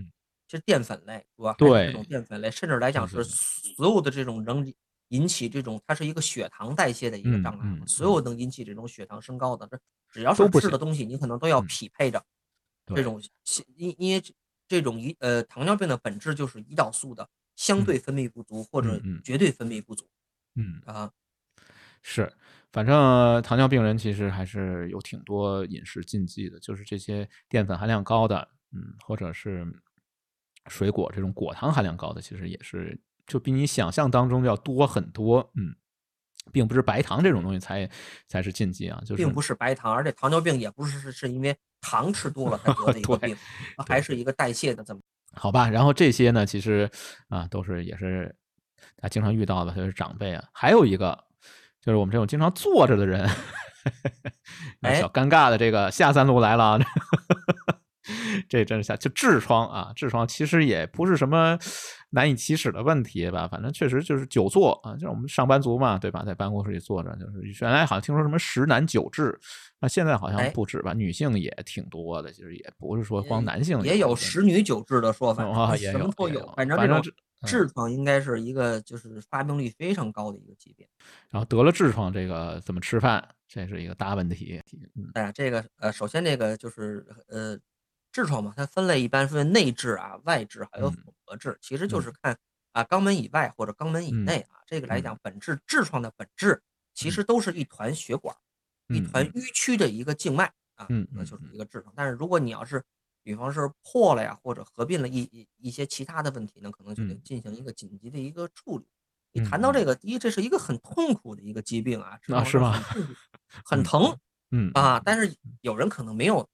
是淀粉类，是吧？对，这种淀粉类，甚至来讲是所有的这种能引起这种，它是一个血糖代谢的一个障碍，所有能引起这种血糖升高的，这只要是吃的东西，你可能都要匹配着。这种因因为这种胰呃糖尿病的本质就是胰岛素的相对分泌不足或者绝对分泌不足，嗯。啊，是，反正糖尿病人其实还是有挺多饮食禁忌的，就是这些淀粉含量高的，嗯，或者是水果这种果糖含量高的，其实也是就比你想象当中要多很多，嗯。并不是白糖这种东西才才是禁忌啊，就是并不是白糖，而且糖尿病也不是是是因为糖吃多了才得的 一个病，还是一个代谢的这么。好吧，然后这些呢，其实啊都是也是啊经常遇到的，就是长辈啊。还有一个就是我们这种经常坐着的人，小尴尬的这个下三路来了。这真是下就痔疮啊，痔疮其实也不是什么难以启齿的问题吧，反正确实就是久坐啊，就是我们上班族嘛，对吧？在办公室里坐着，就是原来好像听说什么十男九痔，那现在好像不止吧？女性也挺多的，其实也不是说光男性也有十女九痔的说法啊，什么都有，反正这种痔疮应该是一个就是发病率非常高的一个疾病。然后得了痔疮，这个怎么吃饭？这是一个大问题。哎呀，这个呃，首先这个就是呃。痔疮嘛，它分类一般分内痔啊、外痔，还有混合痔，其实就是看啊肛门以外或者肛门以内啊。这个来讲，本质痔疮的本质其实都是一团血管，一团淤曲的一个静脉啊，那就是一个痔疮。但是如果你要是，比方是破了呀，或者合并了一一一些其他的问题呢，可能就得进行一个紧急的一个处理。你谈到这个，第一，这是一个很痛苦的一个疾病啊，啊是吗？很疼，嗯啊，但是有人可能没有。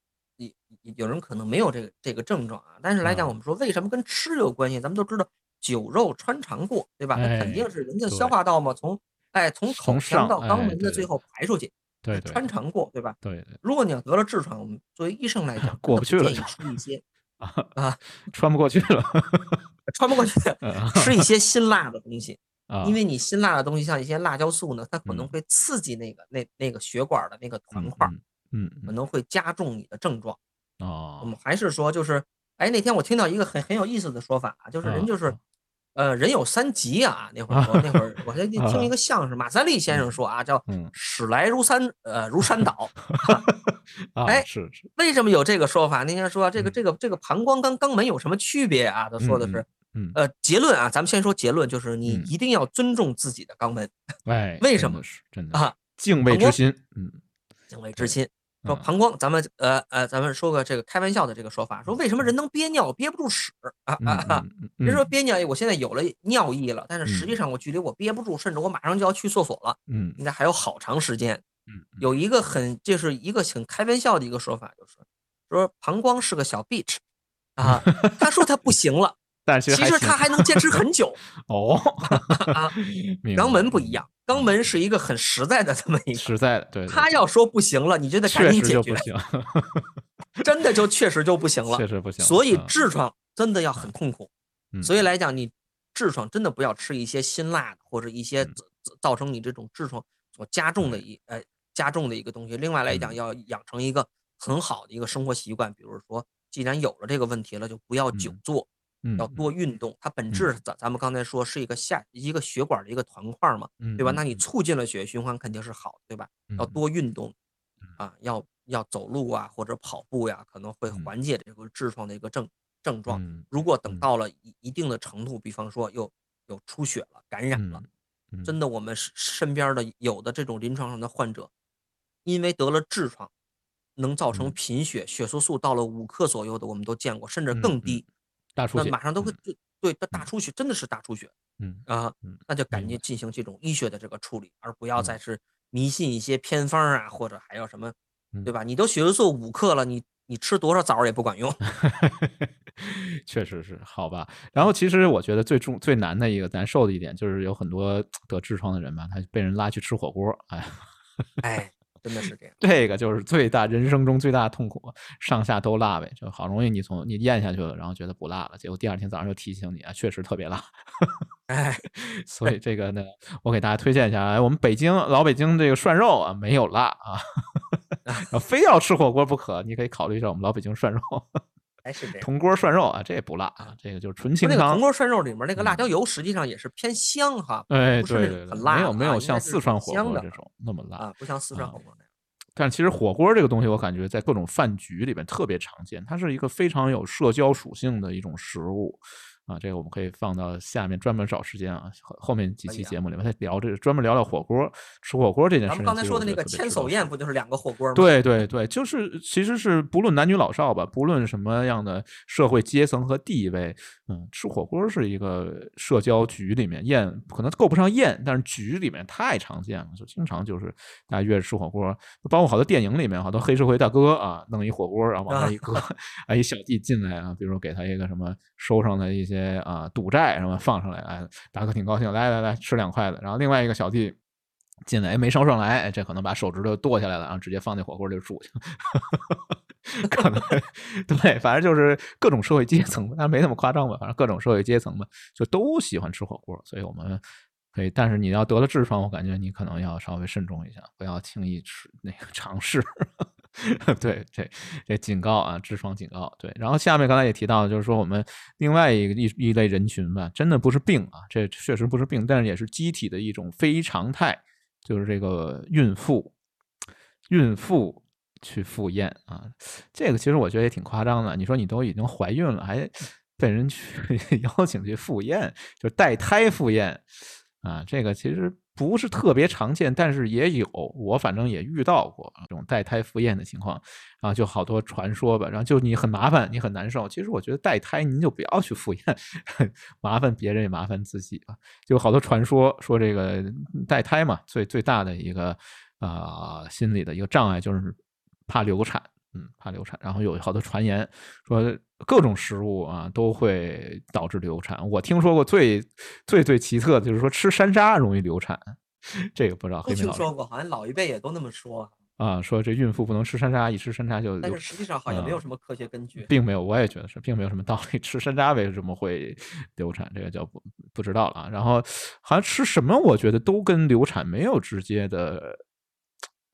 有人可能没有这个这个症状啊，但是来讲，我们说为什么跟吃有关系？咱们都知道酒肉穿肠过，对吧？那肯定是人家消化道嘛，从哎从口腔到肛门的最后排出去，对穿肠过，对吧？对。如果你要得了痔疮，我们作为医生来讲，过不去了，建议吃一些 啊啊，穿不过去了，穿不过去，吃一些辛辣的东西啊，因为你辛辣的东西，像一些辣椒素呢，它可能会刺激那个那那个血管的那个团块，嗯，可能会加重你的症状。哦，我们还是说，就是，哎，那天我听到一个很很有意思的说法啊，就是人就是，呃，人有三急啊。那会儿我，那会儿我还听一个相声，马三立先生说啊，叫屎来如山，呃，如山倒。哎，是是，为什么有这个说法？那天说这个这个这个膀胱跟肛门有什么区别啊？他说的是，呃，结论啊，咱们先说结论，就是你一定要尊重自己的肛门。哎，为什么？是真的啊。敬畏之心，嗯，敬畏之心。说膀胱，咱们呃呃，咱们说个这个开玩笑的这个说法，说为什么人能憋尿憋不住屎啊啊啊？人说憋尿，我现在有了尿意了，但是实际上我距离我憋不住，甚至我马上就要去厕所了，嗯，应该还有好长时间。嗯，有一个很就是一个很开玩笑的一个说法，就是说膀胱是个小 bitch 啊，他说他不行了。但其实他还能坚持很久 哦。肛门不一样，肛门是一个很实在的这么一个实在的。对，他要说不行了，你就得赶紧解决。真的就确实就不行 了，确实不行。所以痔疮真的要很痛苦。所以来讲，你痔疮真的不要吃一些辛辣的，或者一些造成你这种痔疮所加重的一呃加重的一个东西。另外来讲，要养成一个很好的一个生活习惯，比如说，既然有了这个问题了，就不要久坐。要多运动，它本质咱咱们刚才说是一个下一个血管的一个团块嘛，对吧？那你促进了血液循环肯定是好的，对吧？要多运动，啊，要要走路啊或者跑步呀，可能会缓解这个痔疮的一个症症状。如果等到了一一定的程度，比方说又有出血了、感染了，真的我们身边的有的这种临床上的患者，因为得了痔疮，能造成贫血，血色素到了五克左右的，我们都见过，甚至更低。大出血，那马上都会对对，大出血真的是大出血，嗯啊，那就赶紧进行这种医学的这个处理，而不要再是迷信一些偏方啊，或者还有什么，对吧？你都血色素五克了，你你吃多少枣也不管用。确实是，好吧。然后其实我觉得最重最难的一个难受的一点，就是有很多得痔疮的人吧，他被人拉去吃火锅，哎，哎。真的是这样，这个就是最大人生中最大的痛苦，上下都辣呗，就好容易你从你咽下去了，然后觉得不辣了，结果第二天早上又提醒你啊，确实特别辣。哎，所以这个呢，我给大家推荐一下，哎，我们北京老北京这个涮肉啊，没有辣啊，非要吃火锅不可，你可以考虑一下我们老北京涮肉。还是这铜锅涮肉啊，这也不辣啊，这个就是纯清汤。那个铜锅涮肉里面那个辣椒油实际上也是偏香哈，哎，不是很辣，没有没有像四川火锅这种那么辣啊，不像四川火锅那样。但其实火锅这个东西，我感觉在各种饭局里面特别常见，它是一个非常有社交属性的一种食物。啊，这个我们可以放到下面专门找时间啊，后后面几期节目里面再聊这个，专门聊聊火锅，吃火锅这件事。咱们刚才说的那个千叟宴不就是两个火锅吗？对对对，就是其实是不论男女老少吧，不论什么样的社会阶层和地位，嗯，吃火锅是一个社交局里面宴，可能够不上宴，但是局里面太常见了，就经常就是大家约着吃火锅，包括好多电影里面好多黑社会大哥啊，弄一火锅然后往那一搁，哎，一小弟进来啊，比如说给他一个什么收上的一些。些啊赌债什么放上来，哎，大哥挺高兴，来来来吃两筷子。然后另外一个小弟进来，哎，没烧上来，这可能把手指头剁下来了，然后直接放那火锅里煮去。可能对，反正就是各种社会阶层，但没那么夸张吧。反正各种社会阶层吧，就都喜欢吃火锅，所以我们可以。但是你要得了痔疮，我感觉你可能要稍微慎重一下，不要轻易吃那个尝试。对，这这警告啊，痔疮警告。对，然后下面刚才也提到，就是说我们另外一个一一类人群吧，真的不是病啊，这确实不是病，但是也是机体的一种非常态，就是这个孕妇，孕妇去赴宴啊，这个其实我觉得也挺夸张的。你说你都已经怀孕了，还被人去 邀请去赴宴，就是带胎赴宴啊，这个其实。不是特别常见，但是也有，我反正也遇到过这种带胎赴宴的情况啊，就好多传说吧，然后就你很麻烦，你很难受。其实我觉得带胎您就不要去赴宴，麻烦别人也麻烦自己吧。就好多传说说这个带胎嘛，最最大的一个啊心理的一个障碍就是怕流产。嗯，怕流产，然后有好多传言说各种食物啊都会导致流产。我听说过最最最奇特的就是说吃山楂容易流产，这个不知道。听说过，好像老一辈也都那么说啊，说这孕妇不能吃山楂，一吃山楂就……但是实际上好像没有什么科学根据，并没有，我也觉得是，并没有什么道理。吃山楂为什么会流产？这个就不不知道了。然后好像吃什么，我觉得都跟流产没有直接的。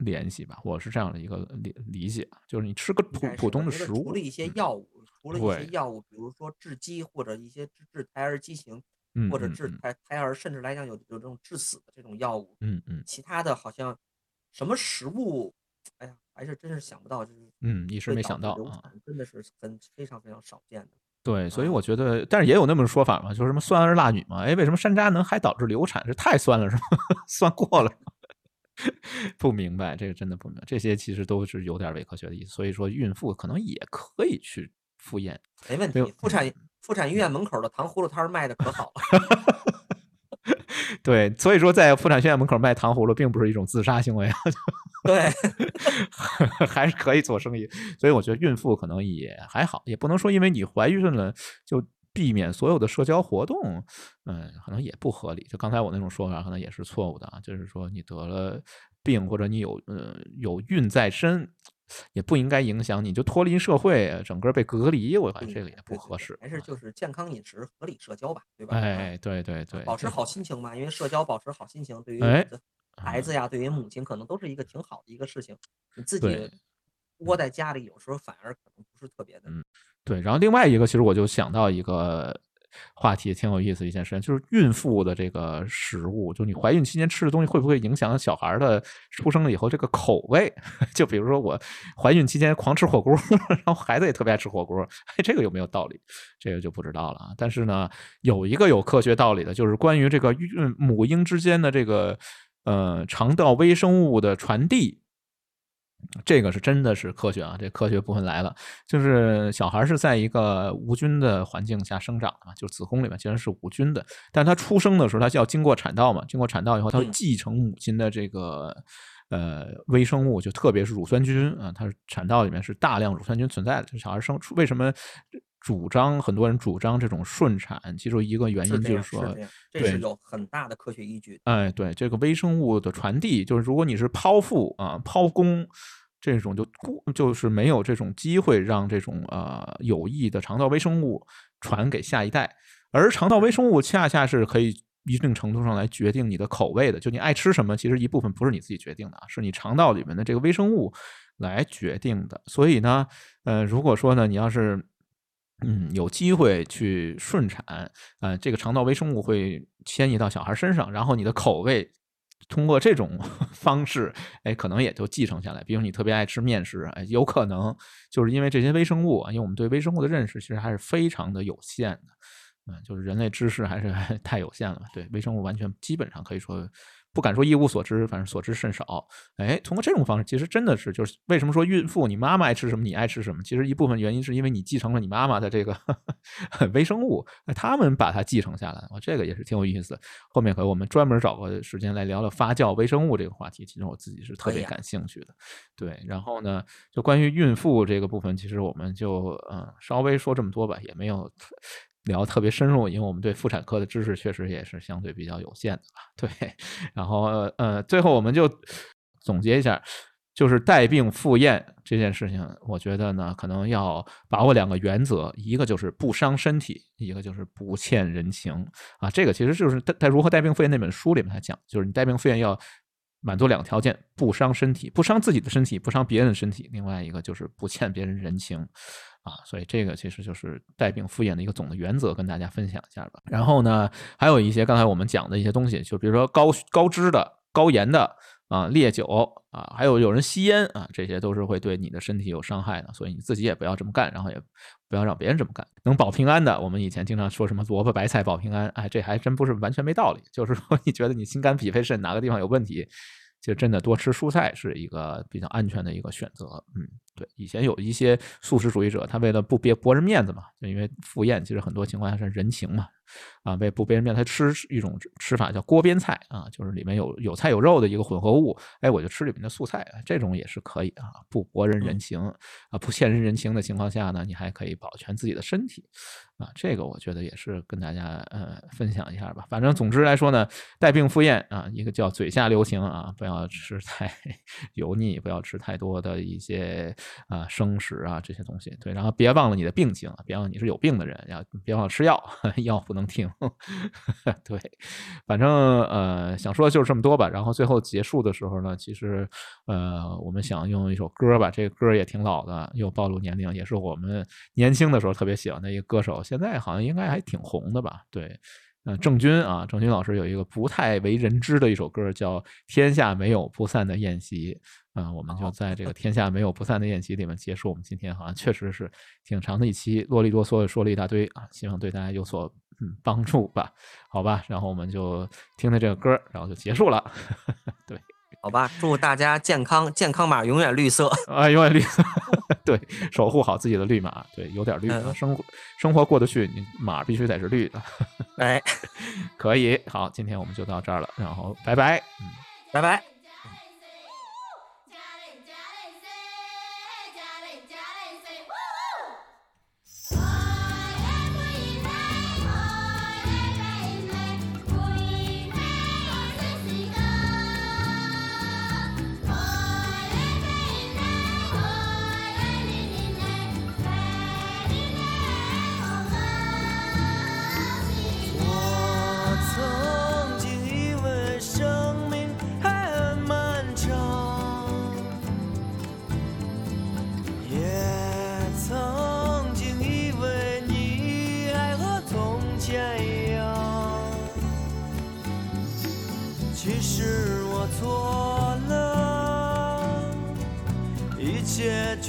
联系吧，我是这样的一个理理解，就是你吃个普普通的食物，除了一些药物，除了一些药物，比如说致畸或者一些治治胎儿畸形，或者治胎胎儿，甚至来讲有有这种致死的这种药物，嗯嗯，其他的好像什么食物，哎呀，还是真是想不到，就是嗯，一时没想到啊，真的是很非常非常少见的。对，所以我觉得，但是也有那么说法嘛，就是什么酸儿辣女嘛，哎，为什么山楂能还导致流产？是太酸了是吗？酸过了。不明白，这个真的不明白。这些其实都是有点伪科学的意思。所以说，孕妇可能也可以去赴宴，没问题。妇产妇产医院门口的糖葫芦摊卖的可好了。对，所以说在妇产学院门口卖糖葫芦，并不是一种自杀行为啊。对，还是可以做生意。所以我觉得孕妇可能也还好，也不能说因为你怀孕了就避免所有的社交活动，嗯，可能也不合理。就刚才我那种说法，可能也是错误的啊。就是说你得了病或者你有呃有孕在身。也不应该影响你，就脱离社会，整个被隔离，我感觉这个也不合适。还是就是健康饮食、合理社交吧，对吧？哎，对对对，保持好心情嘛，因为社交保持好心情，对于孩子呀，对于母亲，可能都是一个挺好的一个事情。你自己窝在家里，有时候反而可能不是特别的。嗯，对。然后另外一个，其实我就想到一个。话题挺有意思一件事情，就是孕妇的这个食物，就你怀孕期间吃的东西会不会影响小孩的出生了以后这个口味？就比如说我怀孕期间狂吃火锅，然后孩子也特别爱吃火锅，哎 这个有没有道理？这个就不知道了啊。但是呢，有一个有科学道理的，就是关于这个孕母婴之间的这个呃肠道微生物的传递。这个是真的是科学啊！这科学部分来了，就是小孩是在一个无菌的环境下生长的嘛，就子宫里面竟然是无菌的，但他出生的时候他就要经过产道嘛，经过产道以后，他继承母亲的这个呃微生物，就特别是乳酸菌啊，它产道里面是大量乳酸菌存在的。就小孩生出为什么主张很多人主张这种顺产，其中一个原因就是说，这是有很大的科学依据。哎，对这个微生物的传递，就是如果你是剖腹啊剖宫。这种就就是没有这种机会让这种呃有益的肠道微生物传给下一代，而肠道微生物恰恰是可以一定程度上来决定你的口味的。就你爱吃什么，其实一部分不是你自己决定的啊，是你肠道里面的这个微生物来决定的。所以呢，呃，如果说呢，你要是嗯有机会去顺产，呃，这个肠道微生物会迁移到小孩身上，然后你的口味。通过这种 方式，哎，可能也就继承下来。比如你特别爱吃面食，哎，有可能就是因为这些微生物啊，因为我们对微生物的认识其实还是非常的有限的，嗯，就是人类知识还是 太有限了。对微生物完全基本上可以说。不敢说一无所知，反正所知甚少。哎，通过这种方式，其实真的是就是为什么说孕妇你妈妈爱吃什么，你爱吃什么？其实一部分原因是因为你继承了你妈妈的这个 微生物，他们把它继承下来。我这个也是挺有意思的。后面可我们专门找个时间来聊聊发酵微生物这个话题，其实我自己是特别感兴趣的。对，然后呢，就关于孕妇这个部分，其实我们就嗯稍微说这么多吧，也没有。聊特别深入，因为我们对妇产科的知识确实也是相对比较有限的。对，然后呃，最后我们就总结一下，就是带病赴宴这件事情，我觉得呢，可能要把握两个原则，一个就是不伤身体，一个就是不欠人情啊。这个其实就是在如何带病赴宴那本书里面他讲，就是你带病赴宴要满足两个条件：不伤身体，不伤自己的身体，不伤别人的身体；另外一个就是不欠别人人情。啊，所以这个其实就是带病赴宴的一个总的原则，跟大家分享一下吧。然后呢，还有一些刚才我们讲的一些东西，就比如说高高脂的、高盐的啊、烈酒啊，还有有人吸烟啊，这些都是会对你的身体有伤害的。所以你自己也不要这么干，然后也不要让别人这么干。能保平安的，我们以前经常说什么萝卜白菜保平安，哎，这还真不是完全没道理。就是说，你觉得你心肝脾肺肾哪个地方有问题，就真的多吃蔬菜是一个比较安全的一个选择。嗯。对，以前有一些素食主义者，他为了不别驳人面子嘛，就因为赴宴，其实很多情况下是人情嘛。啊，为不被人面，他吃一种吃法叫锅边菜啊，就是里面有有菜有肉的一个混合物。哎，我就吃里面的素菜，这种也是可以啊，不博人人情啊，不欠人人情的情况下呢，你还可以保全自己的身体啊。这个我觉得也是跟大家呃分享一下吧。反正总之来说呢，带病赴宴啊，一个叫嘴下留情啊，不要吃太 油腻，不要吃太多的一些啊生食啊这些东西。对，然后别忘了你的病情啊，别忘了你是有病的人，要别忘了吃药，药不能。能听，对，反正呃，想说的就是这么多吧。然后最后结束的时候呢，其实呃，我们想用一首歌吧，这个歌也挺老的，又暴露年龄，也是我们年轻的时候特别喜欢的一个歌手，现在好像应该还挺红的吧？对，郑钧啊，郑钧老师有一个不太为人知的一首歌，叫《天下没有不散的宴席》。嗯，我们就在这个“天下没有不散的宴席”里面结束我们今天好像确实是挺长的一期，啰里啰嗦的说了一大堆啊，希望对大家有所。嗯，帮助吧，好吧，然后我们就听听这个歌，然后就结束了。对。好吧，祝大家健康，健康码永远绿色啊，永远绿色。对，守护好自己的绿码，对，有点绿，生活生活过得去，你码必须得是绿的。哎，可以，好，今天我们就到这儿了，然后拜拜，嗯，拜拜。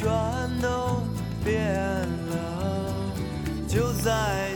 全都变了，就在